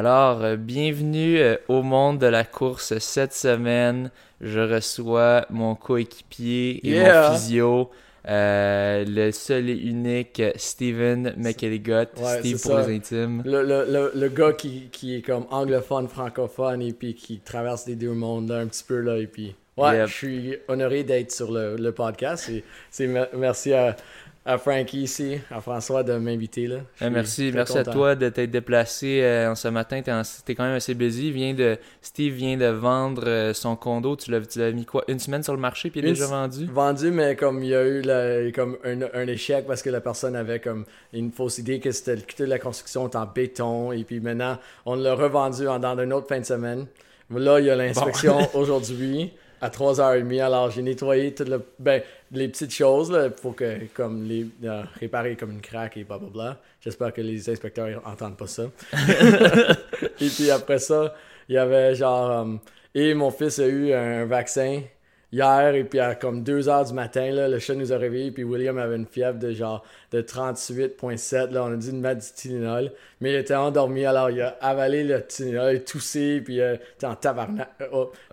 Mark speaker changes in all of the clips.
Speaker 1: Alors, euh, bienvenue euh, au monde de la course cette semaine. Je reçois mon coéquipier et
Speaker 2: Yeah.
Speaker 1: mon physio, euh, le seul et unique Steven McElligott,
Speaker 2: Ouais,
Speaker 1: Steve pour
Speaker 2: ça.
Speaker 1: les intimes.
Speaker 2: Le, le, le, le gars qui, qui est comme anglophone, francophone, et puis qui traverse les deux mondes là, un petit peu là, et puis... Ouais,
Speaker 1: Yep.
Speaker 2: je suis honoré d'être sur le, le podcast, et merci à, à Frankie ici, à François de m'inviter là.
Speaker 1: Euh,
Speaker 2: suis
Speaker 1: merci, merci à toi de t'être déplacé euh, en ce matin. T'es, en- t'es quand même assez busy. Vient de, Steve vient de vendre euh, son condo. Tu l'as, tu mis quoi? Une semaine sur le marché puis il est
Speaker 2: Une
Speaker 1: déjà vendu?
Speaker 2: Vendu, mais comme il y a eu la- comme un, un échec parce que la personne avait comme une fausse idée que c'était que toute la construction en béton et puis maintenant on l'a revendu en, dans une autre fin de semaine. Là, il y a l'inspection aujourd'hui à 3h30. Alors j'ai nettoyé toutes le, ben, les petites choses là, pour que comme les euh, réparer comme une craque et blablabla. J'espère que les inspecteurs entendent pas ça. et puis après ça, il y avait genre. euh, et mon fils a eu un vaccin hier, et puis à comme 2 heures du matin, là, le chat nous a réveillés, puis William avait une fièvre de genre de 38,7. Là, on a dû lui mettre du Tylenol, mais il était endormi, alors il a avalé le Tylenol, il a toussé, puis euh, il était en tabarnak. Euh, oh.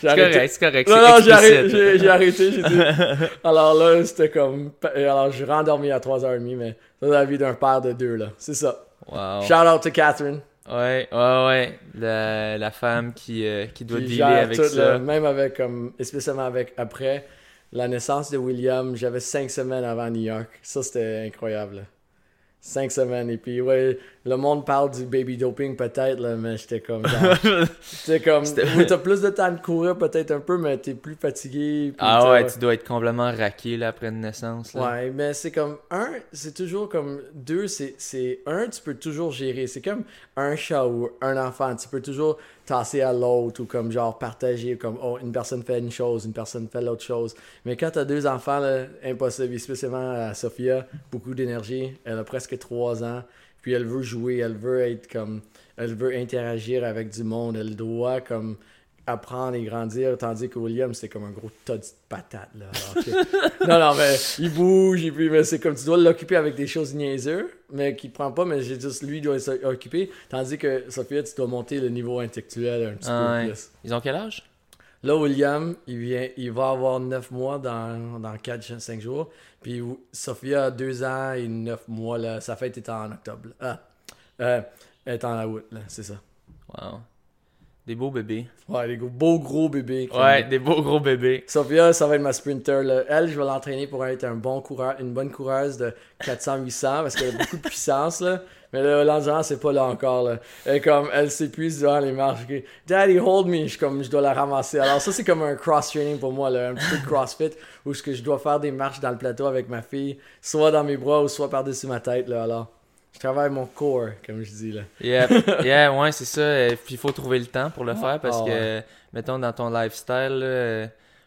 Speaker 1: C'est correct, c'est correct.
Speaker 2: non, j'ai arrêté, j'ai- j'ai arrêté, j'ai dit. Alors là, c'était comme. Alors, je suis rendormi à 3h30, mais c'est la vie d'un père de deux, là. C'est ça.
Speaker 1: Wow.
Speaker 2: Shout out to Catherine.
Speaker 1: Ouais, ouais, ouais. La, la femme qui, euh, qui doit dealer avec
Speaker 2: tout,
Speaker 1: ça.
Speaker 2: même avec, comme, spécialement avec, après la naissance de William, j'avais cinq semaines avant New York. Ça, c'était incroyable. Cinq semaines. Et puis, ouais, le monde parle du baby doping peut-être, là, mais j'étais comme, j'étais comme,
Speaker 1: C'était-
Speaker 2: oui, t'as plus de temps de courir peut-être un peu, mais t'es plus fatigué.
Speaker 1: ah ouais, tu dois être complètement raqué là, après une naissance. Là.
Speaker 2: Ouais, mais c'est comme un, c'est toujours comme deux, c'est c'est un, tu peux toujours gérer. C'est comme un chat ou un enfant, tu peux toujours tasser à l'autre ou comme genre partager, comme oh, une personne fait une chose, une personne fait l'autre chose. Mais quand t'as deux enfants, là, impossible, et spécialement à Sophia, beaucoup d'énergie, elle a presque trois ans, puis elle veut jouer, elle veut être comme, elle veut interagir avec du monde, elle doit comme apprendre et grandir, tandis que William, c'est comme un gros tas de patates, là. Non, non, mais il bouge, et puis, mais c'est comme tu dois l'occuper avec des choses niaiseuses, mais qu'il prend pas, mais j'ai juste, lui, doit s'occuper, tandis que Sophia, tu dois monter le niveau intellectuel un petit
Speaker 1: Ah
Speaker 2: peu
Speaker 1: ouais.
Speaker 2: plus.
Speaker 1: Ils ont quel âge?
Speaker 2: Là, William, il, vient, il va avoir 9 mois dans, dans 4-5 jours, puis Sophia a 2 ans et 9 mois, là. Sa fête est en octobre. Ah, euh, elle est en août, c'est ça.
Speaker 1: Wow. Des beaux bébés.
Speaker 2: Ouais, gros, beaux gros bébés.
Speaker 1: Ouais, des beaux gros bébés.
Speaker 2: Sophia, ça va être ma sprinter. Là. Elle, je vais l'entraîner pour être un bon coureur, une bonne coureuse de 400-800 parce qu'elle a beaucoup de puissance. Là. Mais là, l'endurance, c'est pas là encore. Là. Elle, comme, elle s'épuise devant les marches. Daddy, hold me. Je, comme, je dois la ramasser. Alors, ça, c'est comme un cross-training pour moi. Là. Un petit peu de crossfit où que je dois faire des marches dans le plateau avec ma fille, soit dans mes bras ou soit par-dessus ma tête. Là. Alors, je travaille mon corps, comme je dis. Là.
Speaker 1: Yeah, yeah ouais, c'est ça. euh, Puis il faut trouver le temps pour le faire parce
Speaker 2: Ah
Speaker 1: que, mettons, dans ton lifestyle, là, euh,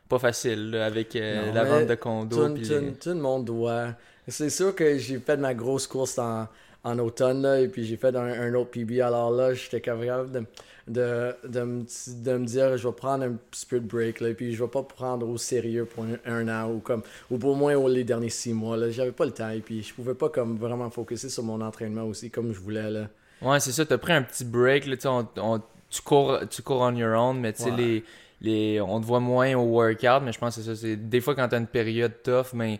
Speaker 1: pas facile là, avec euh,
Speaker 2: Non,
Speaker 1: la vente de
Speaker 2: Tout,
Speaker 1: condos.
Speaker 2: tout- tout,
Speaker 1: les-
Speaker 2: le monde doit. C'est sûr que j'ai fait ma grosse course en, en automne, là, et puis j'ai fait un, un autre PB. Alors là, j'étais capable de, de, de, me, de me dire, je vais prendre un petit peu de break, là, et puis je vais pas prendre au sérieux pour un, un an, ou, comme, ou pour au moins les derniers six mois. Là. J'avais pas le temps, et puis je pouvais pas comme, vraiment focuser sur mon entraînement aussi, comme je voulais. Là.
Speaker 1: Ouais, c'est ça. T'as pris un petit break. Là, on- on- tu, cours, tu cours on your own, mais tu sais,
Speaker 2: Ouais.
Speaker 1: les, les, on te voit moins au workout. Mais je pense que c'est ça. C'est, des fois, quand t'as une période tough, ben,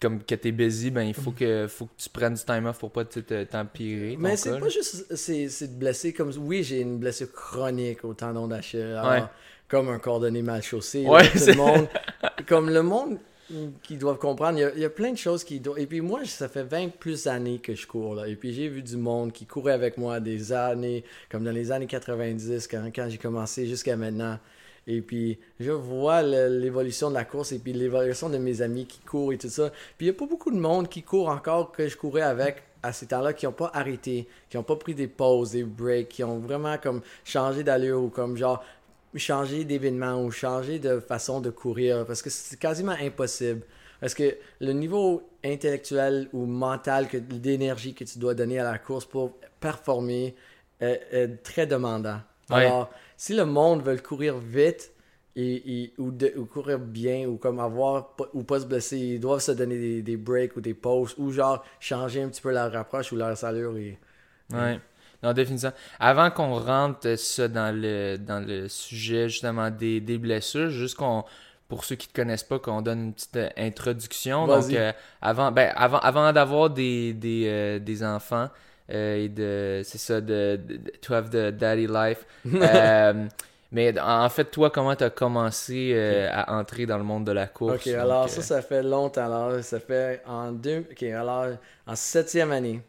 Speaker 1: comme que t'es busy, ben, il faut que, faut que tu prennes du time off pour pas t'empirer.
Speaker 2: Mais c'est pas juste c'est, de blesser comme oui j'ai une blessure chronique au tendon d'Achille
Speaker 1: Ouais.
Speaker 2: comme un cordonnier mal chaussé
Speaker 1: Ouais,
Speaker 2: tout le monde comme le monde qui doivent comprendre il y, a, il y a plein de choses qui doivent et puis moi ça fait 20 plus années que je cours là et puis j'ai vu du monde qui courait avec moi des années comme dans les années 90 quand, quand j'ai commencé jusqu'à maintenant et puis, je vois l'évolution de la course et puis l'évolution de mes amis qui courent et tout ça. Puis, il n'y a pas beaucoup de monde qui court encore que je courais avec à ces temps-là qui n'ont pas arrêté, qui n'ont pas pris des pauses, des breaks, qui ont vraiment comme changé d'allure ou comme genre changer d'événement ou changer de façon de courir parce que c'est quasiment impossible. Parce que le niveau intellectuel ou mental d'énergie que tu dois donner à la course pour performer est, est très demandant.
Speaker 1: Ouais.
Speaker 2: Si le monde veut courir vite et, et- ou, de- ou courir bien ou comme avoir ou pas se blesser, ils doivent se donner des, des breaks ou des pauses ou genre changer un petit peu leur approche ou leur allure. Et...
Speaker 1: Ouais. Non, définitivement. Avant qu'on rentre ça dans le, dans le sujet justement des, des blessures, juste qu'on pour ceux qui ne te connaissent pas, qu'on donne une petite euh, introduction. Donc, euh, avant, ben, avant, avant d'avoir des, des, euh, des enfants et de, c'est ça, de, de, de- to have the daddy life. euh, mais en fait, toi, comment tu as commencé euh, à entrer dans le monde de la course?
Speaker 2: Ok, alors
Speaker 1: Donc,
Speaker 2: ça,
Speaker 1: euh,
Speaker 2: ça fait longtemps. Alors, ça fait en deux. Ok, alors en septième année,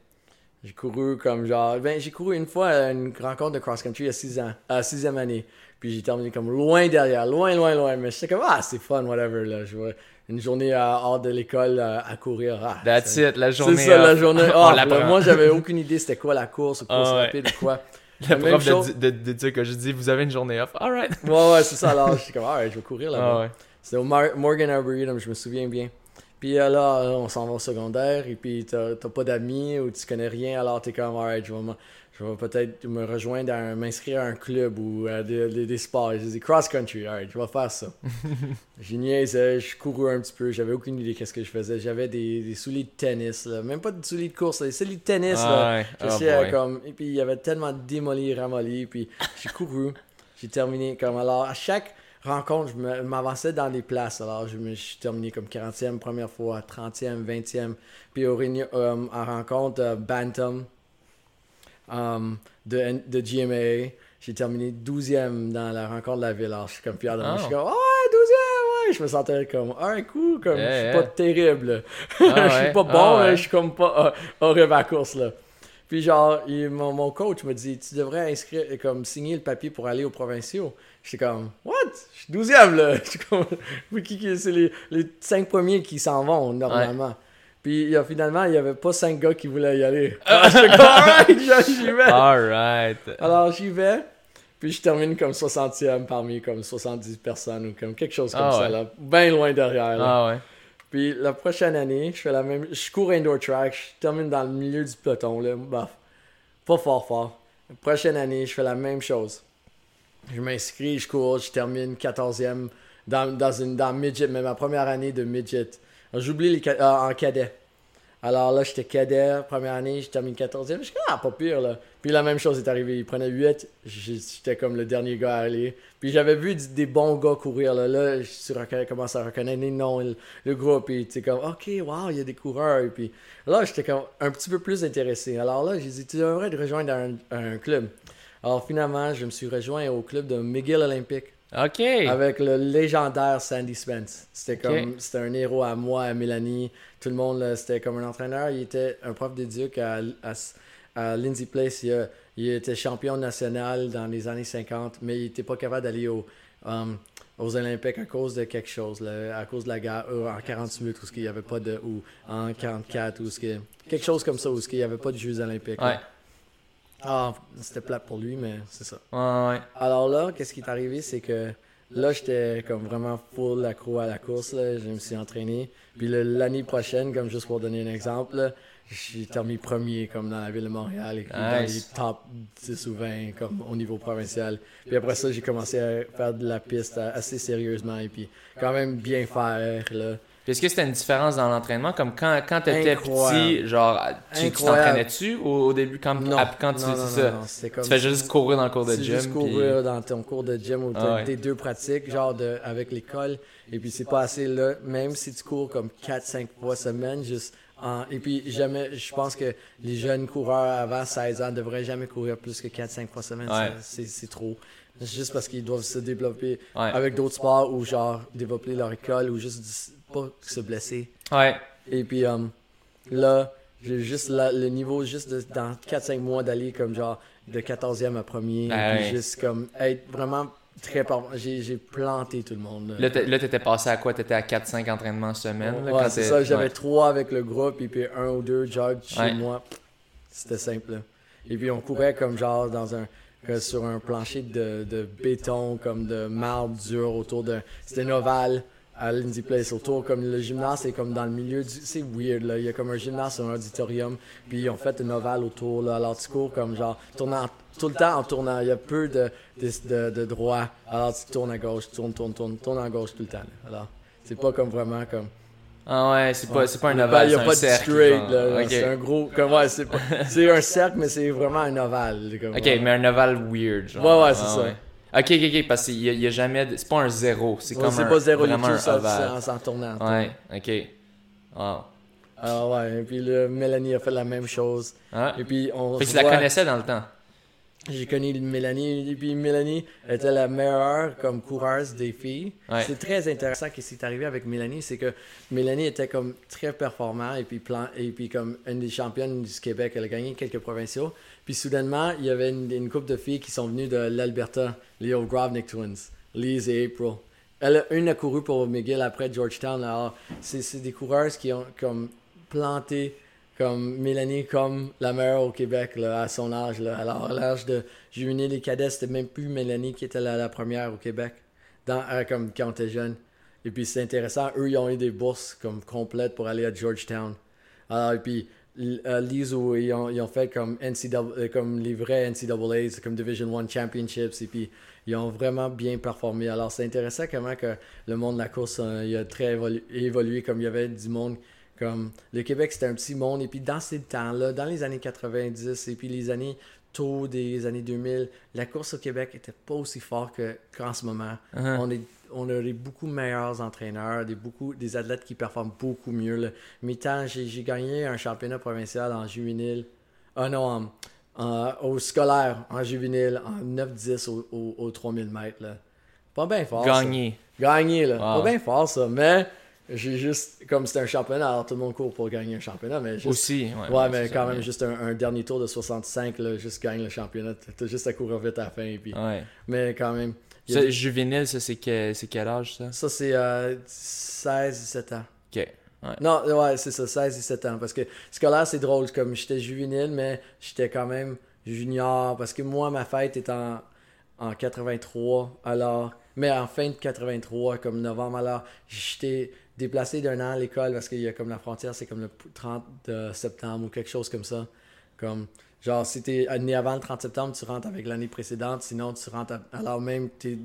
Speaker 2: j'ai couru comme genre. Ben, j'ai couru une fois à une rencontre de cross-country à 6 ans, à sixième année. Puis j'ai terminé comme loin derrière, loin, loin, loin. Mais j'étais comme, ah, c'est fun, whatever. Là. Je vois une journée à- hors de l'école euh, à courir. Ah,
Speaker 1: That's
Speaker 2: c'est-
Speaker 1: it, la
Speaker 2: C'est
Speaker 1: journée.
Speaker 2: ça, la
Speaker 1: off.
Speaker 2: journée. Off, là. moi, j'avais aucune idée c'était quoi la course ou course
Speaker 1: Ah ouais.
Speaker 2: rapide ou quoi.
Speaker 1: Le prof de,
Speaker 2: chose-
Speaker 1: de, de que je dis, vous avez une journée off. Alright.
Speaker 2: Ouais, ouais, c'est ça. Alors, j'étais comme, alright, je vais courir là-bas.
Speaker 1: Ah ouais.
Speaker 2: C'était au Mar- Morgan Arboretum, je me souviens bien. Puis euh, là, euh, on s'en va au secondaire, et puis t'as pas d'amis ou tu connais rien, alors t'es comme, alright, je vais, je vais peut-être me rejoindre, à m'inscrire à un club ou à des, des, des sports. J'ai dit cross-country, alright, je vais faire ça. J'ai niaisé, je couru un petit peu, j'avais aucune idée qu'est-ce que je faisais. J'avais des, des souliers de tennis, là. même pas des souliers de course, là, des souliers de tennis. là.
Speaker 1: Ah ouais. Oh boy.
Speaker 2: comme, et puis il y avait tellement démoli, ramolli, puis j'ai couru, j'ai terminé comme, alors à chaque rencontre, je m'avançais dans les places, alors je me je suis terminé comme 40e première fois, 30e, 20e, puis au réunion, euh, en rencontre euh, Bantam um, de, de GMA, j'ai terminé 12e dans la rencontre de la ville, alors je suis comme fier de moi, je suis
Speaker 1: Oh.
Speaker 2: comme, ouais, 12e, ouais, je me sentais comme, alright, cool, comme, je suis
Speaker 1: Yeah,
Speaker 2: pas
Speaker 1: yeah.
Speaker 2: terrible,
Speaker 1: Ah
Speaker 2: je suis pas bon,
Speaker 1: Ah
Speaker 2: mais
Speaker 1: ouais.
Speaker 2: je suis comme pas euh, horrible à la course là. Puis genre, il- mon, mon coach me dit, tu devrais inscrire, comme signer le papier pour aller aux provinciaux. J'étais comme, what? Je suis 12e là. Je suis comme, qui- c'est les, les cinq premiers qui s'en vont normalement. Puis il y a- finalement, il y avait pas cinq gars qui voulaient y aller. Alors, J'étais comme, alright, j'y vais.
Speaker 1: Alright.
Speaker 2: Alors j'y vais. Puis je termine comme 60e parmi comme 70 personnes ou comme quelque chose comme
Speaker 1: Ah
Speaker 2: ça
Speaker 1: ouais.
Speaker 2: là. Bien loin derrière là.
Speaker 1: Ah ouais.
Speaker 2: Puis la prochaine année, je fais la même. Je cours indoor track, je termine dans le milieu du peloton, là. Bah, pas fort fort. La prochaine année, je fais la même chose. Je m'inscris, je cours, je termine 14e dans, dans, une, dans midget, mais ma première année de midget. J'oublie les euh, en cadet. Alors là, j'étais cadet, première année, je termine 14e. Je suis ah, pas pire, là. Puis la même chose est arrivée. Il prenait 8, j'ai- j'étais comme le dernier gars à aller. Puis j'avais vu des bons gars courir, là. Là, je commence à reconnaître les noms, le, le groupe. Puis tu comme, ok, wow, il y a des coureurs. Et puis là, j'étais comme un petit peu plus intéressé. Alors là, j'ai dit, tu devrais te rejoindre un, un club. Alors finalement, je me suis rejoint au club de McGill Olympique.
Speaker 1: Ok.
Speaker 2: Avec le légendaire Sandy Spence. C'était comme c'était un héros à moi, à Mélanie, tout le monde, c'était comme un entraîneur. Il était un prof d'éduc à, à, à Lindsay Place. Il, a- il était champion national dans les années 50, mais il n'était pas capable d'aller au, um, aux Olympiques à cause de quelque chose, là, à cause de la guerre euh, en 48 où il n'y avait pas de ou en 44 ou ce quelque chose comme ça où il n'y avait pas de Jeux olympiques.
Speaker 1: Ouais.
Speaker 2: Ah, c'était plate pour lui, mais c'est ça.
Speaker 1: Ouais, ouais.
Speaker 2: Alors là, qu'est-ce qui est arrivé, c'est que là, j'étais comme vraiment full accro à la course. Là. Je me suis entraîné. Puis l'année prochaine, comme juste pour donner un exemple, là, j'ai terminé premier comme dans la ville de Montréal et dans les
Speaker 1: Nice.
Speaker 2: top 10 ou 20 comme au niveau provincial. Puis après ça, j'ai commencé à faire de la piste assez sérieusement et puis quand même bien faire. Là.
Speaker 1: Est-ce que c'était une différence dans l'entraînement? Comme quand, quand t'étais
Speaker 2: Incroyable.
Speaker 1: petit, genre, tu tu t'entraînais-tu au, au début? Quand,
Speaker 2: Non,
Speaker 1: à- quand tu
Speaker 2: non,
Speaker 1: c'est
Speaker 2: non,
Speaker 1: ça?
Speaker 2: non, c'était comme
Speaker 1: Tu fais juste courir dans le cours de gym.
Speaker 2: juste
Speaker 1: puis-
Speaker 2: courir dans ton cours de gym ou
Speaker 1: Ah ouais.
Speaker 2: tes deux pratiques, genre de, avec l'école. Et puis c'est pas assez là, même si tu cours comme 4-5 fois semaine, juste en- et puis jamais, je pense que les jeunes coureurs avant 16 ans devraient jamais courir plus que 4-5 fois semaine.
Speaker 1: Ouais.
Speaker 2: Ça, c'est trop. Juste parce qu'ils doivent se développer
Speaker 1: Ouais.
Speaker 2: avec d'autres sports ou genre développer leur école ou juste pas se blesser.
Speaker 1: Ouais.
Speaker 2: Et puis um, là, j'ai juste la- le niveau juste de- dans 4-5 mois d'aller comme genre de 14e à premier.
Speaker 1: Ah
Speaker 2: puis
Speaker 1: ouais.
Speaker 2: juste comme être vraiment très par- J'ai planté tout le monde. là.
Speaker 1: Là, t'étais passé à quoi? T'étais à 4-5 entraînements semaine? là,
Speaker 2: Ouais, c'est ça. J'avais
Speaker 1: ouais.
Speaker 2: trois avec le groupe et puis un ou deux jogs chez moi. C'était simple. là. Et puis on courait comme genre dans un sur un plancher de, de béton comme de marbre dur autour de c'était une ovale à Lindsay Place autour comme le gymnase c'est comme dans le milieu du c'est weird là. Il y a comme un gymnase un auditorium puis ils ont fait une ovale autour là. Alors tu cours comme genre tournant tout le temps en tournant. Il y a peu de de, de, droit alors tu tournes à gauche tournes tournes tournes tournes à gauche tout le temps alors c'est pas comme vraiment comme
Speaker 1: Ah ouais, c'est pas, c'est pas un ovale,
Speaker 2: il n'y a
Speaker 1: c'est
Speaker 2: pas de
Speaker 1: cercle.
Speaker 2: straight, là.
Speaker 1: Ok.
Speaker 2: C'est un gros. Comme, ouais, c'est pas- c'est un cercle, mais c'est vraiment un ovale. comme,
Speaker 1: Ok,
Speaker 2: ouais.
Speaker 1: mais un ovale weird, genre.
Speaker 2: Ouais, ouais, c'est ça.
Speaker 1: Ok, ok, ok, parce qu'il y, y a jamais. de- C'est pas un zéro, c'est
Speaker 2: Ouais,
Speaker 1: comme
Speaker 2: c'est
Speaker 1: un,
Speaker 2: pas zéro
Speaker 1: vraiment
Speaker 2: tout, ça,
Speaker 1: ovale.
Speaker 2: ça, s'en tournant.
Speaker 1: Ouais, ok. Wow.
Speaker 2: Ah ouais, et puis là, Mélanie a fait la même chose.
Speaker 1: Ah.
Speaker 2: Et puis on
Speaker 1: Fait que tu la connaissais dans le temps.
Speaker 2: J'ai connu Mélanie, et puis Mélanie était la meilleure comme coureuse des filles.
Speaker 1: Ouais.
Speaker 2: C'est très intéressant ce qui s'est arrivé avec Mélanie, c'est que Mélanie était comme très performant et puis, plan, et puis comme une des championnes du Québec, elle a gagné quelques provinciaux. Puis soudainement, il y avait une, une couple de filles qui sont venues de l'Alberta, les O'Grovnik Twins, Lise et April. Elle, une a couru pour McGill après Georgetown. Alors, c'est c'est des coureuses qui ont comme planté comme Mélanie comme la meilleure au Québec là, à son âge. Là. Alors, à l'âge de juvénile et cadet, c'était même plus Mélanie qui était la, première au Québec dans, euh, comme quand jeune. Et puis c'est intéressant, eux ils ont eu des bourses comme complètes pour aller à Georgetown. Alors, et puis euh, l'ISO, ils ont, ils ont fait comme, euh, comme les vrais NCAA, c'est comme Division One Championships, et puis ils ont vraiment bien performé. Alors c'est intéressant comment que le monde de la course euh, il a très évolu- évolué, comme il y avait du monde comme le Québec c'était un petit monde et puis dans ces temps-là dans les années 90 et puis les années tôt des années 2000 la course au Québec était pas aussi fort que qu'en ce moment
Speaker 1: Uh-huh.
Speaker 2: on est on a des beaucoup meilleurs entraîneurs des beaucoup des athlètes qui performent beaucoup mieux là. mes temps j'ai gagné un championnat provincial en juvénile ah non en- en- au scolaire en juvénile en 9-10 au, au, au 3000 mètres là. pas bien fort ça.
Speaker 1: Gagné.
Speaker 2: Gagné, là.
Speaker 1: Wow.
Speaker 2: Pas bien fort, ça. Mais j'ai juste. Comme c'était un championnat, alors tout le monde court pour gagner un championnat. Mais juste,
Speaker 1: Aussi. Ouais,
Speaker 2: ouais, mais quand
Speaker 1: ça,
Speaker 2: même, juste un, un dernier tour de 65, là, juste gagne le championnat. T'as juste à courir vite à la fin. et Puis...
Speaker 1: Ouais.
Speaker 2: Mais quand même.
Speaker 1: Ça,
Speaker 2: des-
Speaker 1: juvénile, ça, c'est que- c'est quel âge, ça?
Speaker 2: Ça, c'est euh, 16-17 ans.
Speaker 1: Ok.
Speaker 2: Non, ouais, c'est ça, 16-17 ans. Parce que scolaire, c'est drôle. Comme j'étais juvénile, mais j'étais quand même junior. Parce que moi, ma fête est en, en 83. Alors, mais en fin de 83, comme novembre, alors, j'étais déplacé d'un an à l'école parce qu'il y a comme la frontière, c'est comme le 30 de septembre ou quelque chose comme ça. Comme, genre, si t'es né avant le 30 septembre, tu rentres avec l'année précédente. Sinon, tu rentres, à- alors même, t'es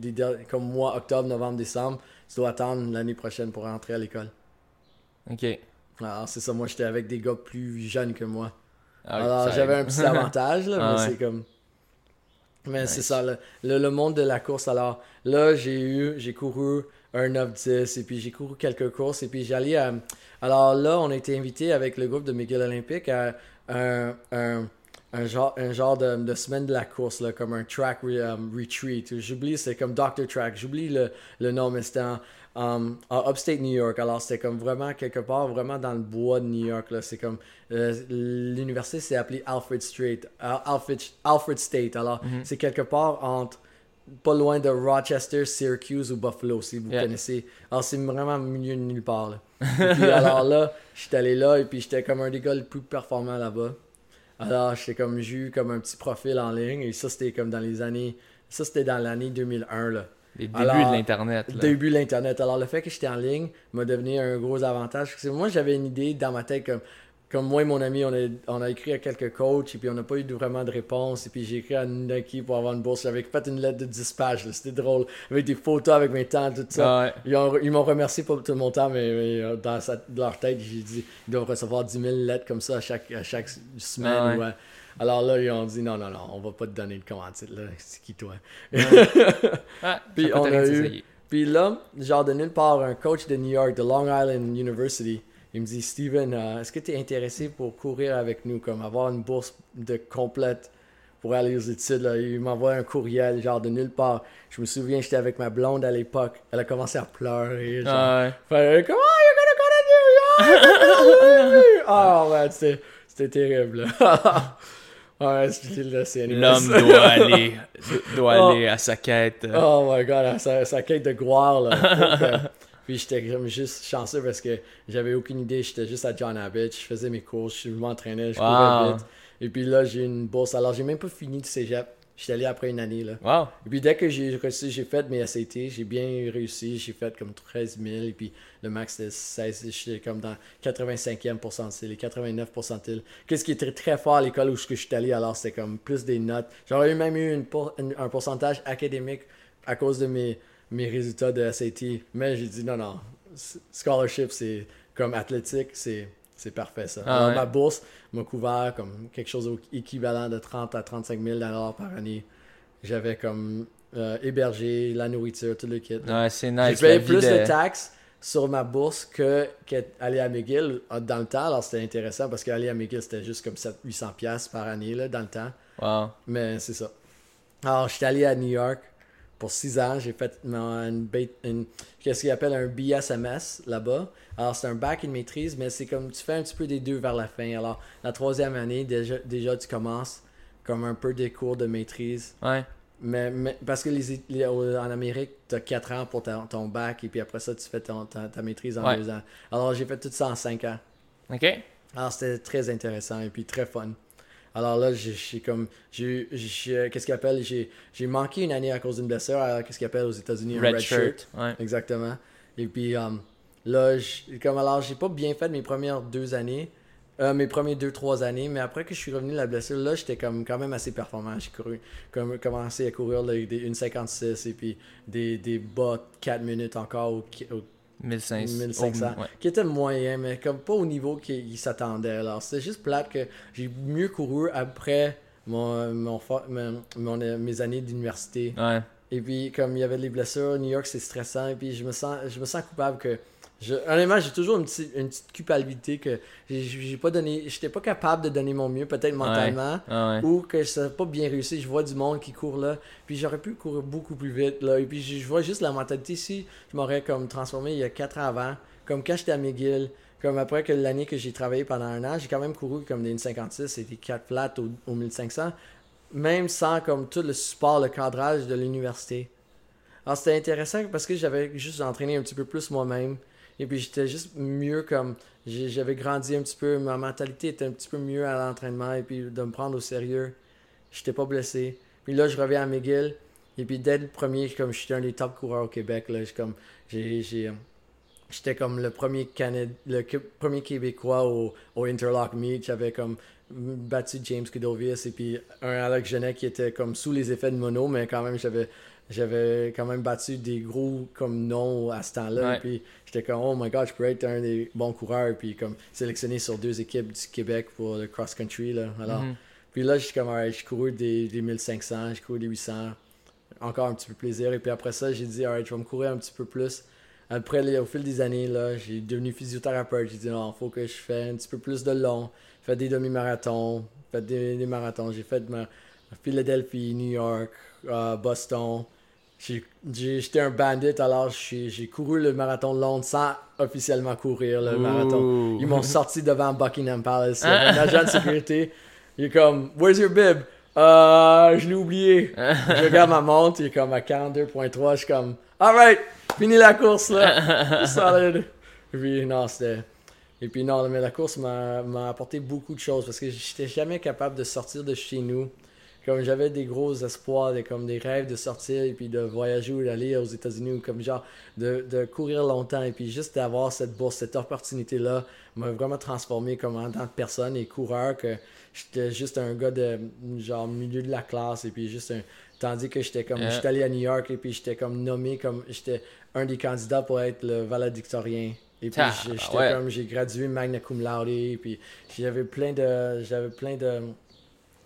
Speaker 2: comme moi, octobre, novembre, décembre, tu dois attendre l'année prochaine pour rentrer à l'école.
Speaker 1: Ok.
Speaker 2: Alors, c'est ça, moi, j'étais avec des gars plus jeunes que moi.
Speaker 1: Ah,
Speaker 2: Alors, j'avais un petit avantage, là,
Speaker 1: Ah
Speaker 2: mais
Speaker 1: ouais.
Speaker 2: c'est comme. Mais
Speaker 1: Nice.
Speaker 2: c'est ça, le, le, le monde de la course. Alors, là, j'ai eu, j'ai couru un 9-10, et puis j'ai couru quelques courses, et puis j'allais à. Alors là, on a été invité avec le groupe de McGill Olympique à un, un, un genre, un genre de, de semaine de la course, là, comme un track re- um, retreat. J'oublie, c'est comme Dr. Track, j'oublie le, le nom, mais c'était en, en upstate New York. Alors, c'était comme vraiment quelque part, vraiment dans le bois de New York. Là. C'est comme euh, l'université, c'est appelé Alfred Street, Al- Alfred, Alfred State. Alors, c'est quelque part entre pas loin de Rochester, Syracuse ou Buffalo, si vous
Speaker 1: Yeah.
Speaker 2: connaissez. Alors, c'est vraiment milieu de nulle part. Là. Et puis, alors là, j'étais allé là et puis j'étais comme un des gars les plus performants là-bas. Alors, j'étais comme, j'ai eu comme un petit profil en ligne et ça, c'était comme dans les années, ça, c'était dans l'année 2001, là.
Speaker 1: Les débuts
Speaker 2: Alors,
Speaker 1: de l'Internet.
Speaker 2: Début de l'Internet. Alors, le fait que j'étais en ligne m'a devenu un gros avantage. Parce que moi, j'avais une idée dans ma tête comme, comme moi et mon ami, on a, on a écrit à quelques coachs et puis on n'a pas eu vraiment de réponse. Et puis j'ai écrit à Nike pour avoir une bourse. J'avais fait une lettre de 10 pages. là. C'était drôle. Avec des photos avec mes temps, tout ça.
Speaker 1: Ouais.
Speaker 2: Ils, ont- ils m'ont remercié pour tout mon temps, mais, mais, euh, dans, sa- dans leur tête, j'ai dit ils doivent recevoir 10 000 lettres comme ça à chaque, à chaque semaine.
Speaker 1: Ouais.
Speaker 2: ou à- Alors là, ils ont dit non, non, non, on va pas te donner de commandite. Là. C'est qui toi?
Speaker 1: Ah,
Speaker 2: Puis on a eu-. Puis là, genre de nulle part, un coach de New York, de Long Island University, il me dit Steven, euh, est-ce que tu es intéressé pour courir avec nous, comme avoir une bourse de complète pour aller aux études là? Il m'envoie un courriel, genre de nulle part. Je me souviens, j'étais avec ma blonde à l'époque. Elle a commencé à pleurer. Genre,
Speaker 1: Ah ouais.
Speaker 2: Fait, comment you're gonna go to New York? Ah ouais, c'était c'était terrible. ouais,
Speaker 1: L'homme doit aller, doit
Speaker 2: Oh.
Speaker 1: aller à sa quête. euh,
Speaker 2: Oh my god, sa, sa quête de gloire là. Donc, euh, Puis j'étais comme juste chanceux parce que j'avais aucune idée. J'étais juste à John Abbott. Je faisais mes courses, je m'entraînais, je
Speaker 1: Wow.
Speaker 2: courais vite. Et puis là, j'ai une bourse. Alors, j'ai même pas fini de cégep. J'étais allé après une année là.
Speaker 1: Wow.
Speaker 2: Et puis dès que j'ai réussi, j'ai fait mes SAT, j'ai bien réussi, j'ai fait comme 13 000, et puis le max c'était 16, j'étais comme dans 85e pourcentile et 89 pourcentile. Qu'est-ce qui était très fort à l'école où je suis allé, alors c'était comme plus des notes. J'aurais même eu une pour- une- un pourcentage académique à cause de mes, mes résultats de SAT, mais j'ai dit non, non, scholarship c'est comme athlétique, c'est c'est parfait ça.
Speaker 1: Ah
Speaker 2: Alors,
Speaker 1: ouais.
Speaker 2: Ma bourse m'a couvert comme quelque chose équivalent de 30 à 35 000 dollars par année. J'avais comme euh, hébergé, la nourriture, tout le kit.
Speaker 1: Ouais, c'est
Speaker 2: J'ai
Speaker 1: nice.
Speaker 2: payé
Speaker 1: la vie
Speaker 2: plus
Speaker 1: de-
Speaker 2: de taxes sur ma bourse que qu'aller à McGill euh, dans le temps. Alors c'était intéressant parce qu'aller à McGill c'était juste comme 700-800$ piastres par année là, dans le temps.
Speaker 1: Wow.
Speaker 2: Mais c'est ça. Alors j'étais allé à New York pour 6 ans. J'ai fait une, qu'est-ce qu'ils appellent un BSMS là-bas. Alors c'est un bac, une maîtrise, mais c'est comme tu fais un petit peu des deux vers la fin. Alors la troisième année, déjà, déjà tu commences comme un peu des cours de maîtrise.
Speaker 1: Ouais.
Speaker 2: Mais, mais- parce que les, les- au- en Amérique, tu as 4 ans pour ta- ton bac et puis après ça, tu fais ton- ta, ta maîtrise en
Speaker 1: Ouais.
Speaker 2: 2 ans. Alors j'ai fait tout ça en 5 ans.
Speaker 1: Ok.
Speaker 2: Alors c'était très intéressant et puis très fun. Alors là, j'ai comme. j'ai j'ai- Qu'est-ce qu'ils appellent J'ai j'ai manqué une année à cause d'une blessure à qu'est-ce qu'ils appellent aux États-Unis? Un
Speaker 1: Red, shirt. Ouais.
Speaker 2: Exactement. Et puis um, là, comme alors, j'ai pas bien fait mes premières deux années. euh, mes premiers deux, trois années, mais après que je suis revenu de la blessure, là, j'étais comme quand même assez performant. J'ai couru, comme, commencé à courir là, des 1,56 et puis des, des bas 4 minutes encore au, au
Speaker 1: 1500.
Speaker 2: 1500,
Speaker 1: Oh, ouais.
Speaker 2: qui était moyen, mais comme pas au niveau qu'il s'attendait. Alors, c'était juste plate que j'ai mieux couru après mon, mon, mon- mon- mes années d'université.
Speaker 1: Ouais.
Speaker 2: Et puis, comme il y avait des blessures, New York, c'est stressant. Et puis, je me sens, je me sens coupable que. Je, honnêtement, j'ai toujours une petite, une petite culpabilité que j'ai- pas donné. J'étais pas capable de donner mon mieux, peut-être mentalement.
Speaker 1: Ah ouais.
Speaker 2: Ou que ça n'a pas bien réussi. Je vois du monde qui court là. Puis j'aurais pu courir beaucoup plus vite là. Et puis je je vois juste la mentalité. Si je m'aurais comme transformé il y a 4 ans avant, comme quand j'étais à McGill, comme après que l'année que j'ai travaillé pendant un an, j'ai quand même couru comme des 1,56 et des 4 flats au, au 1500. Même sans comme tout le support, le cadrage de l'université. Alors c'était intéressant parce que j'avais juste entraîné un petit peu plus moi-même. Et puis j'étais juste mieux comme. J'avais grandi un petit peu, ma mentalité était un petit peu mieux à l'entraînement et puis de me prendre au sérieux. J'étais pas blessé. Puis là, je reviens à McGill. Et puis dès le premier, comme j'étais un des top coureurs au Québec, là, j'ai J'étais comme le premier, Canad... le premier Québécois au, au Interlock Meet. J'avais comme battu James Kudovius et puis un Alex Genet qui était comme sous les effets de mono, mais quand même, j'avais j'avais quand même battu des gros comme noms à ce temps-là.
Speaker 1: Ouais.
Speaker 2: Puis j'étais comme, oh my god, je pourrais être un des bons coureurs. Puis comme sélectionné sur deux équipes du Québec pour le cross-country. Là. Alors,
Speaker 1: Mhm.
Speaker 2: Puis là, j'ai comme, alright, j'ai couru des, des 1500, j'ai couru des 800. Encore un petit peu plaisir. Et puis après ça, j'ai dit, alright, je vais me courir un petit peu plus. Après, au fil des années, là, j'ai devenu physiothérapeute. J'ai dit, non, faut que je fasse un petit peu plus de long. Fait des demi-marathons, fait des, des marathons. J'ai fait ma Philadelphie, New York, euh, Boston. J'ai- J'étais un bandit, alors j'ai j'ai couru le marathon de Londres sans officiellement courir le marathon. Ils m'ont sorti devant Buckingham Palace. Un agent de sécurité. Il est comme, Where's your bib? Euh, je l'ai oublié. je regarde ma montre, il est comme à 42.3. Je suis comme, Alright, fini la course là. Solid. Et puis, non, c'était. Et puis, non, mais la course m'a m'a apporté beaucoup de choses parce que j'étais jamais capable de sortir de chez nous. Comme j'avais des gros espoirs, des, comme des rêves de sortir et puis de voyager ou d'aller aux États-Unis ou comme genre de, de courir longtemps et puis juste d'avoir cette bourse, cette opportunité-là m'a vraiment transformé comme en tant que personne et coureur que j'étais juste un gars de genre milieu de la classe et puis juste un tandis que j'étais comme
Speaker 1: Yeah.
Speaker 2: j'étais allé à New York et puis j'étais comme nommé comme j'étais un des candidats pour être le valedictorien et puis
Speaker 1: Ah,
Speaker 2: j'ai- j'étais
Speaker 1: ouais.
Speaker 2: comme j'ai gradué magna cum laude et puis j'avais plein de j'avais plein de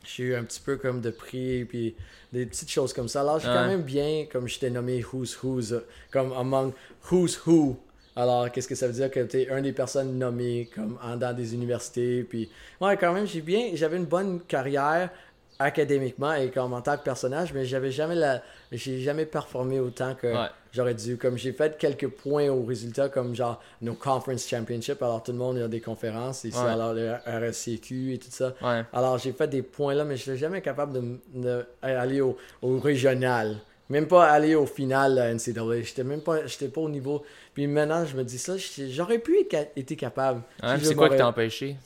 Speaker 2: j'ai eu un petit peu comme de prix puis des petites choses comme ça. Alors j'ai quand
Speaker 1: Ouais.
Speaker 2: même bien comme j'étais nommé Who's Who's comme among Who's Who. Alors qu'est-ce que ça veut dire que tu es un des personnes nommées comme en dans des universités puis ouais quand même j'ai bien j'avais une bonne carrière académiquement et comme en tant que personnage mais j'avais jamais la j'ai jamais performé autant que
Speaker 1: Ouais.
Speaker 2: j'aurais dû comme j'ai fait quelques points au résultat comme genre nos conference championship alors tout le monde a des conférences ici
Speaker 1: Ouais.
Speaker 2: alors le RSCQ et tout ça
Speaker 1: Ouais.
Speaker 2: alors j'ai fait des points là, mais je n'étais jamais capable de, de aller au, au régional. Même pas aller au final à NCAA. J'étais même pas, j'étais pas au niveau. Puis maintenant, je me dis ça, j'aurais pu être été capable. Si
Speaker 1: c'est quoi qui t'a empêché?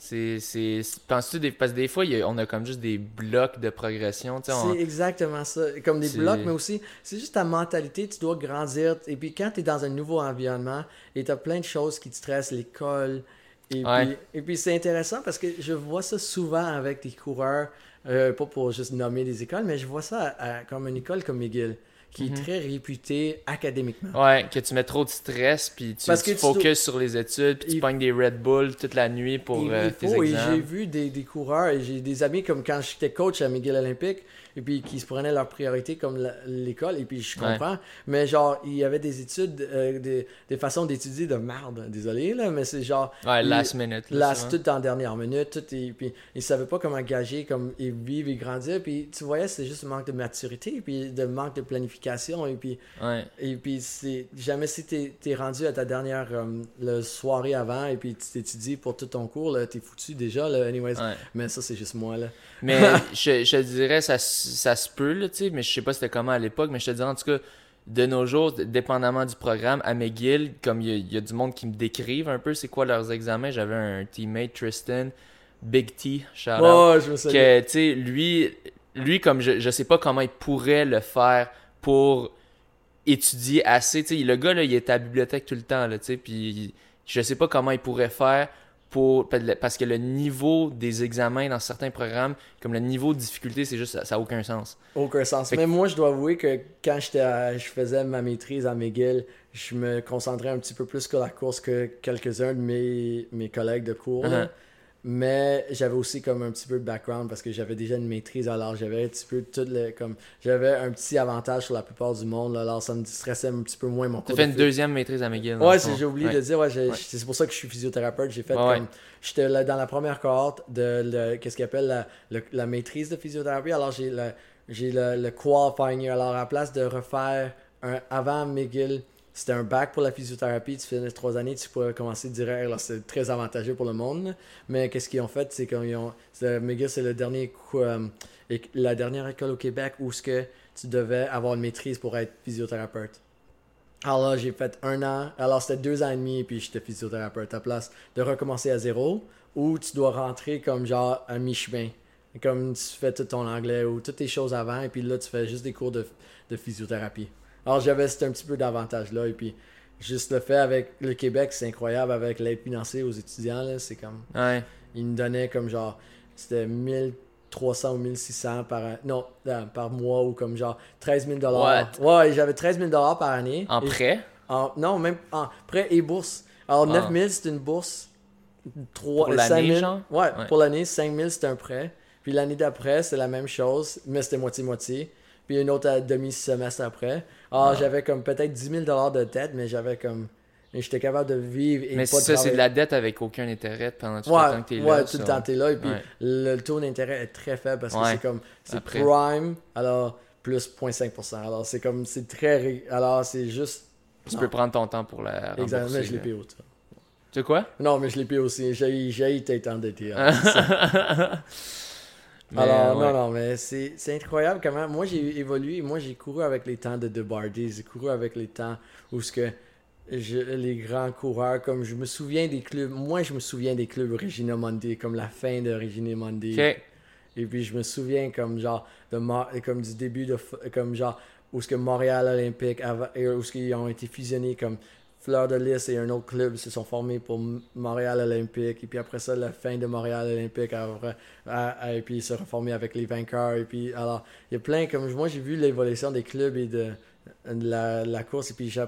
Speaker 1: Penses-tu des, parce que des fois, a- on a comme juste des blocs de progression, on-
Speaker 2: C'est exactement ça. Comme des blocs, mais aussi, c'est juste ta mentalité. Tu dois grandir. Et puis, quand tu es dans un nouveau environnement et tu as plein de choses qui te stressent, l'école. Et
Speaker 1: Ouais.
Speaker 2: puis, et puis c'est intéressant parce que je vois ça souvent avec des coureurs, euh, pas pour juste nommer des écoles, mais je vois ça à- à- comme une école comme McGill. Qui est
Speaker 1: Mhm.
Speaker 2: très réputé académiquement.
Speaker 1: Ouais, que tu mets trop de stress, puis tu,
Speaker 2: Parce
Speaker 1: tu
Speaker 2: que tu
Speaker 1: focuses
Speaker 2: dois-
Speaker 1: sur les études, puis tu pognes des Red Bull toute la nuit pour
Speaker 2: Il-
Speaker 1: euh,
Speaker 2: il
Speaker 1: tes
Speaker 2: faut, et
Speaker 1: examens.
Speaker 2: j'ai vu des, des coureurs et j'ai des amis comme quand j'étais coach à McGill Olympique et puis qui se prenaient leur priorité comme l'école et puis je
Speaker 1: Ouais.
Speaker 2: comprends mais genre il y avait des études euh, des, des façons d'étudier de merde désolé là mais c'est genre
Speaker 1: Ouais,
Speaker 2: il-
Speaker 1: last minute. là,
Speaker 2: c'est tout en dernière minute, tout et puis ils savaient pas comment gager, comme et vivre et grandir, puis tu voyais c'est juste un manque de maturité, puis de manque de planification, et puis
Speaker 1: Ouais.
Speaker 2: et puis c'est jamais si t'es es rendu à ta dernière euh, le soirée avant et puis tu t'étudies pour tout ton cours là, t'es foutu déjà là, anyways.
Speaker 1: Ouais.
Speaker 2: Mais ça c'est juste moi là.
Speaker 1: Mais je, je dirais, ça, ça se peut, là, tu sais, mais je sais pas c'était comment à l'époque, mais je te dirais en tout cas, de nos jours, dépendamment du programme, à McGill, comme il y, a- il y a du monde qui me décrivent un peu c'est quoi leurs examens, j'avais un teammate, Tristan, Big T,
Speaker 2: Oh, souviens.
Speaker 1: que, tu sais, lui, lui, comme je, je sais pas comment il pourrait le faire pour étudier assez, tu sais, le gars, là, il est à la bibliothèque tout le temps, là, tu sais, puis je sais pas comment il pourrait faire pour, parce que le niveau des examens dans certains programmes, comme le niveau de difficulté, c'est juste, ça n'a aucun sens.
Speaker 2: Aucun sens.
Speaker 1: Fait que-
Speaker 2: Mais moi, je dois avouer que quand j'étais à- je faisais ma maîtrise à McGill, je me concentrais un petit peu plus sur la course que quelques-uns de mes, mes collègues de cours. Mais j'avais aussi comme un petit peu de background parce que j'avais déjà une maîtrise, alors j'avais un petit peu tout le, comme j'avais un petit avantage sur la plupart du monde, là, alors ça me stressait un petit peu moins mon
Speaker 1: Tu
Speaker 2: cours.
Speaker 1: fait
Speaker 2: de
Speaker 1: une deuxième maîtrise à McGill.
Speaker 2: Ouais, j'ai oublié
Speaker 1: Ouais.
Speaker 2: de dire, ouais, c'est pour ça que je suis physiothérapeute. J'ai fait
Speaker 1: Ouais,
Speaker 2: comme. J'étais dans la première cohorte de qu'est-ce qu'ils appellent la, le- la maîtrise de physiothérapie. Alors j'ai le, j'ai le, le qualifying. Alors à la place de refaire un avant McGill, c'était un bac pour la physiothérapie. Tu finis trois années, tu pourrais commencer direct. Alors c'est très avantageux pour le monde. Mais qu'est-ce qu'ils ont fait, c'est qu'ils ont. c'est- McGill, c'est le dernier euh, la dernière école au Québec où ce que tu devais avoir une maîtrise pour être physiothérapeute. Alors là, j'ai fait un an. Alors, c'était deux ans et demi, puis j'étais physiothérapeute à place de recommencer à zéro, ou tu dois rentrer comme genre à mi-chemin. Comme tu fais tout ton anglais ou toutes tes choses avant, et puis là, tu fais juste des cours de, de physiothérapie. Alors, j'avais un petit peu d'avantage là, et puis juste le fait avec le Québec, c'est incroyable avec l'aide financière aux étudiants, là, c'est comme.
Speaker 1: Ouais.
Speaker 2: Ils me donnaient comme genre. C'était 1300 ou 1600 par, an- non, euh, par mois, ou comme genre 13 000 Ouais, j'avais 13 000 par année.
Speaker 1: En prêt?
Speaker 2: en- non, même en prêt et bourse. Alors,
Speaker 1: Ah.
Speaker 2: 9000, c'est une bourse. 3,
Speaker 1: Pour l'année, genre?
Speaker 2: Ouais,
Speaker 1: Ouais.
Speaker 2: pour l'année, 5000, c'est un prêt. Puis l'année d'après, c'est la même chose, mais c'était moitié-moitié. Puis une autre à demi-semestre après. Alors,
Speaker 1: Ah.
Speaker 2: j'avais comme peut-être 10 000 de tête, mais j'avais comme. J'étais capable de vivre et
Speaker 1: Mais
Speaker 2: pas de
Speaker 1: ça, c'est de la dette avec aucun intérêt pendant tout
Speaker 2: Ouais,
Speaker 1: le temps que t'es
Speaker 2: ouais,
Speaker 1: là.
Speaker 2: tout le temps t'es là. Et puis
Speaker 1: Ouais.
Speaker 2: le, taux d'intérêt est très faible parce que
Speaker 1: Ouais.
Speaker 2: c'est comme. C'est prime, alors plus 0.5%. Alors c'est comme. C'est très. Alors c'est juste.
Speaker 1: Tu
Speaker 2: Non.
Speaker 1: peux prendre ton temps pour la rembourser.
Speaker 2: Exactement, mais je l'ai payé au ça.
Speaker 1: Tu sais quoi?
Speaker 2: Non, mais je l'ai payé aussi. J'ai j'ai été endetté.
Speaker 1: Mais,
Speaker 2: Alors,
Speaker 1: ouais.
Speaker 2: non, non, mais c'est c'est incroyable comment. Moi, j'ai évolué. Moi, j'ai couru avec les temps de DeBardy. J'ai couru avec les temps où ce que je- les grands coureurs, comme je me souviens des clubs. Moi, je me souviens des clubs Regina Monday, comme la fin de Regina Monday. Et puis je me souviens comme genre de comme du début de comme genre où ce que Montréal Olympique où ce qu'ils ont été fusionnés comme Fleur de Lys et un autre club se sont formés pour Montréal Olympique et puis après ça la fin de Montréal Olympique à- à- et puis ils se reformés avec les vainqueurs et puis alors il y a plein comme moi j'ai vu l'évolution des clubs et de, la, la course et puis je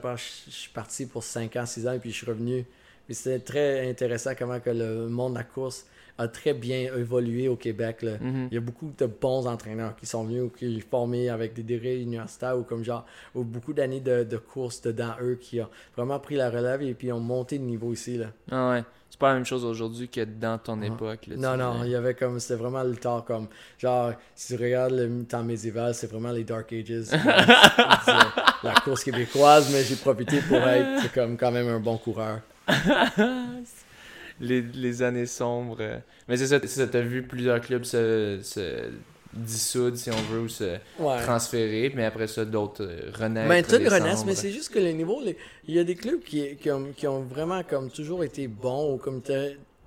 Speaker 2: suis parti pour 5 ans 6 ans et puis je suis revenu. Puis c'était très intéressant comment que le monde de la course a très bien évolué au Québec là.
Speaker 1: Mhm.
Speaker 2: Il y a beaucoup de bons entraîneurs qui sont venus ou qui sont formés avec des degrés universitaires ou comme genre ou beaucoup d'années de, de course dedans eux qui ont vraiment pris la relève et puis ont monté de niveau ici là.
Speaker 1: Ah ouais. C'est pas la même chose aujourd'hui que dans ton
Speaker 2: Ah.
Speaker 1: époque. là,
Speaker 2: Non non, il y avait comme c'était vraiment le temps comme genre si tu regardes le temps médiéval, c'est vraiment les dark ages. La course québécoise, mais j'ai profité pour être comme quand même un bon coureur.
Speaker 1: les, les années sombres. euh. Mais c'est ça, t'as vu plusieurs clubs se, se dissoudre, si on veut, ou se
Speaker 2: Ouais.
Speaker 1: transférer, mais après ça, d'autres euh, renaître.
Speaker 2: Mais tout
Speaker 1: descendre.
Speaker 2: renaissent, mais c'est juste que les niveaux, les- il y a des clubs qui, qui, ont, qui ont vraiment comme toujours été bons ou comme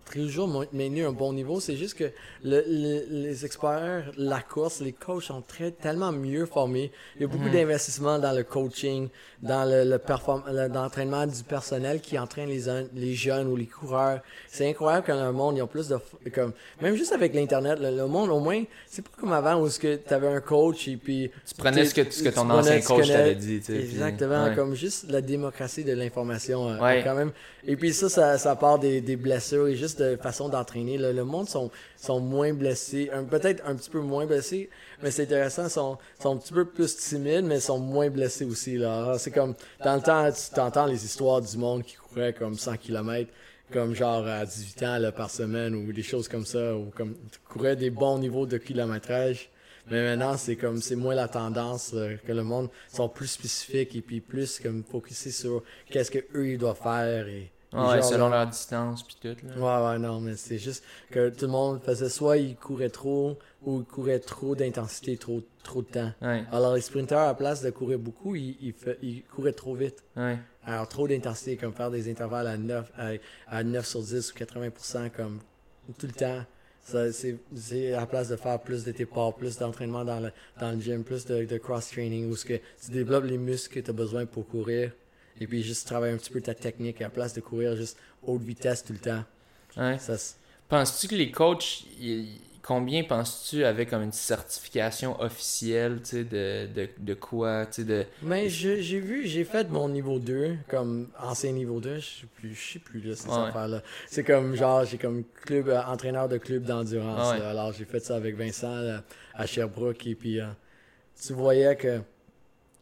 Speaker 2: t'as- toujours maintenu un bon niveau. C'est juste que le- le- les experts, la course, les coachs sont très, tellement mieux formés. Il y a beaucoup d'investissement dans le coaching, dans le, le l'entraînement du personnel qui entraîne les, un- les jeunes ou les coureurs. C'est incroyable que dans le monde, ils ont plus de... Comme, même juste avec l'Internet, le, le monde, au moins, c'est pas comme avant où tu avais un coach et puis...
Speaker 1: Tu prenais ce que, ce que ton ancien coach t'avait dit. tu sais, puis-
Speaker 2: Exactement,
Speaker 1: ouais.
Speaker 2: comme juste la démocratie de l'information euh,
Speaker 1: Ouais.
Speaker 2: quand même. Et puis ça, ça, ça part des, des blessures et juste de façon d'entraîner. Le, monde sont, sont moins blessés, peut-être un petit peu moins blessés, mais c'est intéressant, sont, sont un petit peu plus timides, mais sont moins blessés aussi. là. C'est comme, dans le temps, tu t'entends les histoires du monde qui courait comme 100 km, comme genre à 18 ans là, par semaine ou des choses comme ça, ou comme courait des bons niveaux de kilométrage. Mais maintenant, c'est comme c'est moins la tendance euh, que le monde sont plus spécifiques et puis plus comme focusés sur qu'est-ce que eux ils doivent faire et
Speaker 1: Ouais,
Speaker 2: genre,
Speaker 1: selon
Speaker 2: là-
Speaker 1: leur distance puis tout. Là.
Speaker 2: Ouais, ouais, non, mais c'est juste que tout le monde faisait soit il courait trop ou il courait trop d'intensité, trop, trop de temps.
Speaker 1: Ouais,
Speaker 2: Alors les sprinteurs, à la place de courir beaucoup, ils, ils, ils couraient trop vite.
Speaker 1: ouais.
Speaker 2: Alors trop d'intensité, comme faire des intervalles à 9, à, à 9 sur 10 ou 80% comme tout le temps. Ça, c'est, c'est à la place de faire plus de départ, plus d'entraînement dans le, dans le gym, plus de, de cross-training, où ce que tu développes les muscles que tu as besoin pour courir. Et puis juste travailler un petit peu ta technique à la place de courir juste haute vitesse tout le temps.
Speaker 1: ouais. Penses-tu que les coachs, ils- combien penses-tu avaient comme une certification officielle, tu sais, de, de, de quoi, tu sais, de...
Speaker 2: Mais j'ai vu, j'ai fait mon niveau 2, comme ancien niveau 2, je sais plus, je sais plus là, ces
Speaker 1: Ouais.
Speaker 2: affaires-là. C'est comme genre, j'ai comme club, euh, entraîneur de club d'endurance.
Speaker 1: Ouais.
Speaker 2: Alors j'ai fait ça avec Vincent là, à Sherbrooke et puis euh, tu voyais que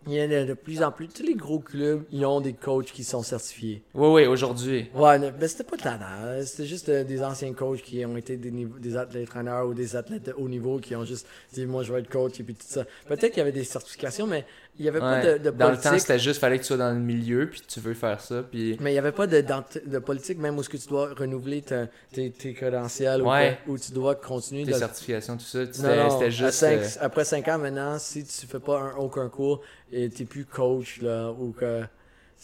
Speaker 2: il y en a de plus en plus, tous les gros clubs, ils ont des coachs qui sont certifiés.
Speaker 1: Oui, oui, aujourd'hui.
Speaker 2: Ouais, mais mais c'était pas tannant. hein. C'était juste euh, des anciens coachs qui ont été des, des athlètes entraîneurs ou des athlètes de haut niveau qui ont juste dit moi je vais être coach et puis tout ça. Peut-être qu'il y avait des certifications, mais il y avait pas
Speaker 1: Ouais.
Speaker 2: de, de
Speaker 1: Dans le temps,
Speaker 2: politique.
Speaker 1: c'était juste, fallait que tu sois dans le milieu, puis tu veux faire ça, puis...
Speaker 2: Mais il n'y avait pas de, de politique, même où ce que tu dois renouveler ta- tes, tes crédentiels
Speaker 1: Ouais.
Speaker 2: ou où tu dois continuer
Speaker 1: Tes certifications, tout ça.
Speaker 2: Non,
Speaker 1: C'était juste...
Speaker 2: cinq-
Speaker 1: euh,
Speaker 2: Après 5 ans maintenant, si tu fais pas un, aucun cours et tu n'es plus coach là, ou que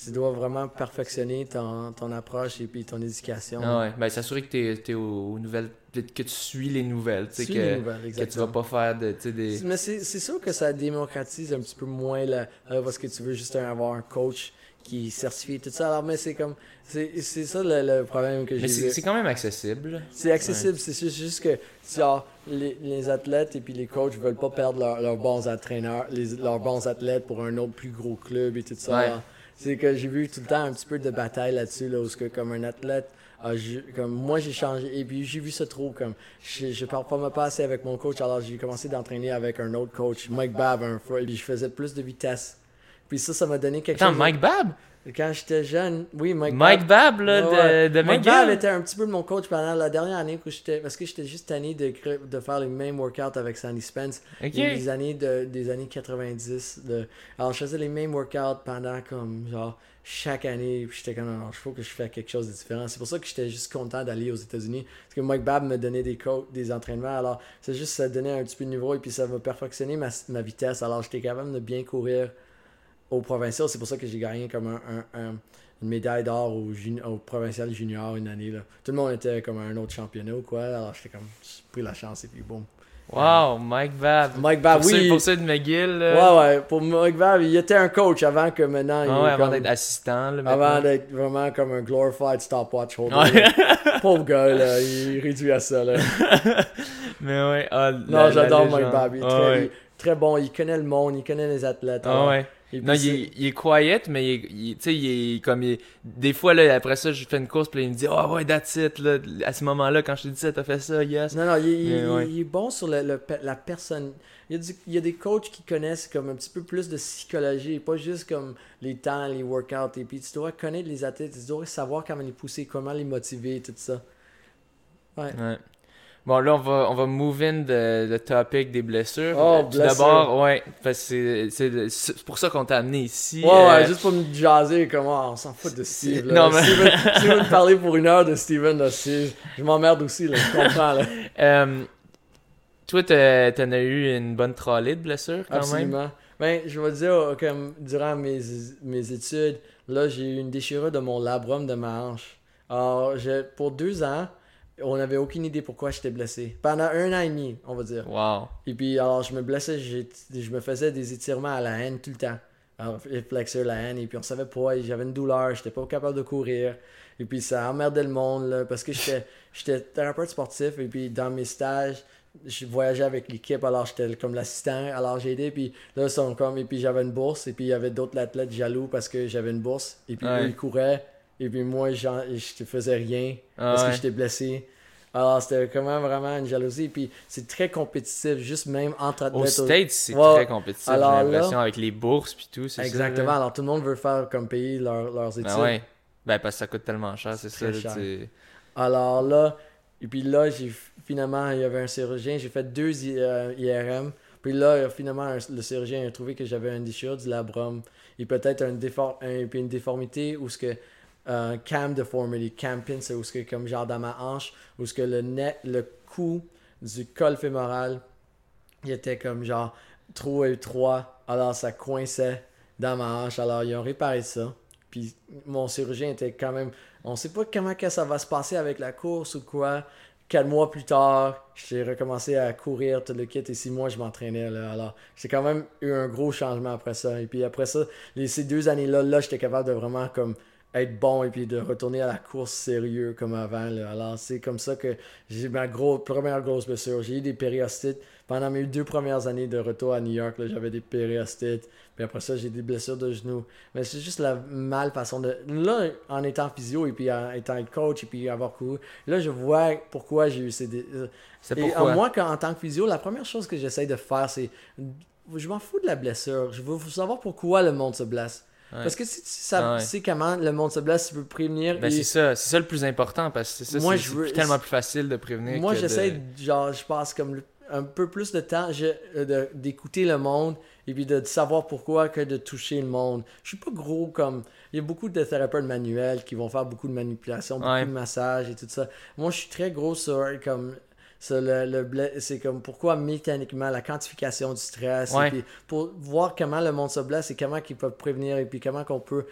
Speaker 2: tu dois vraiment perfectionner ton, ton approche et puis ton éducation.
Speaker 1: Ah ouais, ben s'assurer que t'es es aux, aux nouvelles, que tu suis les nouvelles, tu sais, que,
Speaker 2: les nouvelles,
Speaker 1: que tu vas pas faire de, tu sais, des...
Speaker 2: Mais c'est c'est sûr que ça démocratise un petit peu moins la, là, parce que tu veux juste avoir un coach qui et tout ça. Alors, mais c'est comme. C'est c'est ça le, le problème que j'ai
Speaker 1: Mais c'est quand même accessible.
Speaker 2: C'est accessible, c'est juste, juste que genre, les, les athlètes et puis les coachs veulent pas perdre leur- leurs bons entraîneurs, les, leurs bons athlètes pour un autre plus gros club et tout ça.
Speaker 1: Ouais.
Speaker 2: Alors, C'est que j'ai vu tout le temps un petit peu de bataille là-dessus, là, où que comme un athlète, a ju- comme moi j'ai changé et puis j'ai vu ça trop comme je, je performais pas assez avec mon coach alors j'ai commencé d'entraîner avec un autre coach Mike Babb un fois et puis je faisais plus de vitesse puis ça ça m'a donné quelque
Speaker 1: Attends,
Speaker 2: chose
Speaker 1: Mike Babb?
Speaker 2: Quand j'étais jeune oui Mike,
Speaker 1: Mike
Speaker 2: Babb
Speaker 1: Babb, là,
Speaker 2: Ouais,
Speaker 1: de, de
Speaker 2: Mike
Speaker 1: McGill?
Speaker 2: Babb était un petit peu mon coach pendant la dernière année que j'étais parce que j'étais juste tanné de, de faire les mêmes workouts avec Sandy Spence.
Speaker 1: Ok.
Speaker 2: des années de, des années 90 de... alors je faisais les mêmes workouts pendant comme genre chaque année puis j'étais comme il faut que je fasse quelque chose de différent. C'est pour ça que j'étais juste content d'aller aux États-Unis parce que Mike Babb me donnait des coachs des entraînements. Alors c'est juste ça donnait un petit peu de niveau et puis ça m'a perfectionné ma, ma vitesse. Alors j'étais capable de bien courir au provincial c'est pour ça que j'ai gagné comme un, un- un- une médaille d'or au, provincial junior une année là. tout le monde était comme un autre championnat ou quoi alors j'étais comme j'ai pris la chance et puis boum
Speaker 1: Wow, Mike Babb.
Speaker 2: Mike Babb
Speaker 1: pour,
Speaker 2: oui
Speaker 1: ceux, pour ceux de McGill.
Speaker 2: Ouais, ouais, pour Mike Babb, il était un coach avant que maintenant.
Speaker 1: Ah ouais, avant d'être assistant, là,
Speaker 2: avant d'être vraiment comme un glorified stopwatch holder.
Speaker 1: Ouais.
Speaker 2: Pauvre gars, là, il est réduit à ça. Là.
Speaker 1: Mais ouais, ah,
Speaker 2: Non, j'adore Mike. Babb. Il est
Speaker 1: Ah
Speaker 2: très,
Speaker 1: ouais.
Speaker 2: très bon, il connaît le monde, il connaît les athlètes.
Speaker 1: Ah ouais.
Speaker 2: Et
Speaker 1: Non, il est, il est quiet, mais il, est- il- tu sais, il est comme. il des fois, là, après ça, je fais une course, puis il me dit, oh ouais, that's it, là. À ce moment-là, quand je te dis ça, t'as fait ça, yes.
Speaker 2: Non, non, il,
Speaker 1: Mais ouais.
Speaker 2: est bon sur le, la personne. Il y, a du- il y a des coachs qui connaissent comme un petit peu plus de psychologie, et pas juste comme les temps, les workouts. Et puis tu dois connaître les athlètes, tu dois savoir comment les pousser, comment les motiver, tout ça. Ouais.
Speaker 1: Ouais. Bon, là, on va, on va move in de, de topic des blessures.
Speaker 2: Oh,
Speaker 1: Euh, Tout d'abord, ouais, parce que c'est- pour ça qu'on t'a amené ici.
Speaker 2: Ouais,
Speaker 1: euh,
Speaker 2: ouais, juste pour me jaser, comment on s'en fout de Steve. Là.
Speaker 1: Non, mais-
Speaker 2: Steven, si tu veux me parler pour une heure de Steven, là, je m'emmerde aussi, là, je comprends. Là.
Speaker 1: euh, toi, t'en as eu une bonne trolley de blessures, quand même?
Speaker 2: Absolument. Ben, je vais dire, euh, comme durant mes, mes études, là, j'ai eu une déchirure de mon labrum de ma hanche. Alors, j'ai- pour deux ans, on n'avait aucune idée pourquoi j'étais blessé. Pendant un an et demi, on va dire.
Speaker 1: Wow.
Speaker 2: Et puis, alors, je me blessais, je me faisais des étirements à la haine tout le temps. Alors, les flexeurs, la haine, et puis on savait pas, j'avais une douleur, j'étais pas capable de courir. Et puis, ça emmerdait le monde, là, parce que j'étais j'étais thérapeute sportif, et puis dans mes stages, je voyageais avec l'équipe, alors j'étais comme l'assistant, alors j'ai aidé, puis là, ils sont comme, et puis j'avais une bourse, et puis il y avait d'autres athlètes jaloux parce que j'avais une bourse, et puis
Speaker 1: Ouais.
Speaker 2: eux, ils couraient, et puis moi, je faisais rien,
Speaker 1: Ah
Speaker 2: parce
Speaker 1: ouais.
Speaker 2: que j'étais blessé. Alors, c'était quand même vraiment une jalousie. Puis, c'est très compétitif, juste même entre
Speaker 1: Aux
Speaker 2: athlètes. au-
Speaker 1: States, c'est
Speaker 2: Ouais.
Speaker 1: très compétitif, j'ai
Speaker 2: Alors là-
Speaker 1: l'impression, avec les bourses puis tout, ça.
Speaker 2: Exactement. Alors, tout le monde veut faire comme payer leur- leurs études.
Speaker 1: Ben ouais. Ben parce que ça coûte tellement cher, c'est ça.
Speaker 2: cher. Alors là, et puis là, j'ai finalement, il y avait un chirurgien, j'ai fait deux I- euh, IRM. Puis là, finalement, un- le chirurgien a trouvé que j'avais un déchirure du labrum et peut-être un un- une déformité ou ce que euh, cam deformity, cam pin, c'est où ce que comme genre dans ma hanche, où ce que le net, le cou du col fémoral, il était comme genre trop étroit, alors ça coinçait dans ma hanche. Alors ils ont réparé ça. Puis mon chirurgien était quand même. On sait pas comment que ça va se passer avec la course ou quoi. Quatre mois plus tard, j'ai recommencé à courir tout le kit et six mois je m'entraînais. là. Alors j'ai quand même eu un gros changement après ça. Et puis après ça, les, ces deux années-là, là, j'étais capable de vraiment comme être bon et puis de retourner à la course sérieux comme avant. là. Alors c'est comme ça que j'ai ma gros, première grosse blessure. J'ai eu des périostites. Pendant mes deux premières années de retour à New York, j'avais des périostites. Puis après ça, j'ai des blessures de genoux. Mais c'est juste la mal façon de. Là, en étant physio et puis en étant coach et puis avoir couru, là, je vois pourquoi j'ai eu ces.
Speaker 1: C'est
Speaker 2: Et
Speaker 1: pourquoi?
Speaker 2: euh, moi, quand, en tant que physio, la première chose que j'essaye de faire, c'est. Je m'en fous de la blessure. Je veux savoir pourquoi le monde se blesse.
Speaker 1: Ouais.
Speaker 2: Parce que si tu sais,
Speaker 1: Ouais.
Speaker 2: comment le monde se blesse, tu peux prévenir.
Speaker 1: Ben
Speaker 2: et-
Speaker 1: c'est ça, c'est ça le plus important parce que c'est ça,
Speaker 2: veux-
Speaker 1: tellement plus facile de prévenir.
Speaker 2: Moi, j'essaie,
Speaker 1: de-
Speaker 2: genre, je passe comme un peu plus de temps euh, d'écouter le monde et puis de, savoir pourquoi que de toucher le monde. Je suis pas gros comme. Il y a beaucoup de thérapeutes manuels qui vont faire beaucoup de manipulations, beaucoup
Speaker 1: Ouais.
Speaker 2: de massages et tout ça. Moi, je suis très gros sur comme. Sur le, le c'est comme pourquoi mécaniquement la quantification du stress
Speaker 1: Ouais.
Speaker 2: et puis pour voir comment le monde se blesse et comment ils peuvent prévenir et puis comment qu'on peut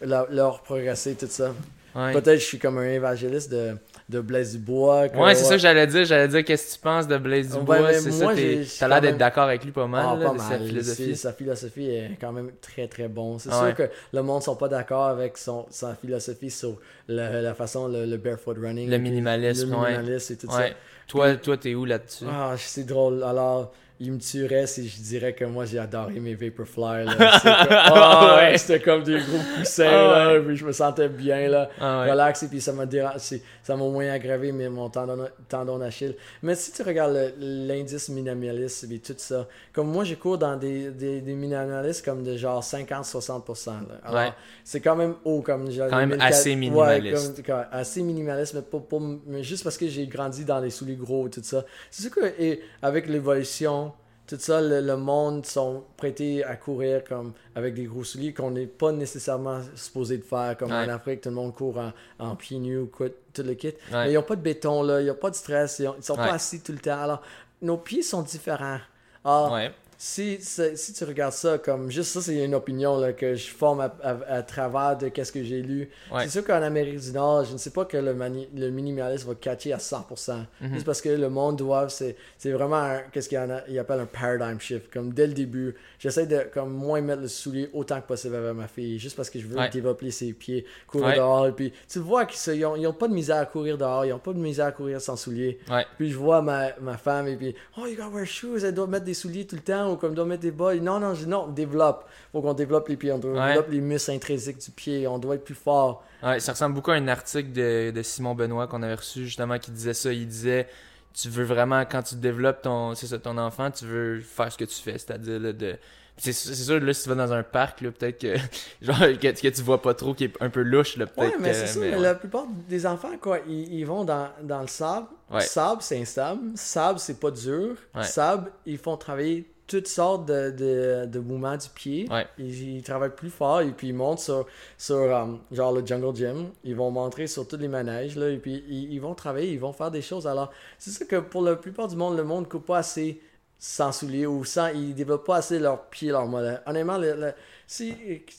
Speaker 2: leur, leur progresser tout ça
Speaker 1: Ouais.
Speaker 2: peut-être je suis comme un évangéliste de, de Blaise Dubois que-
Speaker 1: Ouais, c'est ça que j'allais dire. J'allais dire qu'est-ce que tu penses de Blaise
Speaker 2: Ouais,
Speaker 1: Dubois?
Speaker 2: mais
Speaker 1: c'est
Speaker 2: moi,
Speaker 1: ça, t'as l'air d'être
Speaker 2: même-
Speaker 1: d'accord avec lui pas mal,
Speaker 2: Ah,
Speaker 1: là,
Speaker 2: pas
Speaker 1: de sa
Speaker 2: mal.
Speaker 1: philosophie.
Speaker 2: C'est- Sa philosophie est quand même très très bon. C'est
Speaker 1: Ah
Speaker 2: sûr
Speaker 1: ouais.
Speaker 2: que le monde ne sont pas d'accord avec son, sa philosophie sur le- la façon, le, le barefoot running.
Speaker 1: Le minimalisme,
Speaker 2: Le
Speaker 1: ouais.
Speaker 2: minimalisme et tout
Speaker 1: Ouais. Toi, toi, t'es où là-dessus?
Speaker 2: Ah, c'est drôle. Alors, il me tuerait si je dirais que moi j'ai adoré mes Vaporfly. là. C'est comme- Ah,
Speaker 1: Ouais.
Speaker 2: C'était comme des gros coussins.
Speaker 1: Ah
Speaker 2: là, puis je me sentais bien. là.
Speaker 1: Ah
Speaker 2: relax et puis ça m'a ça m'a moins aggravé mais mon tendon, tendon d'Achille mais si tu regardes l'indice minimaliste et tout ça comme moi je cours dans des, des, des minimalistes comme de genre 50-60% là. Alors,
Speaker 1: Ouais.
Speaker 2: c'est quand même haut comme genre
Speaker 1: Quand même
Speaker 2: 1400
Speaker 1: assez minimaliste.
Speaker 2: comme- comme assez minimaliste mais, mais juste parce que j'ai grandi dans les souliers gros et tout ça c'est sûr que et avec l'évolution tout ça, le, le monde sont prêtés à courir comme avec des gros souliers qu'on n'est pas nécessairement supposé de faire. Comme
Speaker 1: Ouais.
Speaker 2: en Afrique, tout le monde court en, en pieds nus, quoi, tout le kit.
Speaker 1: Ouais.
Speaker 2: Mais ils n'ont pas de béton, là, ils n'ont pas de stress, ils, ils sont
Speaker 1: Ouais.
Speaker 2: pas assis tout le temps. Alors, nos pieds sont différents. Alors,
Speaker 1: Ouais.
Speaker 2: Si, si, tu regardes ça comme juste ça, c'est une opinion là, que je forme à, à- à travers de qu'est-ce que j'ai lu.
Speaker 1: Ouais.
Speaker 2: C'est sûr qu'en Amérique du Nord, je ne sais pas que le, mani- le minimalisme va catcher à 100%.
Speaker 1: Mhm.
Speaker 2: Juste parce que le monde doit, c'est vraiment qu'est-ce qu'il y appelle un paradigm shift. Comme dès le début, j'essaie de comme moins mettre le soulier autant que possible avec ma fille, juste parce que je veux
Speaker 1: Ouais.
Speaker 2: développer ses pieds, courir
Speaker 1: Ouais.
Speaker 2: dehors. Et puis tu vois qu'ils n'ont ils ont pas de misère à courir dehors, ils n'ont pas de misère à courir sans souliers. Puis je vois ma, ma femme et puis, oh, you gotta wear shoes, elle doit mettre des souliers tout le temps ou comme doit mettre des bas. Non, non, je dis non, développe. Faut qu'on développe les pieds, on doit
Speaker 1: Ouais.
Speaker 2: développe les muscles intrinsiques du pied, on doit être plus fort.
Speaker 1: Ouais, ça ressemble beaucoup à un article de, de Simon Benoît qu'on avait reçu justement qui disait ça. Il disait tu veux vraiment quand tu développes ton c'est ça, ton enfant, tu veux faire ce que tu fais, c'est-à-dire de c'est sûr là si tu vas dans un parc peut-être que genre que, que tu vois pas trop qui est un peu louche là
Speaker 2: Ouais,
Speaker 1: peut-être
Speaker 2: mais c'est ça,
Speaker 1: mais ouais.
Speaker 2: la plupart des enfants, quoi, ils, ils vont dans, dans le sable.
Speaker 1: Ouais.
Speaker 2: Sable, c'est instable. Sable, c'est pas dur. Sable, ils font travailler toutes sortes de, de, de mouvements du pied.
Speaker 1: Ouais.
Speaker 2: Ils, ils travaillent plus fort et puis ils montent sur, sur euh, genre le jungle gym. Ils vont montrer sur tous les manèges là, et puis ils, ils vont travailler, ils vont faire des choses. Alors, c'est ça que pour la plupart du monde, le monde ne coupe pas assez sans souliers ou sans. Ils développent pas assez leurs pieds, leurs mollets. Honnêtement, le- le- si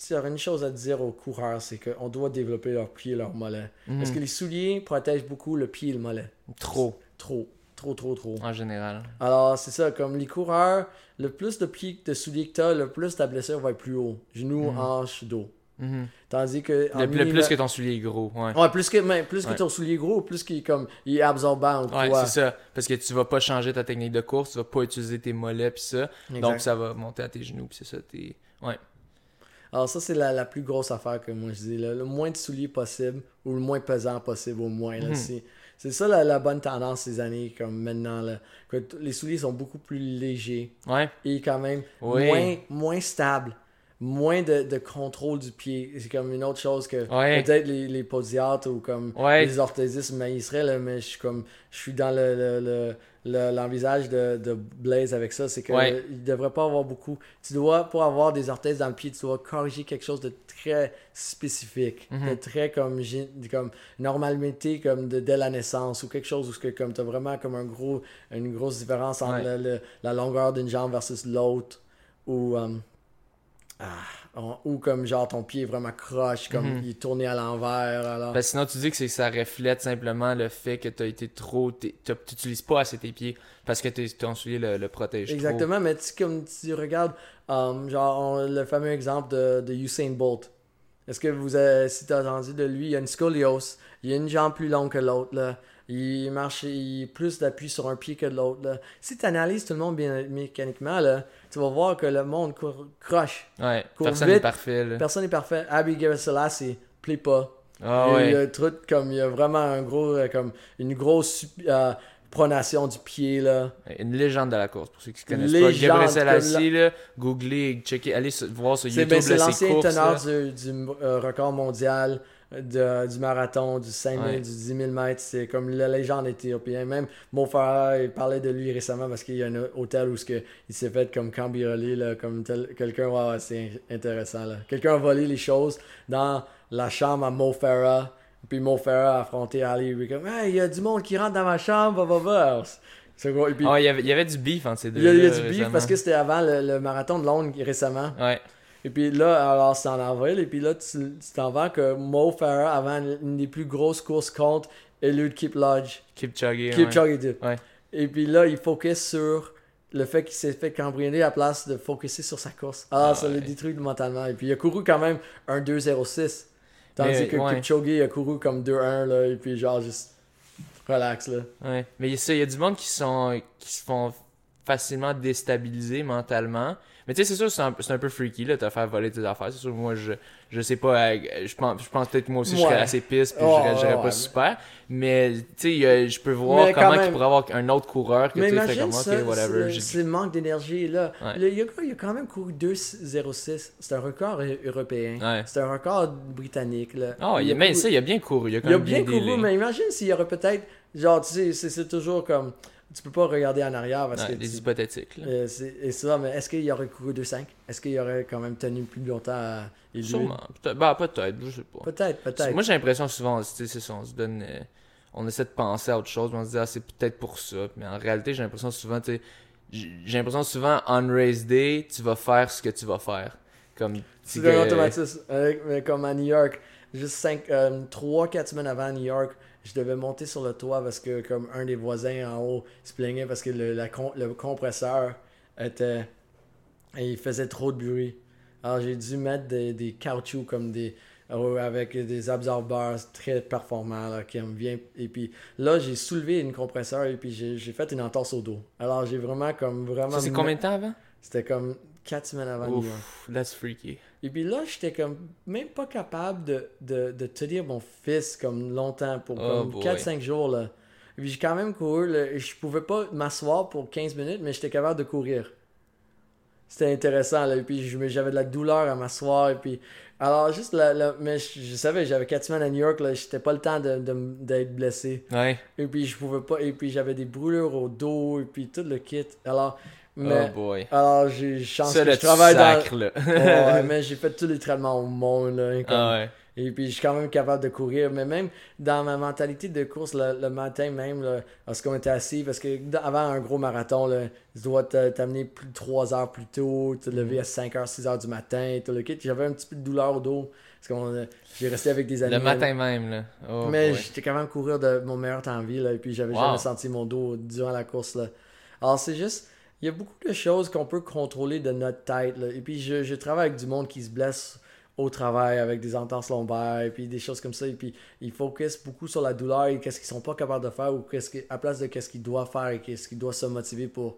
Speaker 2: tu aurais une chose à dire aux coureurs, c'est qu'on doit développer leurs pieds, leurs mollets. Parce
Speaker 1: Mhm.
Speaker 2: que les souliers protègent beaucoup le pied et le mollet.
Speaker 1: Trop,
Speaker 2: Trop, trop, trop, trop.
Speaker 1: en général.
Speaker 2: Alors, c'est ça, comme les coureurs, le plus de pieds de souliers que tu as, le plus ta blessure va être plus haut. Genou,
Speaker 1: Mhm.
Speaker 2: hanche, dos.
Speaker 1: Mhm.
Speaker 2: Tandis que.
Speaker 1: Le, le plus que ton soulier est gros, ouais.
Speaker 2: Ouais, plus que, mais plus que
Speaker 1: Ouais.
Speaker 2: ton soulier gros, plus qu'il est comme, il est absorbant ou
Speaker 1: Ouais,
Speaker 2: quoi.
Speaker 1: c'est ça. Parce que tu vas pas changer ta technique de course, tu vas pas utiliser tes mollets pis ça.
Speaker 2: Exact.
Speaker 1: Donc ça va monter à tes genoux pis c'est ça. T'es... Ouais.
Speaker 2: Alors ça, c'est la, la plus grosse affaire que moi je dis. là. Le moins de souliers possible ou le moins pesant possible au moins. là.
Speaker 1: Mhm.
Speaker 2: C'est ça la, la bonne tendance ces années comme maintenant. Là, que les souliers sont beaucoup plus légers
Speaker 1: Ouais.
Speaker 2: et quand même
Speaker 1: Oui.
Speaker 2: moins, moins stables. Moins de, de contrôle du pied. C'est comme une autre chose que
Speaker 1: Ouais.
Speaker 2: peut-être les, les podiatres ou comme
Speaker 1: Ouais.
Speaker 2: les orthésistes maïseraient, là, mais je suis comme je suis dans le, le, le- le- l'envisage de, de Blaze avec ça, c'est que
Speaker 1: Ouais.
Speaker 2: il devrait pas avoir beaucoup. Tu dois, pour avoir des orthèses dans le pied, tu dois corriger quelque chose de très spécifique,
Speaker 1: Mhm.
Speaker 2: de très comme, comme normalité comme de, dès la naissance ou quelque chose où ce que comme t'as vraiment comme un gros, une grosse différence entre
Speaker 1: Ouais.
Speaker 2: le- le- la longueur d'une jambe versus l'autre ou euh, ah, ou comme genre ton pied est vraiment croche, comme
Speaker 1: Mhm.
Speaker 2: il est tourné à l'envers. Alors...
Speaker 1: Que sinon, tu dis que c'est que ça reflète simplement le fait que tu as été trop. Tu n'utilises pas assez tes pieds parce que ton soulier le, le protège. trop.
Speaker 2: Exactement, mais tu, comme tu regardes, um, genre on- le fameux exemple de, de Usain Bolt. Est-ce que vous avez, si tu as entendu de lui, il y a une scoliose, il a une jambe plus longue que l'autre, là. Il marche, il plus d'appui sur un pied que de l'autre. Si tu analyses tout le monde bien mécaniquement, là, tu vas voir que le monde court- croche.
Speaker 1: Ouais, personne n'est parfait. Là.
Speaker 2: Personne n'est parfait. Abigail Selassie, plaît pas.
Speaker 1: Ah
Speaker 2: il, y a, il y a
Speaker 1: ouais.
Speaker 2: un truc comme, il y a vraiment un gros, euh, comme, une grosse euh, pronation du pied, là.
Speaker 1: Une légende de la course, pour ceux qui ne connaissent
Speaker 2: Légende,
Speaker 1: pas. Gabriel Selassie, là, googlez, checkez, allez voir sur
Speaker 2: C'est
Speaker 1: YouTube
Speaker 2: ben, c'est l'ancien teneur
Speaker 1: là.
Speaker 2: du, du, euh, record mondial de- du marathon, du 5000,
Speaker 1: Ouais.
Speaker 2: du 10 000 mètres. C'est comme la légende éthiopienne. Même mon frère, il parlait de lui récemment parce qu'il y a un hôtel où ce que, il s'est fait comme cambrioler, là, comme quelqu'un. C'est intéressant. Quelqu'un a volé les choses dans la chambre à Mo Farah. Puis Mo Farah a affronté Ali. Comme, Hey, il y a du monde qui rentre dans ma chambre, va, va, va. Puis,
Speaker 1: Ah, il y, avait, il y avait du beef entre ces deux.
Speaker 2: il y a, il y a du beef parce que c'était avant le, le marathon de Londres récemment.
Speaker 1: Ouais,
Speaker 2: Et puis là, alors c'est en avril, et puis là, tu t'en vas que Mo Farah avant une des plus grosses courses contre Eliud Kipchoge.
Speaker 1: Kipchoge. ouais.
Speaker 2: Kipchoge, il dit.
Speaker 1: Ouais.
Speaker 2: Et puis là, il focus sur le fait qu'il s'est fait cambrioler à la place de focuser sur sa course. Alors,
Speaker 1: Ah
Speaker 2: ça l'a
Speaker 1: ouais.
Speaker 2: détruit mentalement. Et puis il a couru quand même un 2-0-6. Tandis
Speaker 1: Mais,
Speaker 2: que. Kipchoge a couru comme 2-1, là, et puis genre juste relax, là.
Speaker 1: Ouais. Mais il y a ça, il y a du monde qui sont qui se font facilement déstabiliser mentalement. Mais tu sais, c'est sûr, c'est un, peu freaky, là, te faire voler tes affaires. C'est sûr, moi, je, je sais pas, euh, je pense, je pense peut-être que moi aussi, je serais
Speaker 2: Ouais.
Speaker 1: assez pisse, puis
Speaker 2: Oh,
Speaker 1: je réagirais
Speaker 2: ouais,
Speaker 1: pas super. Mais, tu sais, il je peux voir
Speaker 2: Mais
Speaker 1: comment il
Speaker 2: même-
Speaker 1: pourrait avoir un autre coureur que tu
Speaker 2: imagine
Speaker 1: comme,
Speaker 2: ça,
Speaker 1: ok, whatever.
Speaker 2: c'est- manque d'énergie là.
Speaker 1: Ouais.
Speaker 2: Le, gars, il a quand même couru 2,06. C'est un record eu- européen.
Speaker 1: Ouais.
Speaker 2: C'est un record britannique. Là.
Speaker 1: Ah, il,
Speaker 2: a
Speaker 1: a- mais
Speaker 2: couru-
Speaker 1: ça, il a bien couru. Il a quand
Speaker 2: il a bien
Speaker 1: bien
Speaker 2: couru,
Speaker 1: délai.
Speaker 2: mais imagine s'il y aurait peut-être. Genre, tu sais, c'est toujours comme. Tu peux pas regarder en arrière parce que.
Speaker 1: des
Speaker 2: tu-
Speaker 1: hypothétiques, là.
Speaker 2: euh, et ça, mais est-ce qu'il aurait couru 2,5 Est-ce qu'il aurait quand même tenu plus longtemps à Eliud?
Speaker 1: Sûrement. Peut-être, bah, peut-être, je sais pas.
Speaker 2: Peut-être, peut-être.
Speaker 1: Moi, j'ai l'impression souvent, tu sais, c'est ça, on se donne. euh, on essaie de penser à autre chose, mais on se dit, ah, c'est peut-être pour ça. Mais en réalité, j'ai l'impression souvent, tu sais, j'ai l'impression souvent, on race day, tu vas faire ce que tu vas faire. Comme.
Speaker 2: C'est un automatisme. Comme à New York, juste 3-4 semaines avant New York, je devais monter sur le toit parce que comme un des voisins en haut se plaignait parce que le, la le compresseur était... Et il faisait trop de bruit. Alors j'ai dû mettre des, des caoutchoucs comme des... euh, avec des absorbeurs très performants là, qui me vient et puis là j'ai soulevé une compresseur et puis j'ai fait une entorse au dos alors j'ai vraiment comme vraiment
Speaker 1: Ça, c'est combien de temps avant?
Speaker 2: C'était comme 4 semaines avant
Speaker 1: Ouf, that's freaky.
Speaker 2: Et puis là, j'étais comme même pas capable de, de, de tenir mon fils comme longtemps pour
Speaker 1: Oh
Speaker 2: comme
Speaker 1: boy.
Speaker 2: 4-5 jours. Là. Et puis j'ai quand même couru. là, je pouvais pas m'asseoir pour 15 minutes, mais j'étais capable de courir. C'était intéressant. Là. Et puis j'avais de la douleur à m'asseoir. Et puis, alors, juste la- mais je, je savais, j'avais 4 semaines à New York. Là, j'étais pas le temps de- de- d'être blessé.
Speaker 1: Ouais.
Speaker 2: Et puis je pouvais pas. Et puis j'avais des brûlures au dos. Et puis tout le kit. Alors, mais.
Speaker 1: Oh boy.
Speaker 2: alors, j'ai chance
Speaker 1: Ça,
Speaker 2: que
Speaker 1: le
Speaker 2: je travaille dans.
Speaker 1: sac, là.
Speaker 2: Ouais, mais j'ai fait tous les traitements au monde. Là, comme-
Speaker 1: ah ouais.
Speaker 2: Et puis, je suis quand même capable de courir. Mais même dans ma mentalité de course, le, le matin même, là, lorsqu'on était assis, parce que avant un gros marathon, là, tu dois t'amener plus de 3 heures plus tôt, te lever à 5 heures, 6 heures du matin, tout le kit. J'avais un petit peu de douleur au dos. Parce que j'ai resté avec des amis.
Speaker 1: Le matin même, là. Oh,
Speaker 2: Mais
Speaker 1: boy.
Speaker 2: j'étais capable de courir de mon meilleur temps en vie, là, et puis j'avais
Speaker 1: Wow.
Speaker 2: jamais senti mon dos durant la course. Là. Alors, c'est juste, il y a beaucoup de choses qu'on peut contrôler de notre tête. Là. Et puis, je, je travaille avec du monde qui se blesse au travail avec des entorses lombaires, et puis des choses comme ça. Et puis, ils focusent beaucoup sur la douleur et qu'est-ce qu'ils sont pas capables de faire, ou qu'est-ce que, à place de qu'est-ce qu'ils doivent faire et qu'est-ce qu'ils doivent se motiver pour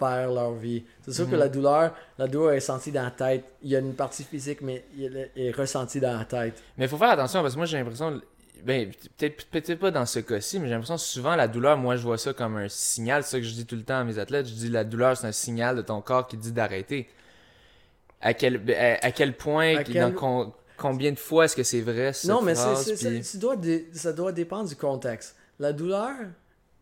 Speaker 2: faire leur vie. C'est sûr que
Speaker 1: Mhm.
Speaker 2: la douleur, la douleur est sentie dans la tête. Il y a une partie physique, mais elle est ressentie dans la tête.
Speaker 1: Mais il faut faire attention parce que moi j'ai l'impression. Ben, peut-être pas dans ce cas-ci, mais j'ai l'impression que souvent la douleur, moi je vois ça comme un signal. C'est ça que je dis tout le temps à mes athlètes. Je dis la douleur, c'est un signal de ton corps qui dit d'arrêter. À quel, ben, à, à quel point,
Speaker 2: À
Speaker 1: qui-
Speaker 2: quel-
Speaker 1: dans con- combien de fois est-ce que c'est vrai cette
Speaker 2: Non, mais
Speaker 1: phrase,
Speaker 2: c'est-
Speaker 1: puis-
Speaker 2: c'est- tu dois dé- ça doit dépendre du contexte. La douleur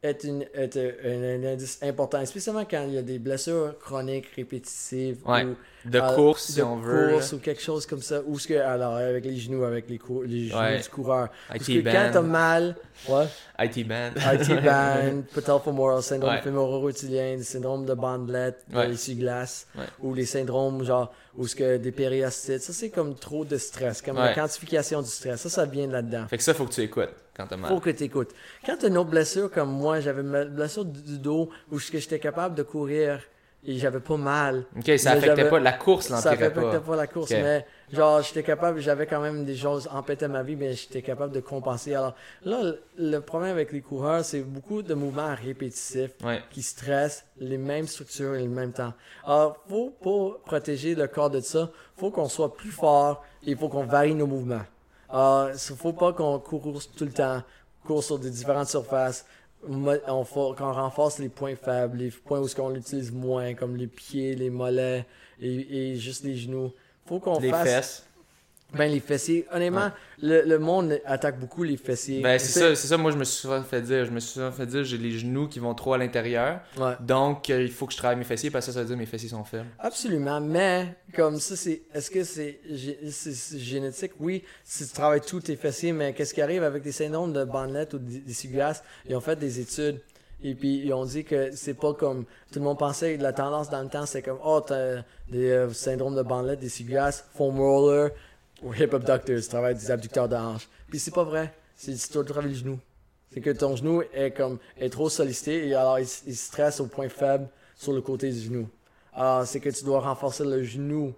Speaker 2: est, une, est un, un- un indice important, spécialement quand il y a des blessures chroniques répétitives
Speaker 1: Ouais,
Speaker 2: ou
Speaker 1: de
Speaker 2: euh,
Speaker 1: course si
Speaker 2: de
Speaker 1: on veut.
Speaker 2: course ou quelque chose comme ça. Ou ce que, alors, avec les genoux, avec les, cou- les genoux
Speaker 1: Ouais.
Speaker 2: du coureur. Parce que quand t'as
Speaker 1: band.
Speaker 2: mal, ouais,
Speaker 1: IT band.
Speaker 2: IT band, patellofemoral, syndrome
Speaker 1: Ouais.
Speaker 2: fémoro-rotilien, syndrome de bandelette,
Speaker 1: Ouais.
Speaker 2: de l'essuie-glace,
Speaker 1: Ouais.
Speaker 2: ou les syndromes genre, ou ce que des périostites. Ça, c'est comme trop de stress, comme la quantification du stress. Ça, ça vient de là-dedans.
Speaker 1: Fait que ça, faut que tu écoutes quand t'as mal.
Speaker 2: Faut que tu écoutes. Quand tu as une autre blessure comme moi, j'avais une blessure du dos où j'étais capable de courir et j'avais pas mal.
Speaker 1: Ok, ça affectait pas la course,
Speaker 2: Ça
Speaker 1: l'empirait
Speaker 2: affectait
Speaker 1: pas.
Speaker 2: pas la course, mais genre j'étais capable, j'avais quand même des choses empêtaient ma vie, mais j'étais capable de compenser. Alors là, le- problème avec les coureurs, c'est beaucoup de mouvements répétitifs
Speaker 1: Ouais.
Speaker 2: qui stressent les mêmes structures et le même temps. Alors, faut pour protéger le corps de ça, faut qu'on soit plus fort et il faut qu'on varie nos mouvements. Alors, faut pas qu'on court tout le temps, court sur des différentes surfaces. On faut qu'on renforce les points faibles, les points où ce qu'on utilise moins, comme les pieds, les mollets et, et juste les genoux. Faut qu'on
Speaker 1: Les
Speaker 2: fasse
Speaker 1: fesses.
Speaker 2: Ben les fessiers. Honnêtement, le, le monde attaque beaucoup les fessiers.
Speaker 1: Ben, c'est ça, c'est ça, moi je me suis souvent fait dire. Je me suis souvent fait dire, j'ai les genoux qui vont trop à l'intérieur.
Speaker 2: Ouais.
Speaker 1: Donc, euh, il faut que je travaille mes fessiers parce que ça, ça veut dire que mes fessiers sont faibles.
Speaker 2: Absolument, mais comme ça, c'est. Est-ce que c'est gé- c'est- c'est génétique? Oui, si tu travailles tous tes fessiers, mais qu'est-ce qui arrive avec des syndromes de bandelette ou des des essuie-glaces? Ils ont fait des études. Et puis, ils ont dit que c'est pas comme. Tout le monde pensait la tendance dans le temps, c'est comme, oh, t'as des euh, syndromes de bandelette, des essuie-glaces, foam roller ou hip abductors, tu travailles des abducteurs de hanche. Puis c'est pas vrai. C'est tu dois travailler le genou. C'est que ton genou est comme est trop sollicité et alors il, il stresse au point faible sur le côté du genou. Alors c'est que tu dois renforcer le genou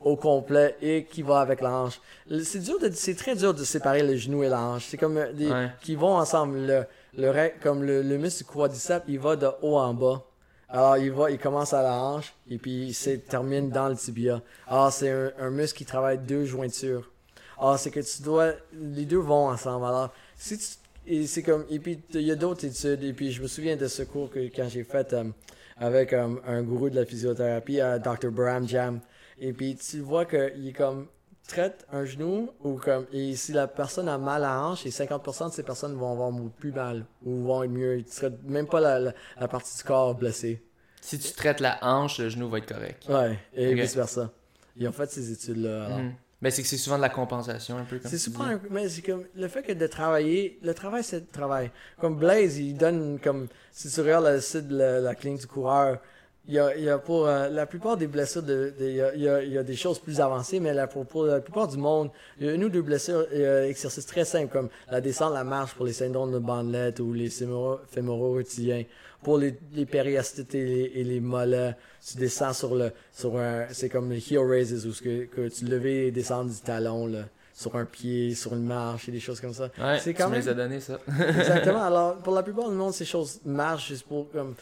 Speaker 2: au complet et qui va avec la hanche. C'est dur de c'est très dur de séparer le genou et la hanche. C'est comme euh, des
Speaker 1: Ouais.
Speaker 2: qui vont ensemble le le comme le, le muscle du quadriceps, il va de haut en bas. Alors il va il commence à la hanche et puis il termine dans le tibia. Alors c'est un, un muscle qui travaille deux jointures. Alors c'est que tu dois les deux vont ensemble. Alors si tu et c'est comme et puis il y a d'autres études et puis je me souviens de ce cours que quand j'ai fait euh, avec euh, un gourou de la physiothérapie euh, Dr. Bram Jam et puis tu vois que il est comme traite un genou ou comme et si la personne a mal à la hanche et 50% de ces personnes vont avoir plus mal ou vont être mieux ils traitent même pas la, la, la partie du corps blessée
Speaker 1: Si tu traites la hanche, le genou va être correct.
Speaker 2: ouais et vice versa ils ont fait ces études là.
Speaker 1: Mhm. Ben, c'est que c'est souvent de la compensation, un peu comme
Speaker 2: C'est
Speaker 1: dis.
Speaker 2: un- mais c'est comme le fait que de travailler, le travail c'est le travail. Comme Blaze, il donne comme si tu regardes le site de la, la clinique du coureur, il y a, il y a pour euh, la plupart des blessures, de, de- il, y a, il y a- il y a des choses plus avancées, mais là, pour, pour la plupart du monde, il y a une ou deux blessures, euh, exercices très simples comme la descente, la marche pour les syndromes de bandelette ou les fémoro- fémoro-rotiliens. Pour les, les périostites et les, et les mollets, tu descends sur le, sur un, c'est comme les heel raises où que, que tu levais et descends du talon, là, sur un pied, sur une marche et des choses comme ça.
Speaker 1: Ouais,
Speaker 2: c'est
Speaker 1: tu
Speaker 2: quand
Speaker 1: me
Speaker 2: même-
Speaker 1: les as donné, ça.
Speaker 2: Exactement. Alors, pour la plupart du monde, ces choses marchent juste pour comme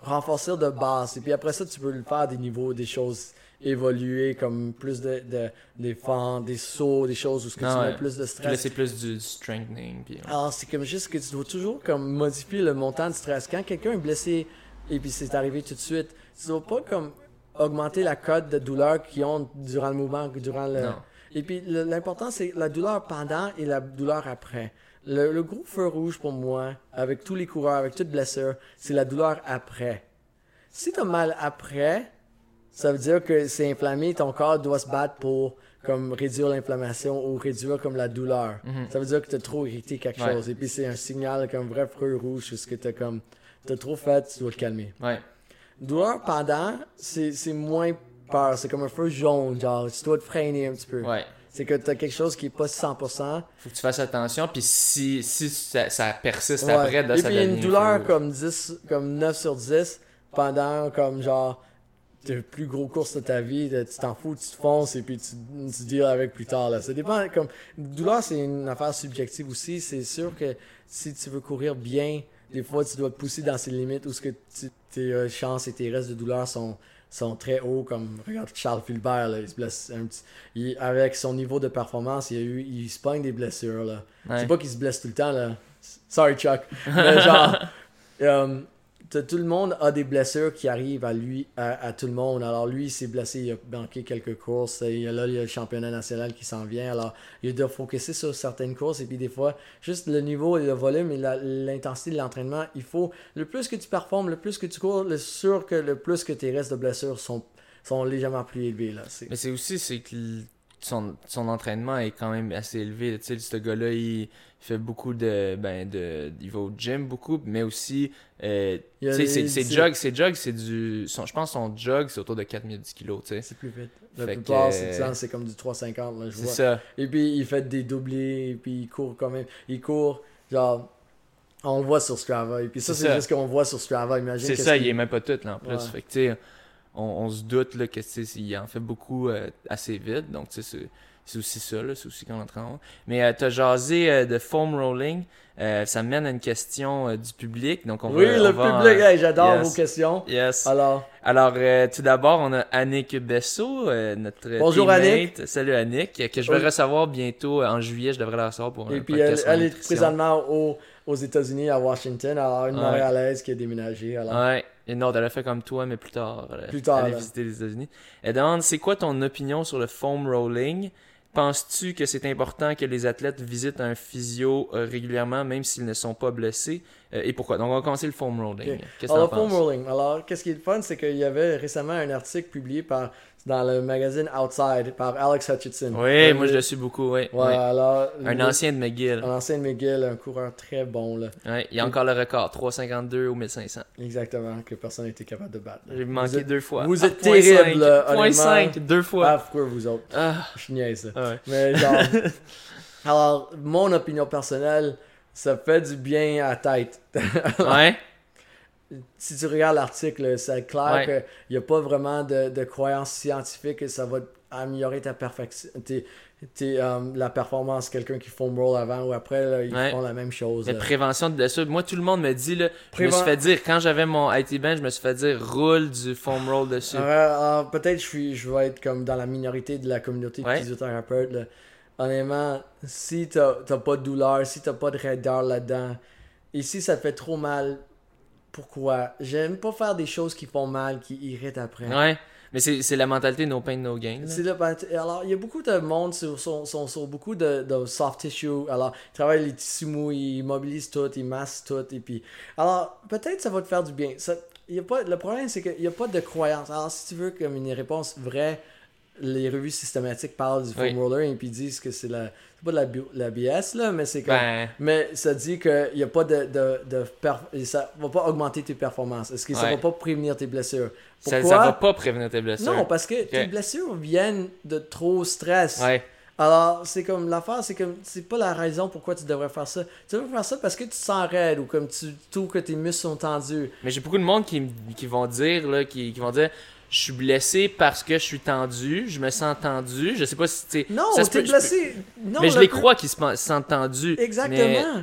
Speaker 2: renforcer de base. Et puis après ça, tu peux le faire à des niveaux, des choses évoluer comme plus de, de des fentes, des sauts, des choses où ce que
Speaker 1: Ah
Speaker 2: tu
Speaker 1: ouais.
Speaker 2: mets plus de
Speaker 1: Puis là,
Speaker 2: stress.
Speaker 1: c'est plus du strengthening. Puis, ouais.
Speaker 2: Alors, c'est comme juste que tu dois toujours comme modifier le montant de stress. Quand quelqu'un est blessé et puis c'est arrivé tout de suite, tu dois pas comme augmenter la cote de douleur qu'ils ont durant le mouvement, durant le...
Speaker 1: Non.
Speaker 2: Et puis l'important, c'est la douleur pendant et la douleur après. Le, le gros feu rouge pour moi, avec tous les coureurs, avec toute blessure, c'est la douleur après. Si tu as mal après, ça veut dire que c'est inflammé, ton corps doit se battre pour comme réduire l'inflammation ou réduire comme la douleur. Ça veut dire que tu as trop irrité quelque
Speaker 1: Mhm. Ouais.
Speaker 2: chose. Et puis c'est un signal comme vrai feu rouge, ce que tu as comme t'as trop fait, tu dois te calmer.
Speaker 1: Ouais.
Speaker 2: Douleur pendant, c'est c'est moins peur, c'est comme un feu jaune, genre tu dois te freiner un petit peu.
Speaker 1: Ouais.
Speaker 2: C'est que tu as quelque chose qui est pas 100%.
Speaker 1: Faut que tu fasses attention, puis si, si ça, ça persiste
Speaker 2: Ouais.
Speaker 1: après, là,
Speaker 2: Et
Speaker 1: ça
Speaker 2: puis une
Speaker 1: devient
Speaker 2: douleur
Speaker 1: fou.
Speaker 2: comme 10, comme 9 sur 10 pendant comme genre tes plus gros courses de ta vie, tu t'en fous, tu te fonces et puis tu, tu deals avec plus tard. Là. Ça dépend. Comme, douleur, c'est une affaire subjective aussi. C'est sûr que si tu veux courir bien, des fois tu dois te pousser dans ses limites où ce que tu- tes euh, chances et tes restes de douleur sont, sont très hauts. Comme regarde Charles Fulbert, là, il se blesse un petit. il- avec son niveau de performance, il, a eu, il se pogne des blessures. Là.
Speaker 1: Ouais.
Speaker 2: C'est pas qu'il se blesse tout le temps, là. Sorry, Chuck. Mais genre, euh, tout le monde a des blessures qui arrivent à lui, à, tout le monde. Alors lui, il s'est blessé, il a manqué quelques courses. Là, il y a le championnat national qui s'en vient. Alors, il doit focuser sur certaines courses. Et puis des fois, juste le niveau et le volume et l'intensité de l'entraînement, il faut, le plus que tu performes, le plus que tu cours, le sûr que le plus que tes restes de blessures sont, sont légèrement plus élevés. Là.
Speaker 1: Mais c'est aussi, c'est que son, son entraînement est quand même assez élevé. Tu sais, ce gars-là, il, il fait beaucoup de, ben, de. Il va au gym beaucoup, mais aussi. euh,
Speaker 2: Il
Speaker 1: tu sais, ses
Speaker 2: c'est-
Speaker 1: jogs, ses jogs, c'est du. son- je pense que son jog, c'est autour de 4010 kilos, tu sais.
Speaker 2: C'est plus vite. La
Speaker 1: Fait
Speaker 2: plupart,
Speaker 1: que-
Speaker 2: c'est c'est comme du 350. Là, je
Speaker 1: C'est
Speaker 2: vois.
Speaker 1: ça.
Speaker 2: Et puis il fait des doublés, et puis il court quand même. Il court, genre, on le voit sur Strava. Et puis ça,
Speaker 1: C'est
Speaker 2: c'est juste qu'on voit sur Strava. Imagine
Speaker 1: C'est ça,
Speaker 2: qu'il-
Speaker 1: il est même pas tout, là, en plus.
Speaker 2: Ouais.
Speaker 1: Fait que, tu sais, on, on se doute, là, que, tu sais, il en fait beaucoup euh, assez vite. Donc, tu sais, c'est- aussi ça. C'est aussi qu'on entraîne. Mais euh, t'as jasé euh, de foam rolling. Euh, ça mène à une question euh, du public. Donc, on
Speaker 2: Oui,
Speaker 1: va,
Speaker 2: le
Speaker 1: on va,
Speaker 2: public, hey, j'adore
Speaker 1: yes.
Speaker 2: vos questions.
Speaker 1: Yes.
Speaker 2: Alors,
Speaker 1: Alors, euh, tout d'abord, on a Annick Besso, euh, notre
Speaker 2: Bonjour,
Speaker 1: teammate.
Speaker 2: Annick.
Speaker 1: Salut Annick, que je vais
Speaker 2: Oui.
Speaker 1: recevoir bientôt en juillet. Je devrais la recevoir pour un
Speaker 2: et puis elle, est présentement au- aux États-Unis, à Washington. Alors, une
Speaker 1: Ouais.
Speaker 2: Montréalaise qui a déménagé. Alors,
Speaker 1: Ouais, et non, elle a fait comme toi, mais plus tard.
Speaker 2: Plus tard,
Speaker 1: Elle a
Speaker 2: là.
Speaker 1: visité les États-Unis. Elle demande c'est quoi ton opinion sur le foam rolling? Penses-tu que c'est important que les athlètes visitent un physio euh, régulièrement, même s'ils ne sont pas blessés? Euh, Et pourquoi? Donc, on va commencer le foam rolling. Qu'est-ce que
Speaker 2: Alors, le foam rolling. Alors, qu'est-ce qui est le fun, c'est qu'il y avait récemment un article publié par, dans le magazine Outside par Alex Hutchinson.
Speaker 1: Oui, moi je le suis beaucoup, oui.
Speaker 2: Ouais,
Speaker 1: oui.
Speaker 2: alors,
Speaker 1: Un
Speaker 2: le-
Speaker 1: ancien de McGill.
Speaker 2: Un ancien de McGill, un coureur très bon, là.
Speaker 1: Ouais, il y a encore le record, 3,52 au 1500.
Speaker 2: Exactement, que personne n'a été capable de battre.
Speaker 1: J'ai manqué
Speaker 2: êtes-
Speaker 1: deux fois.
Speaker 2: vous
Speaker 1: Ah,
Speaker 2: êtes terrible, honnêtement.
Speaker 1: 5, deux fois.
Speaker 2: Ah, pourquoi vous autres?
Speaker 1: Ah,
Speaker 2: Je niaise.
Speaker 1: ouais.
Speaker 2: Mais genre. alors, mon opinion personnelle, ça fait du bien à la tête.
Speaker 1: Ouais,
Speaker 2: si tu regardes l'article, c'est clair
Speaker 1: Ouais.
Speaker 2: qu'il n'y a pas vraiment de, de croyance scientifique que ça va améliorer ta perfection. tes- tes, euh, la performance, quelqu'un qui foam roll avant ou après, là, ils
Speaker 1: Ouais.
Speaker 2: font la même chose. Là.
Speaker 1: prévention de blessure. Moi, tout le monde me dit, là, je me suis fait dire, quand j'avais mon IT bench, je me suis fait dire, roule du foam roll dessus.
Speaker 2: Alors, peut-être je suis je vais être comme dans la minorité de la communauté de
Speaker 1: Ouais.
Speaker 2: physiothérapeutes. là. Honnêtement, si t'as t'as pas de douleur, si t'as pas de raideur là-dedans, et si ça te fait trop mal, pourquoi J'aime pas faire des choses qui font mal, qui irritent après.
Speaker 1: Ouais, mais c'est la mentalité no pain, no gain. là.
Speaker 2: Ben, alors, il y a beaucoup de monde sur, sur, sur- sur beaucoup de, de soft tissue. Alors, ils travaillent les tissus mous, ils mobilisent tout, ils massent tout. Et puis, alors, peut-être ça va te faire du bien. Ça, y a pas, le problème, c'est qu'il n'y a pas de croyance. Alors, si tu veux comme une réponse vraie, les revues systématiques parlent du foam
Speaker 1: Oui.
Speaker 2: roller et puis disent que c'est la, c'est pas de la, bio- la BS, là, mais c'est comme.
Speaker 1: Ben,
Speaker 2: Mais ça dit qu'il n'y a pas de. de, de perf- ça va pas augmenter tes performances. Est-ce que ça
Speaker 1: Ouais.
Speaker 2: va pas prévenir tes blessures?
Speaker 1: ça,
Speaker 2: Pourquoi?
Speaker 1: ça va pas prévenir tes blessures.
Speaker 2: Non, parce que tes blessures viennent de trop stress.
Speaker 1: Ouais,
Speaker 2: Alors, c'est comme l'affaire, c'est comme c'est pas la raison pourquoi tu devrais faire ça. Tu devrais faire ça parce que tu te sens raide ou comme tu trouves que tes muscles sont tendus.
Speaker 1: mais j'ai beaucoup de monde qui, qui vont dire, là, qui, qui vont dire, je suis blessé parce que je suis tendu, je me sens tendu. Je sais pas si, tu
Speaker 2: Non, t'es blessé. Non,
Speaker 1: mais je
Speaker 2: le
Speaker 1: les crois qu'ils se, sentent tendus.
Speaker 2: Exactement.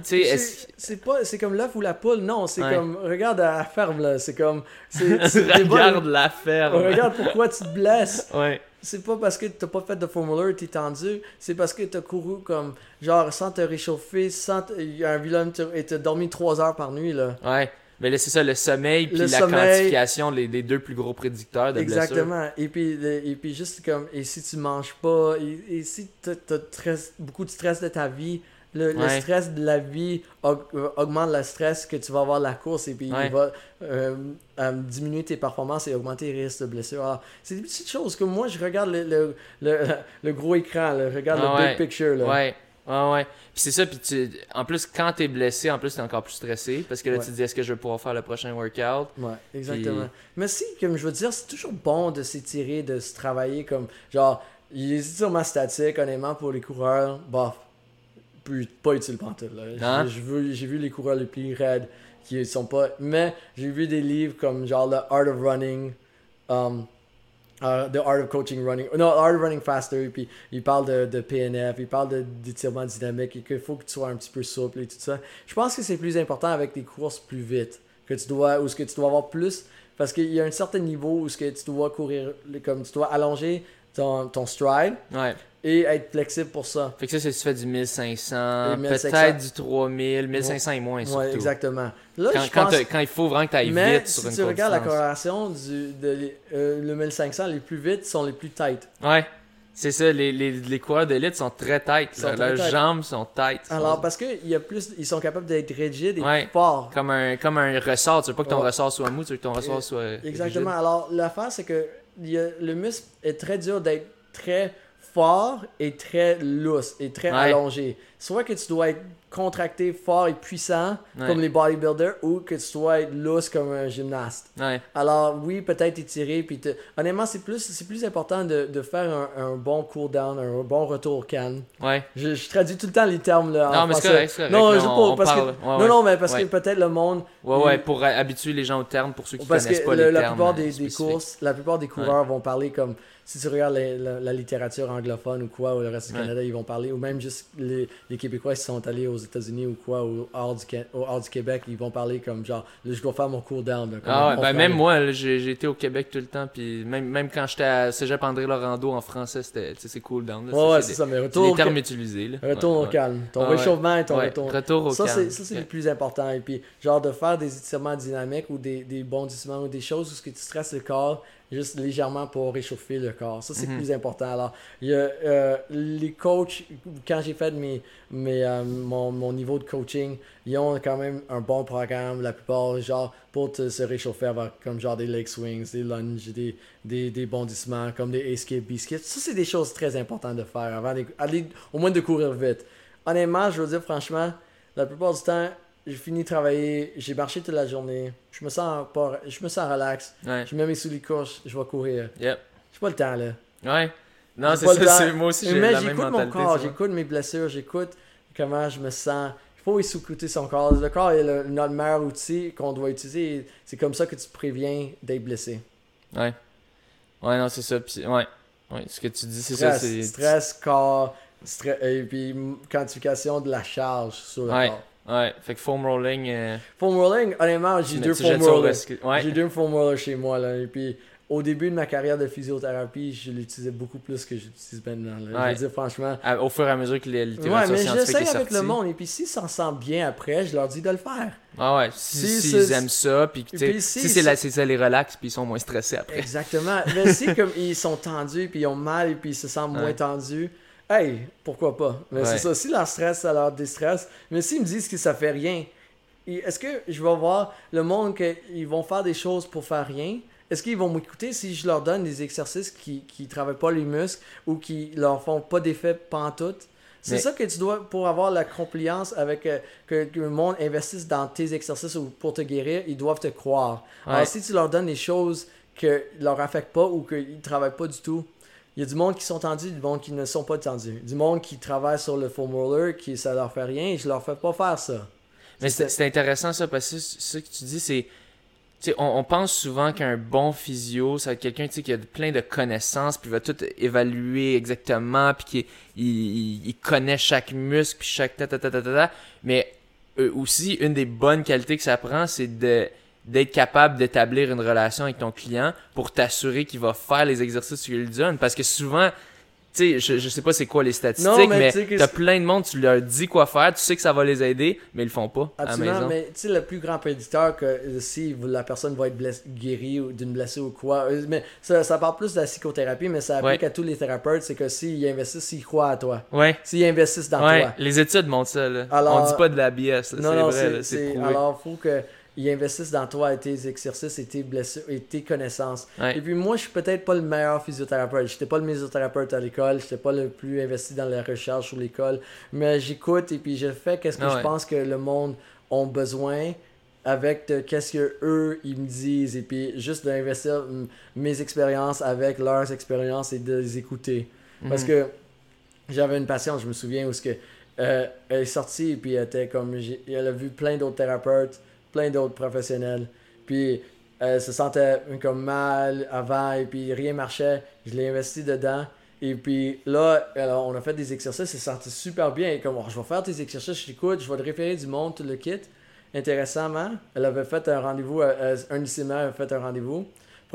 Speaker 2: C'est pas, c'est comme l'œuf ou la poule. Non, c'est
Speaker 1: Ouais.
Speaker 2: comme regarde à la ferme là. C'est comme, c'est,
Speaker 1: Regarde
Speaker 2: bonnes-
Speaker 1: la ferme.
Speaker 2: Regarde pourquoi tu te blesses.
Speaker 1: Ouais.
Speaker 2: C'est pas parce que t'as pas fait de roller, t'es tendu. C'est parce que t'as couru comme, genre, sans te réchauffer, sans te- il y a un vilain et t'as dormi 3 heures par nuit là.
Speaker 1: Ouais. Mais là, c'est ça, le sommeil puis
Speaker 2: Le
Speaker 1: la
Speaker 2: sommeil.
Speaker 1: quantification, les, les deux plus gros prédicteurs de blessures.
Speaker 2: Exactement. Et puis, et puis juste comme, et si tu manges pas, et, et si tu as beaucoup de stress de ta vie, le, stress de la vie euh, augmente le stress que tu vas avoir de la course et puis
Speaker 1: Ouais.
Speaker 2: il va euh, euh, diminuer tes performances et augmenter les risques de blessure. Alors, c'est des petites choses que moi, je regarde le, le, le, le gros écran, là, je regarde
Speaker 1: Ah
Speaker 2: le
Speaker 1: ouais.
Speaker 2: big picture. Là.
Speaker 1: Ouais, ouais. Puis c'est ça, puis tu... en plus, quand t'es blessé, en plus, t'es encore plus stressé. Parce que là,
Speaker 2: Ouais.
Speaker 1: tu te dis, est-ce que je vais pouvoir faire le prochain workout?
Speaker 2: Ouais, exactement. Mais si, comme je veux dire, c'est toujours bon de s'étirer, de se travailler comme. Genre, les étirements statiques, honnêtement, pour les coureurs, bof, plus, pas utile pantoute. Là. J'ai, vu, j'ai vu les coureurs les plus raides qui sont pas. Mais j'ai vu des livres comme genre The Art of Running, um, uh, The Art of Coaching Running, non, Art of Running Faster, puis il parle de, de PNF, il parle d'étirement dynamique et qu'il faut que tu sois un petit peu souple et tout ça. Je pense que c'est plus important avec des courses plus vite, que tu dois, ou ce que tu dois avoir plus, parce qu'il y a un certain niveau où ce que tu dois courir, comme tu dois allonger ton, ton stride
Speaker 1: Ouais.
Speaker 2: Et être flexible pour ça.
Speaker 1: Fait que ça, c'est si tu fais du 1500,
Speaker 2: Et 1500.
Speaker 1: peut-être du 3000, 1500 et moins surtout.
Speaker 2: Ouais, exactement. Là,
Speaker 1: Quand,
Speaker 2: je
Speaker 1: quand,
Speaker 2: pense...
Speaker 1: quand il faut vraiment que tu ailles
Speaker 2: Mais
Speaker 1: vite sur
Speaker 2: si
Speaker 1: une
Speaker 2: tu
Speaker 1: courte
Speaker 2: regardes la corrélation du de, euh, le 1500, les plus vite sont les plus tight.
Speaker 1: Ouais, c'est ça. Les, les, les coureurs d'élite sont très tight.
Speaker 2: Sont
Speaker 1: là.
Speaker 2: très
Speaker 1: Leurs
Speaker 2: tight.
Speaker 1: jambes sont tight.
Speaker 2: Alors, parce que il y a plus, ils sont capables d'être rigides et
Speaker 1: Ouais.
Speaker 2: plus forts.
Speaker 1: Comme un, comme un ressort. Tu veux pas que ton
Speaker 2: Ouais.
Speaker 1: ressort soit mou, tu veux que ton ressort soit.
Speaker 2: Exactement.
Speaker 1: rigide.
Speaker 2: Alors, l'affaire, c'est que y a- le muscle est très dur d'être très fort et très lousse et très
Speaker 1: Ouais.
Speaker 2: allongé. Soit que tu dois être contracté, fort et puissant
Speaker 1: Ouais.
Speaker 2: comme les bodybuilders ou que tu dois être lousse comme un gymnaste.
Speaker 1: Ouais.
Speaker 2: Alors oui, peut-être étirer. Puis te- honnêtement, c'est plus, c'est plus important de, de faire un, un bon cool down, un bon retour au calme.
Speaker 1: Ouais.
Speaker 2: Je, je traduis tout le temps les termes là. en
Speaker 1: Non, mais c'est correct, correct.
Speaker 2: Non,
Speaker 1: là,
Speaker 2: je
Speaker 1: on-
Speaker 2: pas,
Speaker 1: on
Speaker 2: parce
Speaker 1: parle.
Speaker 2: que non, non, mais parce que peut-être le monde.
Speaker 1: Ouais, ouais, pour habituer les gens aux termes, pour ceux qui
Speaker 2: parce
Speaker 1: connaissent
Speaker 2: que
Speaker 1: pas
Speaker 2: le-
Speaker 1: les
Speaker 2: la
Speaker 1: termes.
Speaker 2: plupart
Speaker 1: euh,
Speaker 2: des, des
Speaker 1: spécifiques.
Speaker 2: courses, la plupart des coureurs vont parler comme si tu regardes la, la- la littérature anglophone ou quoi, ou le reste du
Speaker 1: Ouais.
Speaker 2: Canada, ils vont parler, ou même juste les, les Québécois qui sont allés aux États-Unis ou quoi, ou hors du, hors du Québec, ils vont parler comme genre, là, je dois faire mon là, comme
Speaker 1: Ah ouais, ben même moi, j'ai été au Québec tout le temps, puis même, même quand j'étais à Cégep André Laurando en français, c'était c'est cool down. là,
Speaker 2: Ouais, ouais,
Speaker 1: c'est
Speaker 2: ça, mais retour, au,
Speaker 1: termes
Speaker 2: ca-
Speaker 1: utilisés. Là.
Speaker 2: retour
Speaker 1: Ouais,
Speaker 2: au calme. Ton
Speaker 1: Ah
Speaker 2: réchauffement et ton retour.
Speaker 1: retour au
Speaker 2: Ça,
Speaker 1: calme.
Speaker 2: ça, c'est le plus important. Et puis, genre, de faire des étirements dynamiques ou des, des bondissements ou des choses où ce que tu stresses le corps juste légèrement pour réchauffer le corps. Ça, c'est
Speaker 1: Mhm.
Speaker 2: plus important. Alors, il y a, euh, les coachs, quand j'ai fait mes, mes, euh, mon, mon niveau de coaching, ils ont quand même un bon programme, la plupart, genre, pour te, se réchauffer avec, comme genre des leg swings, des lunges, des, des, des bondissements, comme des A-skip, B-skip. Ça, c'est des choses très importantes de faire avant aller, au moins de courir vite. Honnêtement, je veux dire, franchement, la plupart du temps, j'ai fini de travailler, j'ai marché toute la journée, je me sens pas, je me sens relax,
Speaker 1: Ouais.
Speaker 2: je mets mes sous les couches, je vais courir.
Speaker 1: Yep.
Speaker 2: J'ai pas le temps là.
Speaker 1: Ouais. Non, c'est
Speaker 2: pas le
Speaker 1: ça, moi aussi, j'ai la même
Speaker 2: j'écoute mon
Speaker 1: mentalité.
Speaker 2: corps, j'écoute mes blessures, j'écoute comment je me sens. Il faut sous-écouter son corps. Le corps est le- notre meilleur outil qu'on doit utiliser. C'est comme ça que tu préviens d'être blessé.
Speaker 1: Ouais. Ouais, non, c'est ça. Puis, ouais. Ouais, ce que tu dis, c'est ça.
Speaker 2: Stress, corps, stre- et puis quantification de la charge sur le
Speaker 1: Ouais.
Speaker 2: corps.
Speaker 1: Ouais, fait que foam rolling. euh,
Speaker 2: Foam rolling, honnêtement, j'ai deux foam rollers.
Speaker 1: Ouais.
Speaker 2: J'ai deux foam rollers chez moi. Là, et puis, au début de ma carrière de physiothérapie, je l'utilisais beaucoup plus que j'utilise maintenant. là. Je
Speaker 1: Ouais.
Speaker 2: veux dire, franchement.
Speaker 1: À- au fur et à mesure que les
Speaker 2: Ouais,
Speaker 1: littérature
Speaker 2: mais
Speaker 1: scientifique est
Speaker 2: avec le
Speaker 1: sortie.
Speaker 2: monde. Et puis, s'ils s'en sentent bien après, je leur dis de le faire.
Speaker 1: Ah ouais, si,
Speaker 2: Si
Speaker 1: si, ils aiment ça, puis
Speaker 2: Puis si
Speaker 1: si c'est la- ça les relax, puis ils sont moins stressés après.
Speaker 2: Exactement. Mais si comme ils sont tendus, puis ils ont mal, et puis ils se sentent moins
Speaker 1: Ouais.
Speaker 2: tendus, hey, pourquoi pas? Mais
Speaker 1: Ouais.
Speaker 2: c'est ça. Si leur stress, ça leur déstresse, mais s'ils me disent que ça fait rien, est-ce que je vais voir le monde qu'ils vont faire des choses pour faire rien? Est-ce qu'ils vont m'écouter si je leur donne des exercices qui ne travaillent pas les muscles ou qui leur font pas d'effet pantoute? C'est
Speaker 1: Mais-
Speaker 2: ça que tu dois, pour avoir la compliance avec euh, que, que le monde investisse dans tes exercices ou pour te guérir, ils doivent te croire.
Speaker 1: Ouais.
Speaker 2: Alors, si tu leur donnes des choses qui ne leur affectent pas ou qu'ils ne travaillent pas du tout, il y a du monde qui sont tendus, du monde qui ne sont pas tendus. Du monde qui travaille sur le foam roller, qui ça leur fait rien, et je leur fais pas faire ça.
Speaker 1: Mais
Speaker 2: C'est-
Speaker 1: intéressant ça, parce que ce que tu dis, c'est. Tu sais, on, on pense souvent qu'un bon physio, ça va être quelqu'un qui a plein de connaissances, puis va tout évaluer exactement, puis qui il, il- il connaît chaque muscle, puis chaque ta ta ta ta ta. ta. Mais euh, aussi, une des bonnes qualités que ça prend, c'est de d'être capable d'établir une relation avec ton client pour t'assurer qu'il va faire les exercices que tu lui donnes. Parce que souvent, tu sais, je, je sais pas c'est quoi les statistiques,
Speaker 2: Non, mais
Speaker 1: t'as plein de monde, tu leur dis quoi faire, tu sais que ça va les aider, mais ils le font pas à la
Speaker 2: Absolument,
Speaker 1: maison.
Speaker 2: mais tu sais, le plus grand prédicteur que euh, si la personne va être guérie ou d'une blessure ou quoi, euh, mais ça, ça parle plus de la psychothérapie, mais ça applique
Speaker 1: Ouais.
Speaker 2: à tous les thérapeutes, c'est que s'ils investissent, s'ils croient à toi,
Speaker 1: Ouais.
Speaker 2: s'ils investissent dans
Speaker 1: ouais,
Speaker 2: toi.
Speaker 1: les études montrent ça, là.
Speaker 2: Alors-
Speaker 1: On dit pas de la BS, là,
Speaker 2: Non,
Speaker 1: c'est vrai,
Speaker 2: c'est,
Speaker 1: prouvé.
Speaker 2: alors faut que ils investissent dans toi et tes exercices et tes blessures et tes connaissances.
Speaker 1: Ouais.
Speaker 2: Et puis moi, je suis peut-être pas le meilleur physiothérapeute. J'étais pas le physiothérapeute à l'école, j'étais pas le plus investi dans la recherche sur l'école, mais j'écoute et puis je fais qu'est-ce que je pense que le monde ont besoin avec qu'est-ce que eux ils me disent et puis juste d'investir mes expériences avec leurs expériences et de les écouter. Parce
Speaker 1: Mhm.
Speaker 2: que j'avais une patiente, je me souviens, où ce que, euh, elle est sortie et puis elle était comme. Elle a vu plein d'autres thérapeutes, plein d'autres professionnels. Puis elle se sentait comme mal avant et puis rien marchait. Je l'ai investi dedans. Et puis là, alors, on a fait des exercices, elle s'est sentie super bien. Et comme, Oh, je vais faire tes exercices, je t'écoute, je vais te référer du monde, tout le kit. Intéressamment, elle avait fait un rendez-vous, euh, un lycéen avait fait un rendez-vous.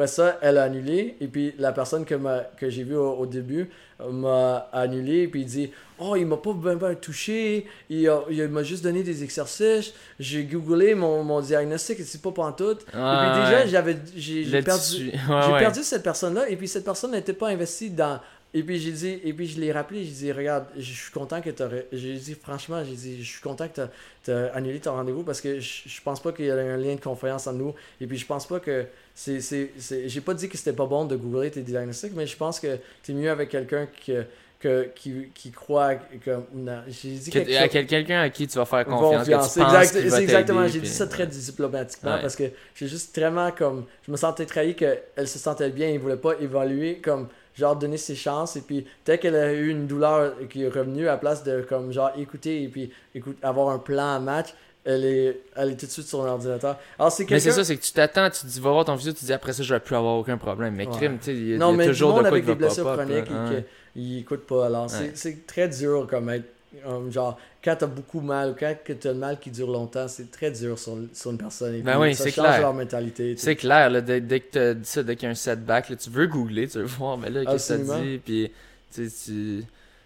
Speaker 2: Après ça, elle a annulé. Et puis la personne que, que j'ai vue au, au début euh, m'a annulé. Puis il dit Oh, il m'a pas ben touché. Il, a- il m'a juste donné des exercices. J'ai googlé mon, mon diagnostic et c'est pas pantoute.
Speaker 1: Ah,
Speaker 2: et puis déjà, j'avais, j'ai, perdu,
Speaker 1: Ouais,
Speaker 2: j'ai
Speaker 1: ouais.
Speaker 2: perdu cette personne-là. Et puis cette personne n'était pas investie dans. Et puis j'ai dit, et puis je l'ai rappelé, j'ai dit, regarde, je suis content que tu J'ai dit, franchement, j'ai dit, je suis content que tu annulé ton rendez-vous parce que je, je pense pas qu'il y a un lien de confiance entre nous. Et puis je pense pas que c'est. c'est, c'est- J'ai pas dit que c'était pas bon de googler tes diagnostics, mais je pense que tu es mieux avec quelqu'un qui, que, qui, qui croit que. Non, j'ai dit
Speaker 1: Que-
Speaker 2: quelque
Speaker 1: à quelqu'un à qui tu vas faire confiance, que
Speaker 2: Confiance.
Speaker 1: tu
Speaker 2: Exact-
Speaker 1: va
Speaker 2: exactement, j'ai
Speaker 1: puis-
Speaker 2: dit ça très diplomatiquement
Speaker 1: Ouais.
Speaker 2: parce que j'ai juste vraiment comme. Je me sentais trahi qu'elle se sentait bien, il voulait pas évaluer comme. Genre donner ses chances et puis dès qu'elle a eu une douleur qui est revenue à la place de comme genre écouter et puis écoute, avoir un plan à match, elle est, elle est tout de suite sur l'ordinateur. Alors c'est
Speaker 1: Mais c'est ça, c'est que tu t'attends, tu te dis, va voir ton physio, tu dis après ça, je vais plus avoir aucun problème. Mais
Speaker 2: Ouais.
Speaker 1: crime, tu sais, il y a,
Speaker 2: non,
Speaker 1: il y a
Speaker 2: mais
Speaker 1: toujours de quoi
Speaker 2: avec des blessures chroniques, il,
Speaker 1: Ouais.
Speaker 2: il écoute pas. Alors,
Speaker 1: Ouais.
Speaker 2: c'est très dur comme être. Um, genre, quand t'as beaucoup mal ou quand que t'as le mal qui dure longtemps, c'est très dur sur, sur une personne. Et
Speaker 1: Ben oui,
Speaker 2: ça
Speaker 1: c'est
Speaker 2: change
Speaker 1: clair.
Speaker 2: leur mentalité.
Speaker 1: C'est clair, là, dès, dès que tu as dit ça, dès qu'il y a un setback, là, tu veux googler, tu veux voir, mais là, qu'est-ce que ça dit, puis tu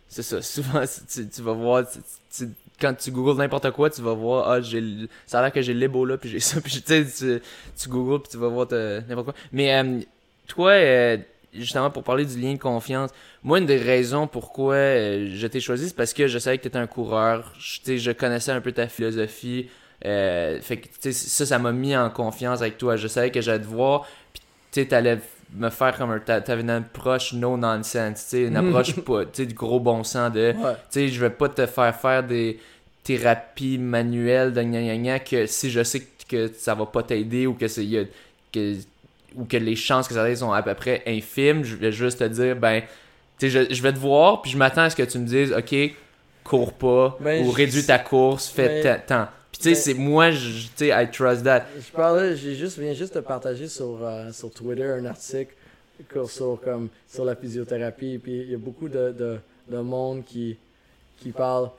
Speaker 1: C'est ça, souvent, tu, tu vas voir, tu- tu- quand tu googles n'importe quoi, tu vas voir, ah, j'ai, ça a l'air que j'ai l'Ebola, puis j'ai ça, puis tu tu, googles, puis tu vas voir n'importe quoi. Mais euh, toi, euh, justement, pour parler du lien de confiance, moi, une des raisons pourquoi euh, je t'ai choisi, c'est parce que je savais que tu étais un coureur, je, je connaissais un peu ta philosophie, euh, fait que, ça, ça m'a mis en confiance avec toi. Je savais que j'allais te voir, puis tu t'allais me faire comme un. t'a- T'avais une approche no nonsense, tu une approche pas, tu du gros bon sens de.
Speaker 2: Ouais.
Speaker 1: Tu je vais pas te faire faire des thérapies manuelles de gna gna gna que si je sais que ça va pas t'aider ou que c'est. que, ou que les chances que ça t'aide sont à peu près infimes, je vais juste te dire, ben, tu sais, je, je vais te voir, puis je m'attends à ce que tu me dises, ok, cours pas,
Speaker 2: Ben,
Speaker 1: ou
Speaker 2: je-
Speaker 1: réduis ta course, fais
Speaker 2: Ben,
Speaker 1: ta- tant. Puis tu sais,
Speaker 2: ben-
Speaker 1: c'est moi, je- tu sais, I trust that.
Speaker 2: Je parlais, j'ai juste, viens juste de partager sur, euh, sur Twitter un article sur, comme, sur la physiothérapie. Puis il y a beaucoup de, de, de monde qui, qui parle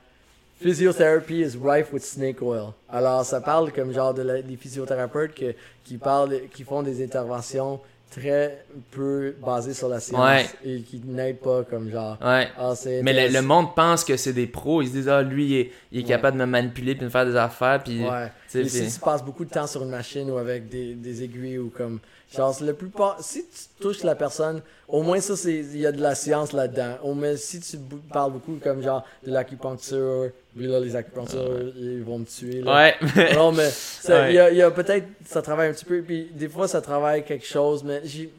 Speaker 2: Physiotherapy is rife with snake oil. Alors, ça parle comme genre de la- des physiothérapeutes que- qui parlent, qui font des interventions très peu basées sur la science
Speaker 1: Ouais.
Speaker 2: et qui n'aident pas comme genre.
Speaker 1: Ouais.
Speaker 2: Ah,
Speaker 1: Mais le, monde pense que c'est des pros. Ils se disent, ah, lui, il est, il est
Speaker 2: Ouais.
Speaker 1: capable de me manipuler puis de me faire des affaires. Puis,
Speaker 2: Ouais. Et si
Speaker 1: puis-
Speaker 2: tu passes beaucoup de temps sur une machine ou avec des, des aiguilles ou comme. Genre, le plupart. Si tu touches la personne, au moins ça, c'est il y a de la science là-dedans. Au moins, si tu parles beaucoup comme genre de l'acupuncture, puis là, les acupunctures, ils vont me tuer. Là.
Speaker 1: Ouais.
Speaker 2: Non, mais ça-
Speaker 1: Ouais.
Speaker 2: il y a, a peut-être. Ça travaille un petit peu, puis des fois, ça travaille quelque chose, mais j'ai.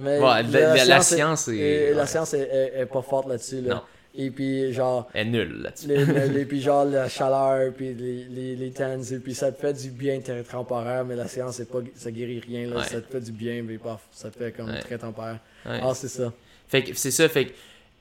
Speaker 2: Mais
Speaker 1: Ouais, la- la- la science est-
Speaker 2: est. La science est pas forte là-dessus. Là. Et puis, genre
Speaker 1: Elle est nulle là-dessus.
Speaker 2: les- puis genre la chaleur puis les, les, les et puis ça te fait du bien très temporaire mais la c'est pas ça guérit rien là
Speaker 1: Ouais.
Speaker 2: ça te fait du bien mais paf ça te fait comme
Speaker 1: Ouais.
Speaker 2: très temporaire
Speaker 1: Ouais.
Speaker 2: ah c'est ça
Speaker 1: Fait que c'est ça, fait que.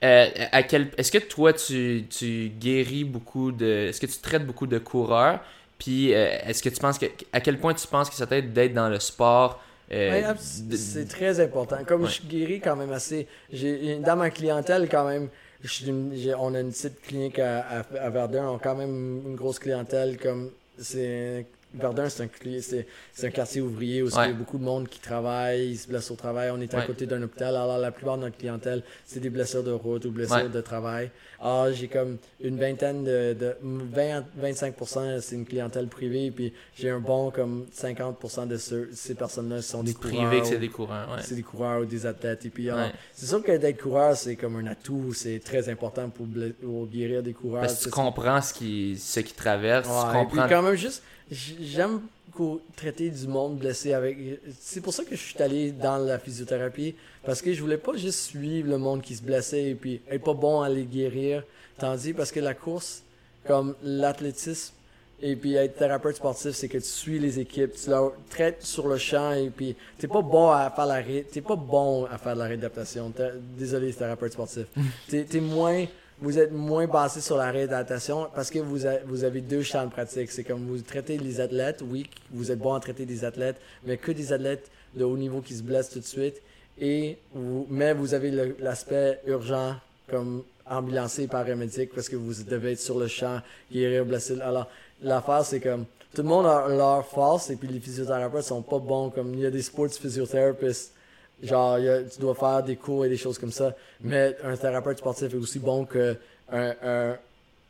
Speaker 1: euh, à quel, est-ce que toi, tu, tu guéris beaucoup de. Est-ce que tu traites beaucoup de coureurs? Puis, euh, est-ce que tu penses que. À quel point tu penses que ça t'aide d'être dans le sport? euh,
Speaker 2: c'est très important comme je guéris quand même assez j'ai dans ma clientèle quand même je on a une petite clinique à, à, à Verdun on a quand même une grosse clientèle comme c'est Verdun, c'est un, c'est, c'est un quartier ouvrier où il y a beaucoup de monde qui travaille, ils se blessent au travail. On est à
Speaker 1: Ouais.
Speaker 2: côté d'un hôpital, alors la plupart de notre clientèle, c'est des blessures de route ou blessures
Speaker 1: Ouais.
Speaker 2: de travail. Alors j'ai comme une vingtaine de, de 20 25% c'est une clientèle privée, puis j'ai un bon comme 50% de ceux, ces personnes-là sont des coureurs.
Speaker 1: privé que c'est des courants, ouais.
Speaker 2: c'est des coureurs ou des athlètes. Et puis, alors,
Speaker 1: Ouais.
Speaker 2: c'est sûr que d'être coureur, c'est comme un atout, c'est très important pour, pour guérir des coureurs.
Speaker 1: Parce que tu comprends ce qui, ce qui traverse,
Speaker 2: Ouais,
Speaker 1: tu
Speaker 2: et puis
Speaker 1: comprends.
Speaker 2: quand même juste, j'aime traiter du monde blessé avec. C'est pour ça que je suis allé dans la physiothérapie parce que je voulais pas juste suivre le monde qui se blessait et puis être pas bon à les guérir. Tandis parce que la course, comme l'athlétisme et puis être thérapeute sportif, c'est que tu suis les équipes, tu leur traites sur le champ et puis t'es pas bon à faire la ré- t'es pas bon à faire de la réadaptation. Désolé, thérapeute sportif. T'es t'es moins vous êtes moins basé sur la réadaptation parce que vous, a- vous avez deux champs de pratique. C'est comme vous traitez les athlètes, oui, vous êtes bon à traiter des athlètes, mais que des athlètes de haut niveau qui se blessent tout de suite. Et vous, mais vous avez l'aspect urgent comme ambulancier paramédic parce que vous devez être sur le champ, guérir, blesser. Alors, l'affaire, c'est comme tout le monde a leur force et puis les physiothérapeutes sont pas bons. Comme il y a des sports physiothérapeutes Genre, tu dois faire des cours et des choses comme ça. Mais un thérapeute sportif est aussi bon que un, un,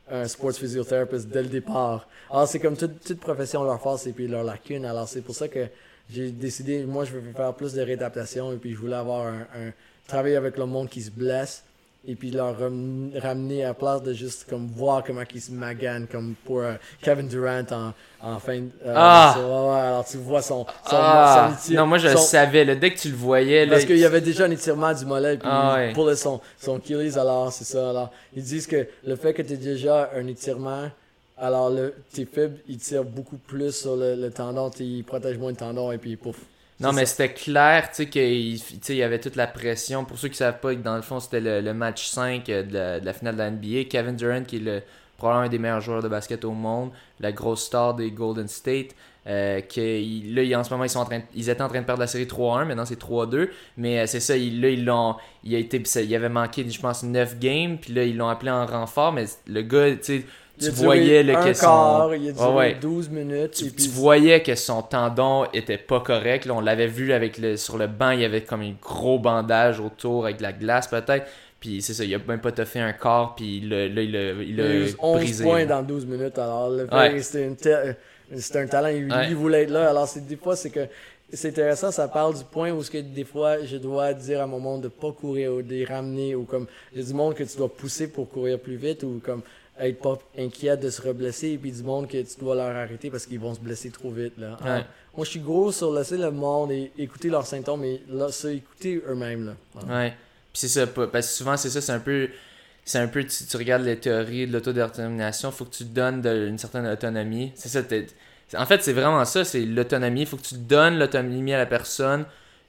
Speaker 2: un sports physiothérapeute dès le départ. Alors, c'est comme toute, toute profession, leur force et puis leur lacune. Alors, c'est pour ça que j'ai décidé, moi, je veux faire plus de réadaptation et puis je voulais avoir un, un travailler avec le monde qui se blesse et puis leur ram- ramener à place de juste comme voir comment ils se maganent comme pour euh, Kevin Durant en, en fin de... euh,
Speaker 1: Ah!
Speaker 2: ouais, alors tu vois son... son,
Speaker 1: Ah!
Speaker 2: son
Speaker 1: non, moi je le savais, là, dès que tu le voyais, là,
Speaker 2: parce qu'il y avait déjà un étirement du mollet puis
Speaker 1: Ah
Speaker 2: il
Speaker 1: ouais.
Speaker 2: pullait son, son Achilles, alors c'est ça. Alors, ils disent que le fait que tu déjà un étirement, alors le, tes fibres, ils tirent beaucoup plus sur le, le tendon, ils protègent moins le tendon et puis pouf.
Speaker 1: Non, mais c'était clair, tu sais, qu'il tu sais, il y avait toute la pression. Pour ceux qui savent pas, dans le fond, c'était le, le match 5 de la, de la finale de la NBA. Kevin Durant, qui est le, probablement un des meilleurs joueurs de basket au monde, la grosse star des Golden State. Euh, que il- là, il- en ce moment, ils, sont en train ils étaient en train de perdre la série 3-1, maintenant c'est 3-2. Mais euh, c'est ça, il, là, ils l'ont. Il, a été, il avait manqué, je pense, 9 games, puis là, ils l'ont appelé en renfort. Mais le gars, tu sais, tu voyais le, que son-
Speaker 2: il a duré
Speaker 1: Ouais, ouais.
Speaker 2: 12 minutes.
Speaker 1: tu,
Speaker 2: et puis
Speaker 1: tu voyais que son tendon était pas correct. Là, on l'avait vu avec le, sur le banc, il y avait comme un gros bandage autour avec de la glace peut-être. Puis c'est ça, il a même pas fait un corps, puis il l'a- là, il l'a il
Speaker 2: il a eu 11
Speaker 1: brisé.
Speaker 2: points
Speaker 1: là.
Speaker 2: dans 12 minutes. Alors,
Speaker 1: Ouais.
Speaker 2: c'était te- un talent, il,
Speaker 1: Ouais.
Speaker 2: il voulait être là. Alors, c'est des fois, c'est que c'est intéressant, ça parle du point où ce que des fois, je dois dire à mon monde de pas courir ou de les ramener ou comme, il a du monde que tu dois pousser pour courir plus vite ou comme être pas inquiet de se reblesser et puis du monde que tu dois leur arrêter parce qu'ils vont se blesser trop vite, là.
Speaker 1: Ouais.
Speaker 2: moi, je suis gros sur laisser le monde et écouter leurs symptômes et là, ça, écouter eux-mêmes, là.
Speaker 1: Ouais. Puis c'est ça, parce que souvent c'est ça, c'est un peu. C'est un peu, tu, tu regardes les théories de l'autodétermination, faut que tu donnes de- une certaine autonomie. C'est ça, en fait, c'est vraiment ça, c'est l'autonomie. faut que tu donnes l'autonomie à la personne.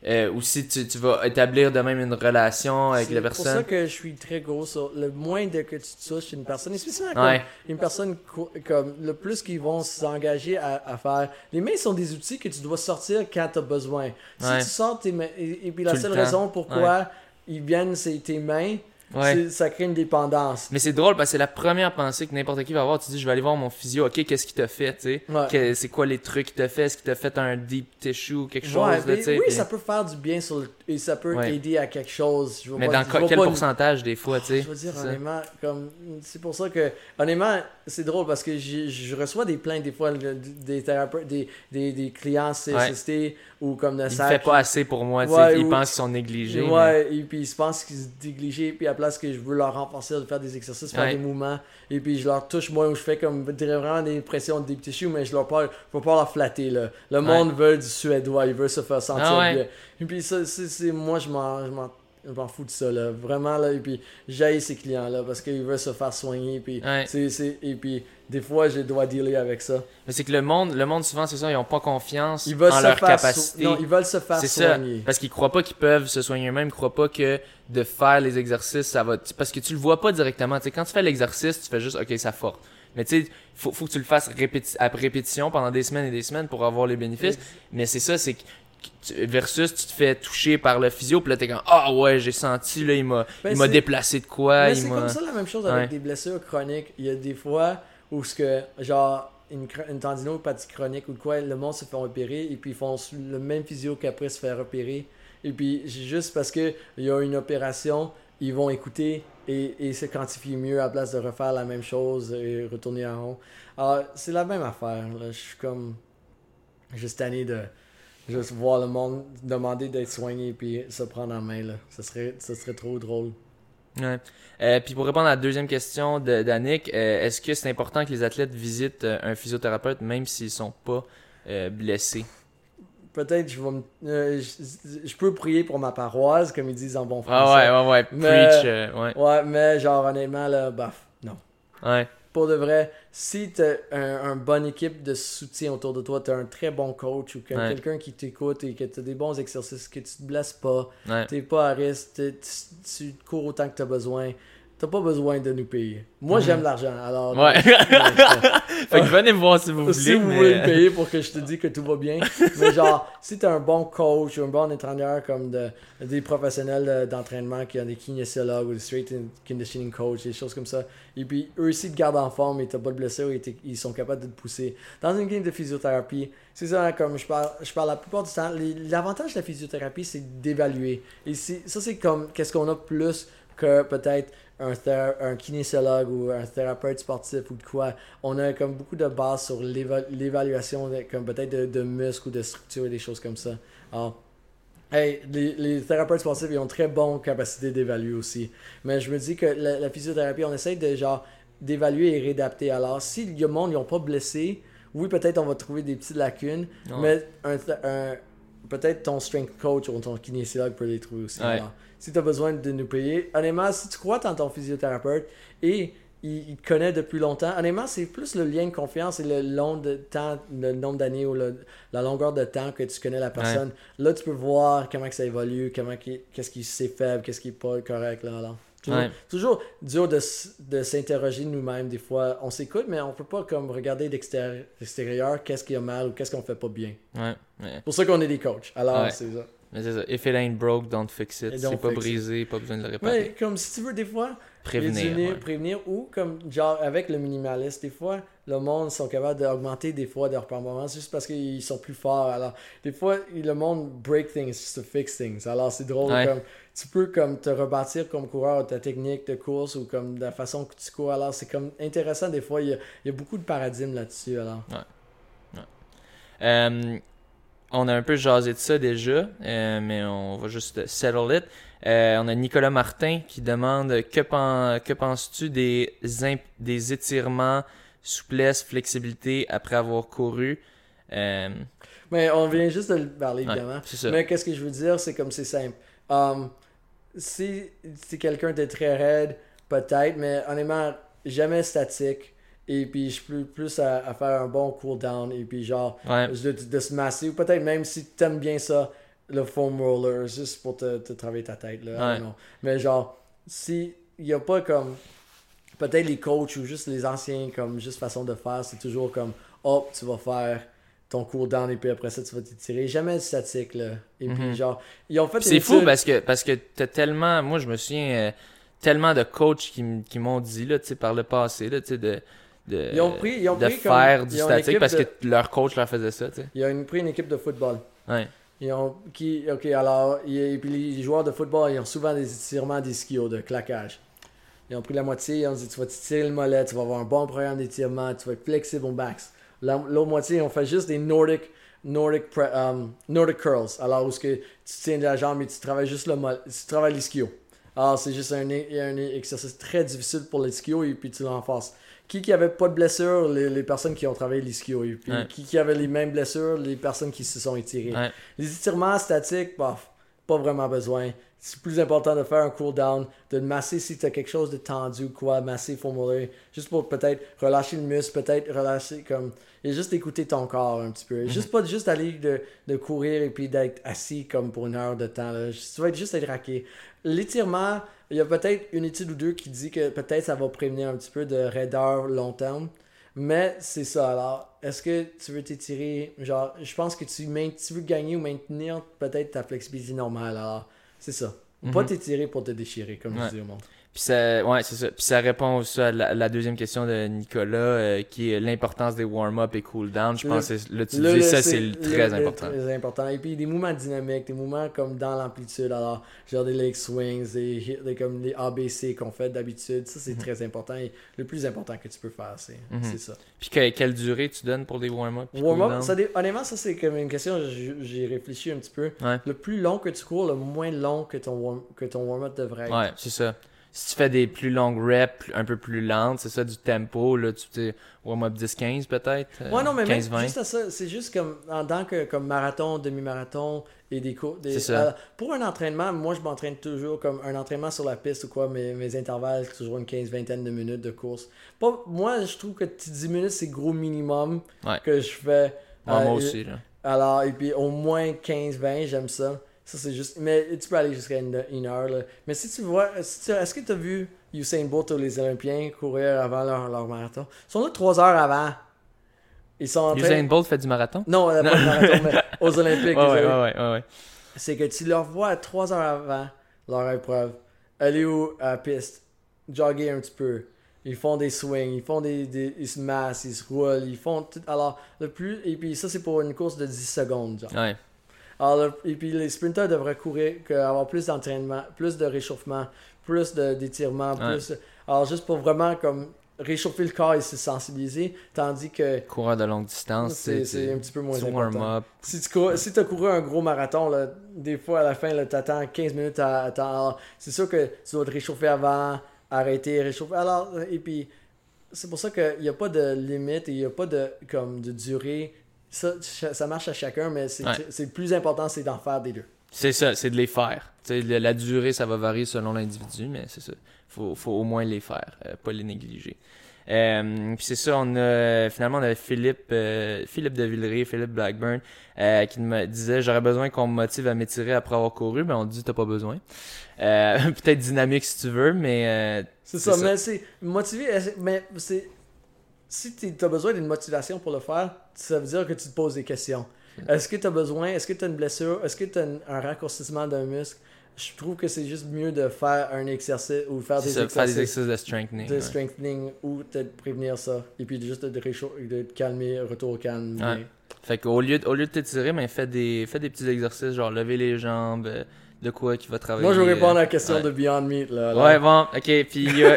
Speaker 1: Euh, ou si tu, tu vas établir de même une relation avec la
Speaker 2: C'est pour ça
Speaker 1: personne.
Speaker 2: que je suis très gros sur le moins de que tu touches une personne, et spécialement comme
Speaker 1: Ouais.
Speaker 2: une personne co- comme le plus qu'ils vont s'engager à, à faire. Les mains sont des outils que tu dois sortir quand tu as besoin. Si
Speaker 1: Ouais.
Speaker 2: tu sors tes mains, et, et puis la
Speaker 1: Tout
Speaker 2: seule raison pourquoi ils viennent, c'est tes mains,
Speaker 1: Ouais.
Speaker 2: ça crée une dépendance.
Speaker 1: Mais c'est drôle parce que c'est la première pensée que n'importe qui va avoir. Tu dis, je vais aller voir mon physio. Ok, qu'est-ce qu'il t'a fait, tu sais? C'est quoi les trucs qu'il t'a fait? Est-ce qu'il t'a fait un deep tissue ou quelque chose,
Speaker 2: Ouais,
Speaker 1: là,
Speaker 2: oui,
Speaker 1: puis-
Speaker 2: ça peut faire du bien sur le- et ça peut
Speaker 1: Ouais.
Speaker 2: t'aider à quelque chose. Je veux
Speaker 1: Mais
Speaker 2: pas-
Speaker 1: dans
Speaker 2: je
Speaker 1: quel pourcentage des fois, tu sais?
Speaker 2: Je veux dire, honnêtement, comme, c'est pour ça que, honnêtement, c'est drôle parce que je reçois des plaintes des fois de- des thérapeutes, des, des, des clients CSST ou comme de
Speaker 1: Il
Speaker 2: SAC.
Speaker 1: fait pas assez pour moi,
Speaker 2: Ouais,
Speaker 1: sais. Ils
Speaker 2: ou-
Speaker 1: pensent qu'ils sont négligés. mais-
Speaker 2: Ouais, et puis ils se pensent qu'ils se négligent, puis à la place que je veux leur renforcer, de faire des exercices, faire
Speaker 1: Ouais.
Speaker 2: des mouvements, et puis je leur touche moi, où je fais comme vraiment des pressions de deep tissue, mais je leur parle, faut pas leur flatter, là. Le monde veut du suédois, il veut se faire sentir
Speaker 1: Ah ouais.
Speaker 2: bien. Et puis ça, c'est, c'est- moi, je m'en, je m'en, fous de ça, là. Vraiment, là, et puis j'aille ces clients-là, parce qu'ils veulent se faire soigner, puis
Speaker 1: Ouais.
Speaker 2: c'est, et puis des fois, je dois dealer avec ça.
Speaker 1: Mais c'est que le monde, le monde souvent, c'est ça, ils ont pas confiance
Speaker 2: Ils veulent
Speaker 1: en leur capacité.
Speaker 2: so- Non, ils veulent se faire
Speaker 1: C'est ça.
Speaker 2: soigner.
Speaker 1: Parce qu'ils croient pas qu'ils peuvent se soigner eux-mêmes, ils croient pas que de faire les exercices, ça va. Parce que tu le vois pas directement. Sais, quand tu fais l'exercice, tu fais juste, ok, ça force. Mais tu sais, faut, faut que tu le fasses répéti- à répétition pendant des semaines et des semaines pour avoir les bénéfices. Mais c'est ça, c'est que versus tu te fais toucher par le physio, puis là t'es comme ah ouais j'ai senti là il m'a
Speaker 2: Ben,
Speaker 1: il m'a déplacé de quoi,
Speaker 2: Mais
Speaker 1: il
Speaker 2: c'est comme ça la même chose avec
Speaker 1: Ouais.
Speaker 2: des blessures chroniques. Il y a des fois où ce que, genre, une, une tendinopathie chronique ou quoi, le monde se fait opérer et puis ils font le même physio qu'après se faire opérer. Et puis juste parce qu'il y a une opération, ils vont écouter et, et se quantifier mieux à la place de refaire la même chose et retourner en rond. Alors, c'est la même affaire. là. Je suis comme juste tanné de juste voir le monde demander d'être soigné puis se prendre en main. Là. Ce, serait, ce serait trop drôle.
Speaker 1: Ouais. Euh, puis pour répondre à la deuxième question de d'Annick, euh, est-ce que c'est important que les athlètes visitent euh, un physiothérapeute même s'ils sont pas euh, blessés?
Speaker 2: Peut-être je vais me- je, je peux prier pour ma paroisse, comme ils disent en bon
Speaker 1: Ah
Speaker 2: français.
Speaker 1: ouais, ouais, ouais.
Speaker 2: Mais-
Speaker 1: Preach. euh, ouais.
Speaker 2: Ouais, mais genre honnêtement, là, baf, non.
Speaker 1: Ouais.
Speaker 2: Pour de vrai, si t'as un, un bonne équipe de soutien autour de toi, t'as un très bon coach ou que-
Speaker 1: Ouais.
Speaker 2: quelqu'un qui t'écoute et que t'as des bons exercices, que tu te blesses pas,
Speaker 1: Ouais.
Speaker 2: t'es pas à risque, tu, tu cours autant que t'as besoin, t'as pas besoin de nous payer. Moi, j'aime l'argent, alors...
Speaker 1: Mhm. Ouais. fait que venez me voir si vous voulez.
Speaker 2: si vous
Speaker 1: mais-
Speaker 2: voulez me payer pour que je te dise que tout va bien. Mais genre, si t'as un bon coach ou un bon entraîneur comme de- des professionnels d'entraînement qui ont des kinésiologues ou des straight conditioning coach, des choses comme ça, et puis eux aussi te gardent en forme et t'as pas de blessure et t'es- ils sont capables de te pousser. Dans une game de physiothérapie, c'est ça, comme je parle, je parle la plupart du temps, l'avantage de la physiothérapie, c'est d'évaluer. Et ça, c'est comme qu'est-ce qu'on a plus que peut-être un, kinésiologue ou un thérapeute sportif ou de quoi. On a comme beaucoup de bases sur l'éva- l'évaluation comme peut-être de, de muscles ou de structures et des choses comme ça. Alors, hey, les, les thérapeutes sportifs, ils ont très bonne capacité d'évaluer aussi. Mais je me dis que la, la physiothérapie, on essaie de genre d'évaluer et réadapter. Alors, si le monde, ils n'ont pas blessé, oui, peut-être on va trouver des petites lacunes,
Speaker 1: Ouais.
Speaker 2: mais un, peut-être ton strength coach ou ton kinésiologue peut les trouver aussi.
Speaker 1: Ouais.
Speaker 2: Alors, si tu as besoin de nous payer, honnêtement, si tu crois dans ton physiothérapeute et il, connaît depuis longtemps, honnêtement, c'est plus le lien de confiance et le long de temps, le nombre d'années ou le- la longueur de temps que tu connais la personne. Là, tu peux voir comment que ça évolue, comment qu'est-ce qui c'est faible, qu'est-ce qui est pas correct. Là, là. Toujours,
Speaker 1: Ouais.
Speaker 2: toujours dur de, de s'interroger nous-mêmes des fois. On s'écoute, mais on peut pas comme regarder d'extérie- d'extérieur qu'est-ce qui a mal ou qu'est-ce qu'on fait pas bien.
Speaker 1: Ouais.
Speaker 2: C'est pour ça qu'on est des coachs. Alors, c'est ça.
Speaker 1: Mais c'est ça. If it ain't broke, don't fix it. C'est pas
Speaker 2: fix it.
Speaker 1: brisé, pas besoin de le réparer.
Speaker 2: Ouais, comme si tu veux, des fois,
Speaker 1: Prévenir.
Speaker 2: prévenir,
Speaker 1: ouais.
Speaker 2: prévenir ou comme genre avec le minimaliste, des fois, le monde sont capables d'augmenter des fois leur performance juste parce qu'ils sont plus forts. Alors, des fois, le monde break things just to fix things. Alors, c'est drôle
Speaker 1: Ouais.
Speaker 2: comme tu peux comme te rebâtir comme coureur ta technique de course ou comme la façon que tu cours. Alors, c'est comme intéressant des fois. Il y a, il y a beaucoup de paradigmes là-dessus. Alors,
Speaker 1: Euh, on a un peu jasé de ça déjà, euh, mais on va juste settle it. Euh, on a Nicolas Martin qui demande que, pen- que penses-tu des, des étirements, souplesse, flexibilité après avoir couru? Euh,
Speaker 2: mais on vient juste de le parler, évidemment.
Speaker 1: ça.
Speaker 2: Mais qu'est-ce que je veux dire, c'est comme c'est simple. Um, si c'est quelqu'un de très raide, peut-être, mais honnêtement, jamais statique. Et puis, je peux plus à, à faire un bon cool down. Et puis, genre,
Speaker 1: Ouais,
Speaker 2: de, de se masser. Ou peut-être même si t'aimes bien ça, le foam roller, juste pour te, te travailler ta tête. Là,
Speaker 1: Ouais.
Speaker 2: Mais genre, si il n'y a pas comme. Peut-être les coachs ou juste les anciens, comme juste façon de faire, c'est toujours comme, hop, tu vas faire ton cool down et puis après ça, tu vas t'étirer. Jamais statique, là. Et
Speaker 1: Mhm.
Speaker 2: puis, genre, ils ont fait
Speaker 1: c'est fou parce que parce que t'as tellement moi je me souviens euh, tellement de coachs qui, qui m'ont dit là tu sais par le passé là tu sais de de,
Speaker 2: Ils ont pris- ils ont
Speaker 1: de
Speaker 2: pris comme-
Speaker 1: faire du statique parce
Speaker 2: de-
Speaker 1: que leur coach leur faisait ça tu sais
Speaker 2: Ils ont pris une équipe de football.
Speaker 1: ouais
Speaker 2: Ils ont, qui, ok, alors, et puis les joueurs de football, ils ont souvent des étirements d'ischio, de claquage. Ils ont pris la moitié, ils ont dit, tu vas t'étirer le mollet, tu vas avoir un bon programme d'étirement, tu vas être flexible au max. La- L'autre moitié, on fait juste des Nordic, Nordic, pre- um, Nordic curls. Alors, où ce que tu tiens de la jambe et tu travailles juste le mollet, tu travailles l'ischio. Alors, c'est juste un, un exercice très difficile pour l'ischio et puis tu l'enforces. Qui qui avait pas de blessure, les, les personnes qui ont travaillé l'ischio. Et puis,
Speaker 1: Ouais.
Speaker 2: qui qui avait les mêmes blessures, les personnes qui se sont étirées.
Speaker 1: ouais
Speaker 2: Les étirements statiques, bof, pas vraiment besoin. C'est plus important de faire un cool down, de masser si tu as quelque chose de tendu ou quoi, masser, formuler, juste pour peut-être relâcher le muscle, peut-être relâcher comme. Et juste écouter ton corps un petit peu. Juste pas juste aller de, de courir et puis d'être assis comme pour une heure de temps. Là. Tu vas être juste être raqué. L'étirement, il y a peut-être une étude ou deux qui dit que peut-être ça va prévenir un petit peu de raideur long terme. Mais c'est ça. Alors, est-ce que tu veux t'étirer Genre, je pense que tu, tu veux gagner ou maintenir peut-être ta flexibilité normale. Alors, c'est ça. Pas
Speaker 1: Mhm.
Speaker 2: t'étirer pour te déchirer, comme
Speaker 1: Ouais.
Speaker 2: je dis au monde.
Speaker 1: Puis ça, ouais, c'est ça. Puis ça répond aussi à la, la deuxième question de Nicolas, euh, qui est l'importance des warm-up et cool-down. Je pense que là, tu dis ça,
Speaker 2: c'est
Speaker 1: très
Speaker 2: le-
Speaker 1: important.
Speaker 2: Très important. Et puis des mouvements dynamiques, des mouvements comme dans l'amplitude. Alors, genre des leg swings, des, comme les ABC qu'on fait d'habitude. Ça, c'est
Speaker 1: Mhm.
Speaker 2: très important. Et le plus important que tu peux faire, c'est
Speaker 1: Mhm.
Speaker 2: c'est ça.
Speaker 1: Puis que- quelle durée tu donnes pour des warm-up?
Speaker 2: Warm-up, honnêtement, ça c'est comme une question, j'ai réfléchi un petit peu.
Speaker 1: Ouais.
Speaker 2: Le plus long que tu cours, le moins long que ton warm- que ton warm-up devrait être.
Speaker 1: Ouais, c'est ça. Si tu fais des plus longues reps, un peu plus lentes, c'est ça, du tempo, là, tu sais, warm-up 10-15 peut-être? euh,
Speaker 2: Ouais, non, mais même
Speaker 1: 15-20.
Speaker 2: juste à ça, c'est juste comme en tant que comme marathon, demi-marathon et des cours. des-
Speaker 1: C'est ça.
Speaker 2: euh, pour un entraînement, moi je m'entraîne toujours comme un entraînement sur la piste ou quoi, mes, mes intervalles, c'est toujours une 15-vingtaine de minutes de course. Pas, moi je trouve que 10 minutes c'est gros minimum
Speaker 1: Ouais.
Speaker 2: que je fais.
Speaker 1: Ouais,
Speaker 2: Euh,
Speaker 1: moi
Speaker 2: et-
Speaker 1: aussi, là.
Speaker 2: Alors, et puis au moins 15-20, j'aime ça. Ça, c'est juste. Mais tu peux aller jusqu'à une, une heure. Là. Mais si tu vois. si tu- Est-ce que tu as vu Usain Bolt ou les Olympiens courir avant leur, leur marathon? Ils sont là 3 heures avant. Ils sont en train.
Speaker 1: Usain Bolt fait du marathon?
Speaker 2: Non, euh, pas de marathon, mais aux Olympiques.
Speaker 1: Ouais, ouais, ouais, ouais, ouais.
Speaker 2: C'est que tu leur vois 3 heures avant leur épreuve. Aller où à la piste Jogger un petit peu. Ils font des swings, ils font des, des- ils se massent, ils se roulent, ils font tout. Alors, le plus. Et puis ça, c'est pour une course de 10 secondes, genre.
Speaker 1: Ouais.
Speaker 2: Alors, et puis les sprinters devraient courir, avoir plus d'entraînement, plus de réchauffement, plus d'étirement,
Speaker 1: Ouais.
Speaker 2: plus. Alors, juste pour vraiment comme réchauffer le corps et se sensibiliser, tandis que
Speaker 1: Coureur de longue distance,
Speaker 2: c'est un petit peu moins important.
Speaker 1: warm-up.
Speaker 2: Si tu cours, si as couru un gros marathon, là, des fois à la fin, tu attends 15 minutes à attendre. Alors, C'est sûr que tu dois te réchauffer avant, arrêter, réchauffer. Alors, et puis, c'est pour ça qu'il n'y a pas de limite et il n'y a pas de, comme, de durée. Ça, ça marche à chacun, mais c'est
Speaker 1: Ouais.
Speaker 2: le plus important, c'est d'en faire des deux.
Speaker 1: C'est ça, c'est de les faire. La durée, ça va varier selon l'individu, mais c'est ça. Faut, faut au moins les faire, euh, pas les négliger. Euh, puis c'est ça, on a finalement on avait Philippe euh, Philippe de Villeray, Philippe Blackburn, euh, qui me disait j'aurais besoin qu'on me motive à m'étirer après avoir couru, mais on dit t'as pas besoin. Peut-être dynamique si tu veux, mais euh,
Speaker 2: C'est ça,
Speaker 1: ça.
Speaker 2: mais c'est motivé, mais c'est. Si tu as besoin d'une motivation pour le faire, ça veut dire que tu te poses des questions. Est-ce que tu as besoin, est-ce que tu as une blessure, est-ce que tu as un raccourcissement d'un muscle? Je trouve que c'est juste mieux de faire un exercice ou faire des
Speaker 1: ça, faire des
Speaker 2: exercices
Speaker 1: exercices de strengthening.
Speaker 2: de
Speaker 1: ouais.
Speaker 2: strengthening ou de prévenir ça. Et puis juste de, réchaud- de te calmer, retour au calme.
Speaker 1: Ouais. Fait qu'au lieu, de- au lieu de t'étirer, mais fais des, fais des petits exercices, genre lever les jambes, euh, de quoi qui va travailler.
Speaker 2: Moi, je vais répondre à
Speaker 1: euh,
Speaker 2: la question
Speaker 1: ouais.
Speaker 2: de Beyond Meat. Là, là.
Speaker 1: Ouais, bon, ok. Puis il y a,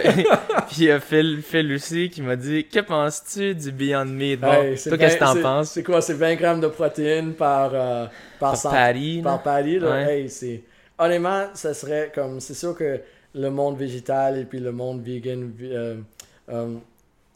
Speaker 1: puis il y a Phil, Phil aussi qui m'a dit Que penses-tu du Beyond Meat Bon,
Speaker 2: Hey, c'est
Speaker 1: toi, qu'est-ce que t'en penses?
Speaker 2: C'est quoi C'est 20 grammes de protéines par, euh, par,
Speaker 1: Par
Speaker 2: cent-
Speaker 1: Paris,
Speaker 2: par palier. Là.
Speaker 1: Ouais.
Speaker 2: Hey. Honnêtement, ça serait comme. C'est sûr que le monde végétal et puis le monde vegan, euh, euh,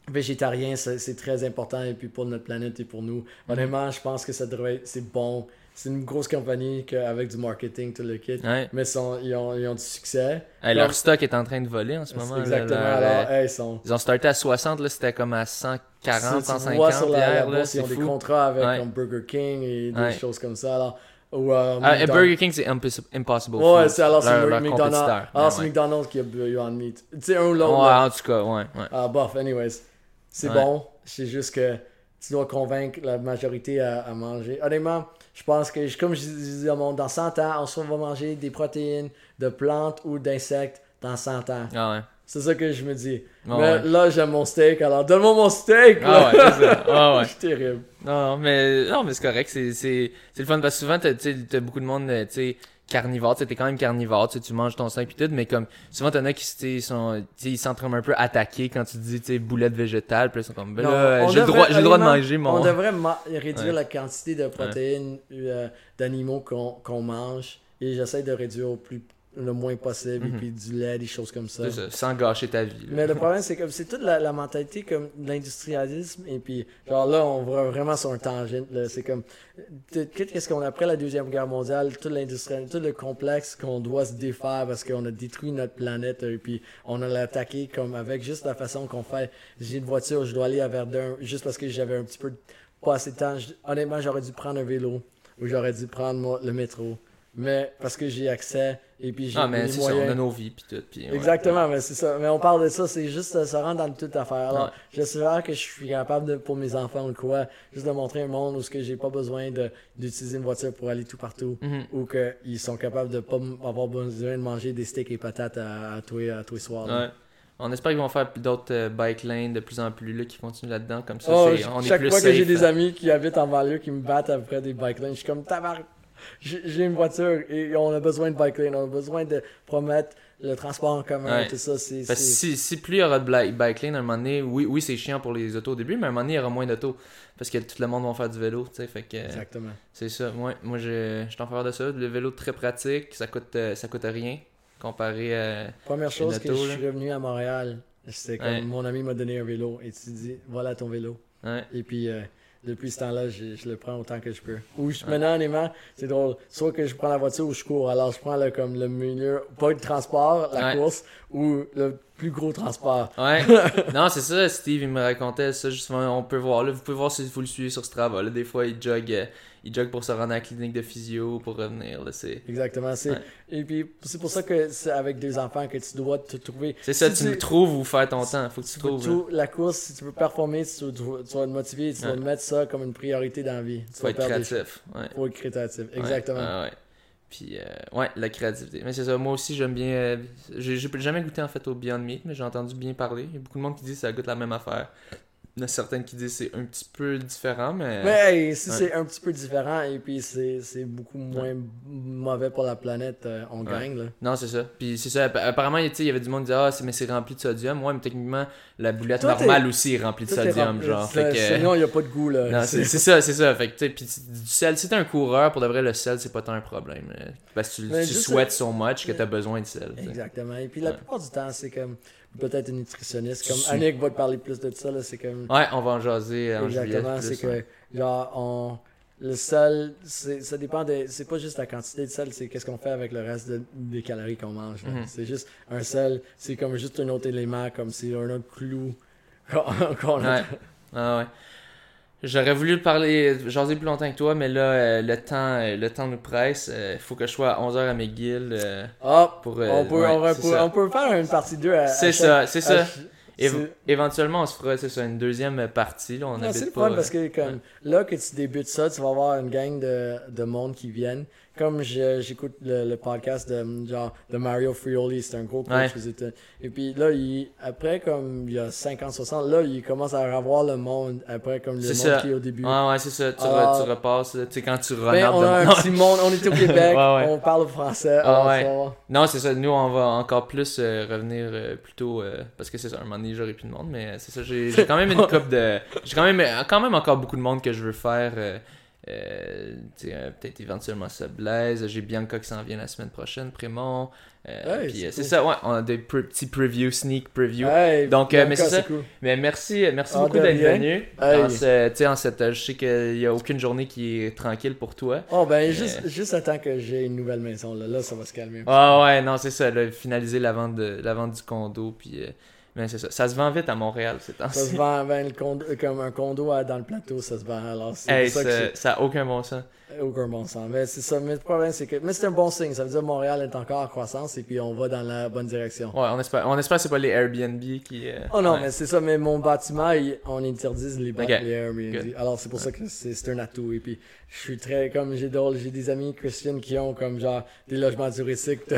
Speaker 2: végétarien, c'est, très important et puis pour notre planète et pour nous.
Speaker 1: Mm-hmm.
Speaker 2: Honnêtement, je pense que ça devrait être. C'est bon. C'est une grosse compagnie avec du marketing, tout le kit.
Speaker 1: Ouais.
Speaker 2: Mais sont, ils, ont, ils ont du succès.
Speaker 1: Hey, leur stock est en train de voler en ce moment. là,
Speaker 2: Exactement. Alors,
Speaker 1: euh,
Speaker 2: hey, ils sont.
Speaker 1: ils ont starté à 60, là, c'était comme à 140,
Speaker 2: Si tu
Speaker 1: 150
Speaker 2: vois sur la,
Speaker 1: hier,
Speaker 2: bourse, ils ont des contrats avec
Speaker 1: Ouais.
Speaker 2: comme Burger King et des
Speaker 1: Ouais.
Speaker 2: choses comme ça. Alors, ou, euh,
Speaker 1: Ah. Burger King, c'est Impos- Impossible
Speaker 2: Ouais, c'est alors c'est McDonald's. Alors
Speaker 1: Ouais,
Speaker 2: c'est. McDonald's qui a Beyond Meat. Tu sais, un ou l'autre.
Speaker 1: en tout cas, ouais.
Speaker 2: Ah, bof, anyways. C'est bon. C'est juste que tu dois convaincre la majorité à, à manger. Honnêtement, je pense que, comme je disais au monde, dans 100 ans, on se va manger des protéines de plantes ou d'insectes dans 100 ans.
Speaker 1: Ah ouais.
Speaker 2: C'est ça que je me dis.
Speaker 1: Ah
Speaker 2: Mais
Speaker 1: ouais.
Speaker 2: là, j'aime mon steak, alors donne-moi mon steak!
Speaker 1: Ah ouais, c'est ça. Ah ouais.
Speaker 2: Je suis terrible.
Speaker 1: Non, mais, non, mais c'est correct. C'est, c'est, c'est le fun parce que souvent, t'as, t'as beaucoup de monde, euh, tu sais, carnivore. Tu sais, t'es quand même carnivore. Tu sais, tu manges ton steak pis tout, mais comme, souvent, t'en as qui, tu sais, sont, ils sentent un peu attaqués quand tu dis, tu sais, boulette végétale. Puis ils sont comme, ben là, j'ai le droit, j'ai le droit de manger mon.
Speaker 2: On devrait ma- réduire
Speaker 1: Ouais.
Speaker 2: la quantité de protéines euh, d'animaux qu'on qu'on mange et j'essaie de réduire au plus le moins possible et puis du lait, des choses comme ça.
Speaker 1: Mhm. Ça, sans gâcher ta vie. là.
Speaker 2: Mais le problème c'est que c'est toute la, la mentalité comme de l'industrialisme et puis genre là on va vraiment sur un tangent c'est comme qu'est-ce qu'on après la deuxième guerre mondiale tout l'industrie tout le complexe qu'on doit se défaire parce qu'on a détruit notre planète et puis on a l'attaqué comme avec juste la façon qu'on fait j'ai une voiture je dois aller à Verdun juste parce que j'avais un petit peu de- pas assez de temps honnêtement j'aurais dû prendre un vélo ou j'aurais dû prendre moi, le métro mais parce que j'ai accès Et puis j'ai
Speaker 1: Ah, mais c'est ça, on a nos vies, puis tout. Puis, ouais.
Speaker 2: Exactement, mais c'est ça. Mais on parle de ça, c'est juste euh, ça rentre dans toute affaire. Alors,
Speaker 1: Ouais.
Speaker 2: j'espère que je suis capable de, pour mes enfants ou quoi, juste de montrer un monde où ce que j'ai pas besoin de, d'utiliser une voiture pour aller tout partout,
Speaker 1: Mhm.
Speaker 2: ou qu'ils sont capables de pas avoir besoin de manger des steaks et patates à, à tous les à tous les soirs.
Speaker 1: Ouais. On espère qu'ils vont faire d'autres euh, bike lanes de plus en plus, là, qui continuent là-dedans, comme ça.
Speaker 2: Oh,
Speaker 1: est
Speaker 2: chaque
Speaker 1: plus
Speaker 2: fois que j'ai des amis qui habitent en banlieue qui me battent après des bike lanes, je suis comme tabar. J'ai une voiture et on a besoin de bike lane, on a besoin de promettre le transport en commun,
Speaker 1: Ouais.
Speaker 2: tout ça. C'est,
Speaker 1: Parce si, si plus il y aura de bike lane, à un moment donné, oui, oui c'est chiant pour les autos au début, mais à un moment donné, il y aura moins d'autos. Parce que tout le monde va faire du vélo, tu sais. Fait que
Speaker 2: Exactement.
Speaker 1: c'est ça. Ouais, moi, je, je suis en faveur de ça. Le vélo très pratique, ça coûte, euh, ça coûte rien comparé à.
Speaker 2: Première chose
Speaker 1: Une
Speaker 2: que
Speaker 1: auto,
Speaker 2: je
Speaker 1: là.
Speaker 2: suis revenu à Montréal, c'était comme
Speaker 1: Ouais.
Speaker 2: mon ami m'a donné un vélo et tu dis voilà ton vélo.
Speaker 1: Ouais.
Speaker 2: Et puis euh, depuis ce temps-là, je, je le prends autant que je peux. Ou je, maintenant honnêtement, c'est drôle. Soit que je prends la voiture ou je cours. Alors je prends le, comme le milieu, pas le transport, la
Speaker 1: Ouais.
Speaker 2: course, ou le plus gros transport.
Speaker 1: Ouais. non, c'est ça, Steve, il me racontait ça. Justement, on peut voir, là, vous pouvez voir si vous le suivez sur Strava. Là, des fois, il jogue, euh, il jogue pour se rendre à la clinique de physio, pour revenir. Là, c'est...
Speaker 2: Exactement. C'est,
Speaker 1: Ouais.
Speaker 2: Et puis c'est pour ça que c'est avec des enfants que tu dois te trouver.
Speaker 1: c'est ça,
Speaker 2: Si
Speaker 1: tu me trouves ou faire ton temps. Faut que tu
Speaker 2: Tu
Speaker 1: trouves.
Speaker 2: tout, la course, si tu veux performer, si tu, veux- tu vas te motiver, tu vas
Speaker 1: Ouais.
Speaker 2: mettre ça comme une priorité dans la vie. Tu
Speaker 1: Faut être
Speaker 2: des
Speaker 1: créatif. Ouais.
Speaker 2: choses. Faut être créatif. Exactement.
Speaker 1: ouais. Puis, euh, ouais, la créativité. Mais c'est ça, moi aussi, j'aime bien. euh, j'ai, jamais goûté en fait au Beyond Meat, mais j'ai entendu bien parler. Il y a beaucoup de monde qui dit que ça goûte la même affaire. Il y en a certaines qui disent que c'est un petit peu différent, mais.
Speaker 2: Mais hey, si
Speaker 1: Ouais.
Speaker 2: c'est un petit peu différent et puis c'est c'est beaucoup moins mauvais pour la planète, euh, on
Speaker 1: Ouais.
Speaker 2: gagne là.
Speaker 1: Non, c'est ça. Puis c'est ça. app- Apparemment, il y avait du monde qui disait Ah, c'est- mais c'est rempli de sodium. Ouais, mais techniquement, la boulette normale aussi est remplie de sodium, genre. Fait que.
Speaker 2: Sinon, il n'y a pas de goût là.
Speaker 1: Non, c'est ça, c'est ça. Fait que, tu sais, puis du sel, si t'es un coureur, pour de vrai, le sel, c'est pas tant un problème. euh, Parce que tu, tu souhaites so much que t'as besoin de sel.
Speaker 2: Exactement. Et puis la plupart du temps, c'est comme peut-être une nutritionniste. Comme Annick va te parler plus de ça là. C'est comme
Speaker 1: Ouais, on va en jaser en
Speaker 2: exactement. C'est
Speaker 1: ouais.
Speaker 2: que genre on le sel, c'est- ça dépend de. C'est pas juste la quantité de sel, c'est qu'est-ce qu'on fait avec le reste de- des calories qu'on mange.
Speaker 1: Mhm.
Speaker 2: C'est juste un sel, c'est comme juste un autre élément, comme c'est un autre clou qu'on qu'on a.
Speaker 1: Ouais. Ah ouais. J'aurais voulu parler, jaser plus longtemps que toi, mais là, euh, le temps euh, le temps nous presse. Il faut que je sois à 11h à McGill. euh,
Speaker 2: Ah,
Speaker 1: pour, euh,
Speaker 2: on, peut,
Speaker 1: ouais,
Speaker 2: on, peut- on peut faire une partie 2 à.
Speaker 1: C'est ça, c'est ça. Éve- éventuellement, on se fera, c'est ça, une deuxième partie. Là, on
Speaker 2: Non, c'est le fun parce que comme
Speaker 1: ouais.
Speaker 2: là que tu débutes ça, tu vas avoir une gang de, de monde qui viennent. Comme j'écoute le, le podcast de genre de Mario Frioli, c'est un gros coach
Speaker 1: Ouais.
Speaker 2: aux États. Et puis là, il, après comme il y a 50, 60, là il commence à revoir le monde après comme le monde
Speaker 1: ça.
Speaker 2: qui est au début.
Speaker 1: Ouais, ouais, c'est ça. Tu,
Speaker 2: Ah.
Speaker 1: re- tu repasses. Tu sais, quand tu
Speaker 2: Ben, on a un
Speaker 1: monde.
Speaker 2: petit monde, on est au Québec,
Speaker 1: Ouais, ouais.
Speaker 2: on parle français.
Speaker 1: Ah, ouais.
Speaker 2: ça.
Speaker 1: Non, c'est ça. Nous, on va encore plus euh, revenir euh, plus tôt euh, parce que c'est ça. Un moment donné, j'aurai plus de monde, mais c'est ça. J'ai quand même une coupe de. J'ai quand même, quand même encore beaucoup de monde que je veux faire. Euh, euh, euh, Peut-être éventuellement ça Blaise. J'ai Bianca qui s'en vient la semaine prochaine, Prémont. Euh,
Speaker 2: c'est
Speaker 1: euh,
Speaker 2: cool.
Speaker 1: ça, ouais. On a des pre- petits previews, sneak preview.
Speaker 2: Hey,
Speaker 1: Donc, euh, mais
Speaker 2: Bianca,
Speaker 1: c'est ça.
Speaker 2: cool.
Speaker 1: Mais merci, merci
Speaker 2: Ah,
Speaker 1: beaucoup d'être venu.
Speaker 2: Hey.
Speaker 1: En ce- en cette, je sais qu'il n'y a aucune journée qui est tranquille pour toi.
Speaker 2: Oh ben
Speaker 1: Mais-
Speaker 2: juste, juste attends que j'ai une nouvelle maison là, là ça va se calmer.
Speaker 1: Ah ouais, non, c'est ça, là, finaliser la vente, de, la vente du condo, puis... mais c'est ça, ça se vend vite à Montréal ces
Speaker 2: Ça se vend ben, condo- comme un condo à- dans le plateau, ça se vend. Alors, c'est
Speaker 1: Hey,
Speaker 2: ça que
Speaker 1: ça, a aucun bon sens.
Speaker 2: aucun bon sens. Mais c'est ça. Mais le problème, c'est que. Mais c'est un bon signe. Ça veut dire que Montréal est encore en croissance et puis on va dans la bonne direction.
Speaker 1: Ouais, on espère, on espère que c'est pas les Airbnb qui... euh,
Speaker 2: Oh non,
Speaker 1: ouais.
Speaker 2: mais c'est ça. Mais mon bâtiment, il- on interdit les, ba-
Speaker 1: Ok.
Speaker 2: les Airbnb.
Speaker 1: Good.
Speaker 2: Alors, c'est pour ça que c'est c'est un atout. Et puis, je suis très. Comme j'ai drôle, j'ai des amis Christian qui ont comme genre des logements touristiques de,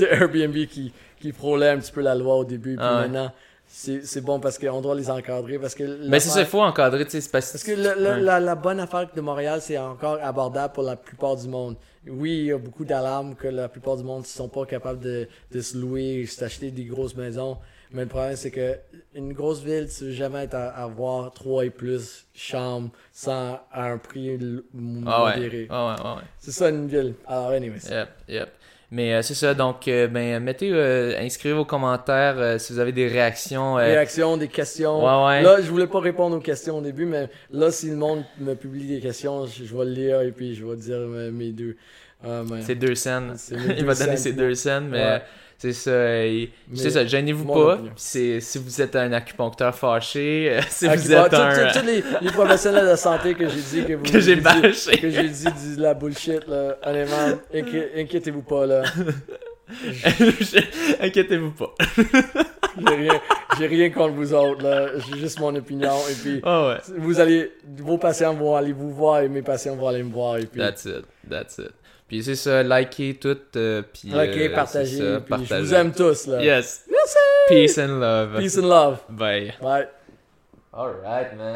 Speaker 2: de Airbnb qui, qui frôlaient un petit peu la loi au début. Puis
Speaker 1: Ah ouais.
Speaker 2: maintenant, c'est c'est bon parce qu'on doit les encadrer. Parce que.
Speaker 1: Mais c'est ça, il faut encadrer, tu sais, c'est parce
Speaker 2: Parce que le- le-
Speaker 1: Ouais.
Speaker 2: la, la bonne affaire de Montréal, c'est encore abordable pour la plupart du monde. Oui, il y a beaucoup d'alarmes que la plupart du monde ne sont pas capables de, de se louer, s'acheter des grosses maisons. Mais le problème, c'est que une grosse ville, tu veux jamais être à, avoir trois et plus chambres sans à un prix l-
Speaker 1: Ah ouais,
Speaker 2: modéré.
Speaker 1: ah ouais, ouais, ouais.
Speaker 2: C'est ça une ville. Alors, anyways.
Speaker 1: Yep, yep. Mais euh, c'est ça, donc, euh, ben, mettez, euh, inscrivez vos commentaires euh, si vous avez des réactions. euh,
Speaker 2: Réactions, des questions.
Speaker 1: Ouais, ouais.
Speaker 2: Là, je voulais pas répondre aux questions au début, mais là, si le monde me publie des questions, je, je vais le lire et puis je vais dire mes deux. Ah, mais-
Speaker 1: C'est deux scènes. Il va donner ses deux scènes, mais
Speaker 2: Ouais.
Speaker 1: C'est ça. et- C'est ça, gênez-vous pas. C'est, si vous êtes un acupuncteur fâché, euh, si
Speaker 2: Ah,
Speaker 1: vous êtes un.
Speaker 2: tous- les, les professionnels de santé que j'ai dit que vous
Speaker 1: que j'ai bâché.
Speaker 2: que j'ai dit de la bullshit là, honnêtement, inqui- inquiétez-vous pas là.
Speaker 1: Inquiétez-vous pas.
Speaker 2: J'ai rien, contre vous autres, là. J'ai juste mon opinion. Et puis,
Speaker 1: Oh ouais.
Speaker 2: vous allez, vos patients vont aller vous voir et mes patients vont aller me voir. Et puis,
Speaker 1: That's it. That's it. Puis c'est ça, likez tout. euh, puis,
Speaker 2: ok,
Speaker 1: euh,
Speaker 2: partagez.
Speaker 1: c'est ça,
Speaker 2: puis je
Speaker 1: partagez.
Speaker 2: vous aime tous, là.
Speaker 1: Yes.
Speaker 2: Merci.
Speaker 1: Peace and love.
Speaker 2: Peace and love.
Speaker 1: Bye.
Speaker 2: Bye.
Speaker 1: Alright, man.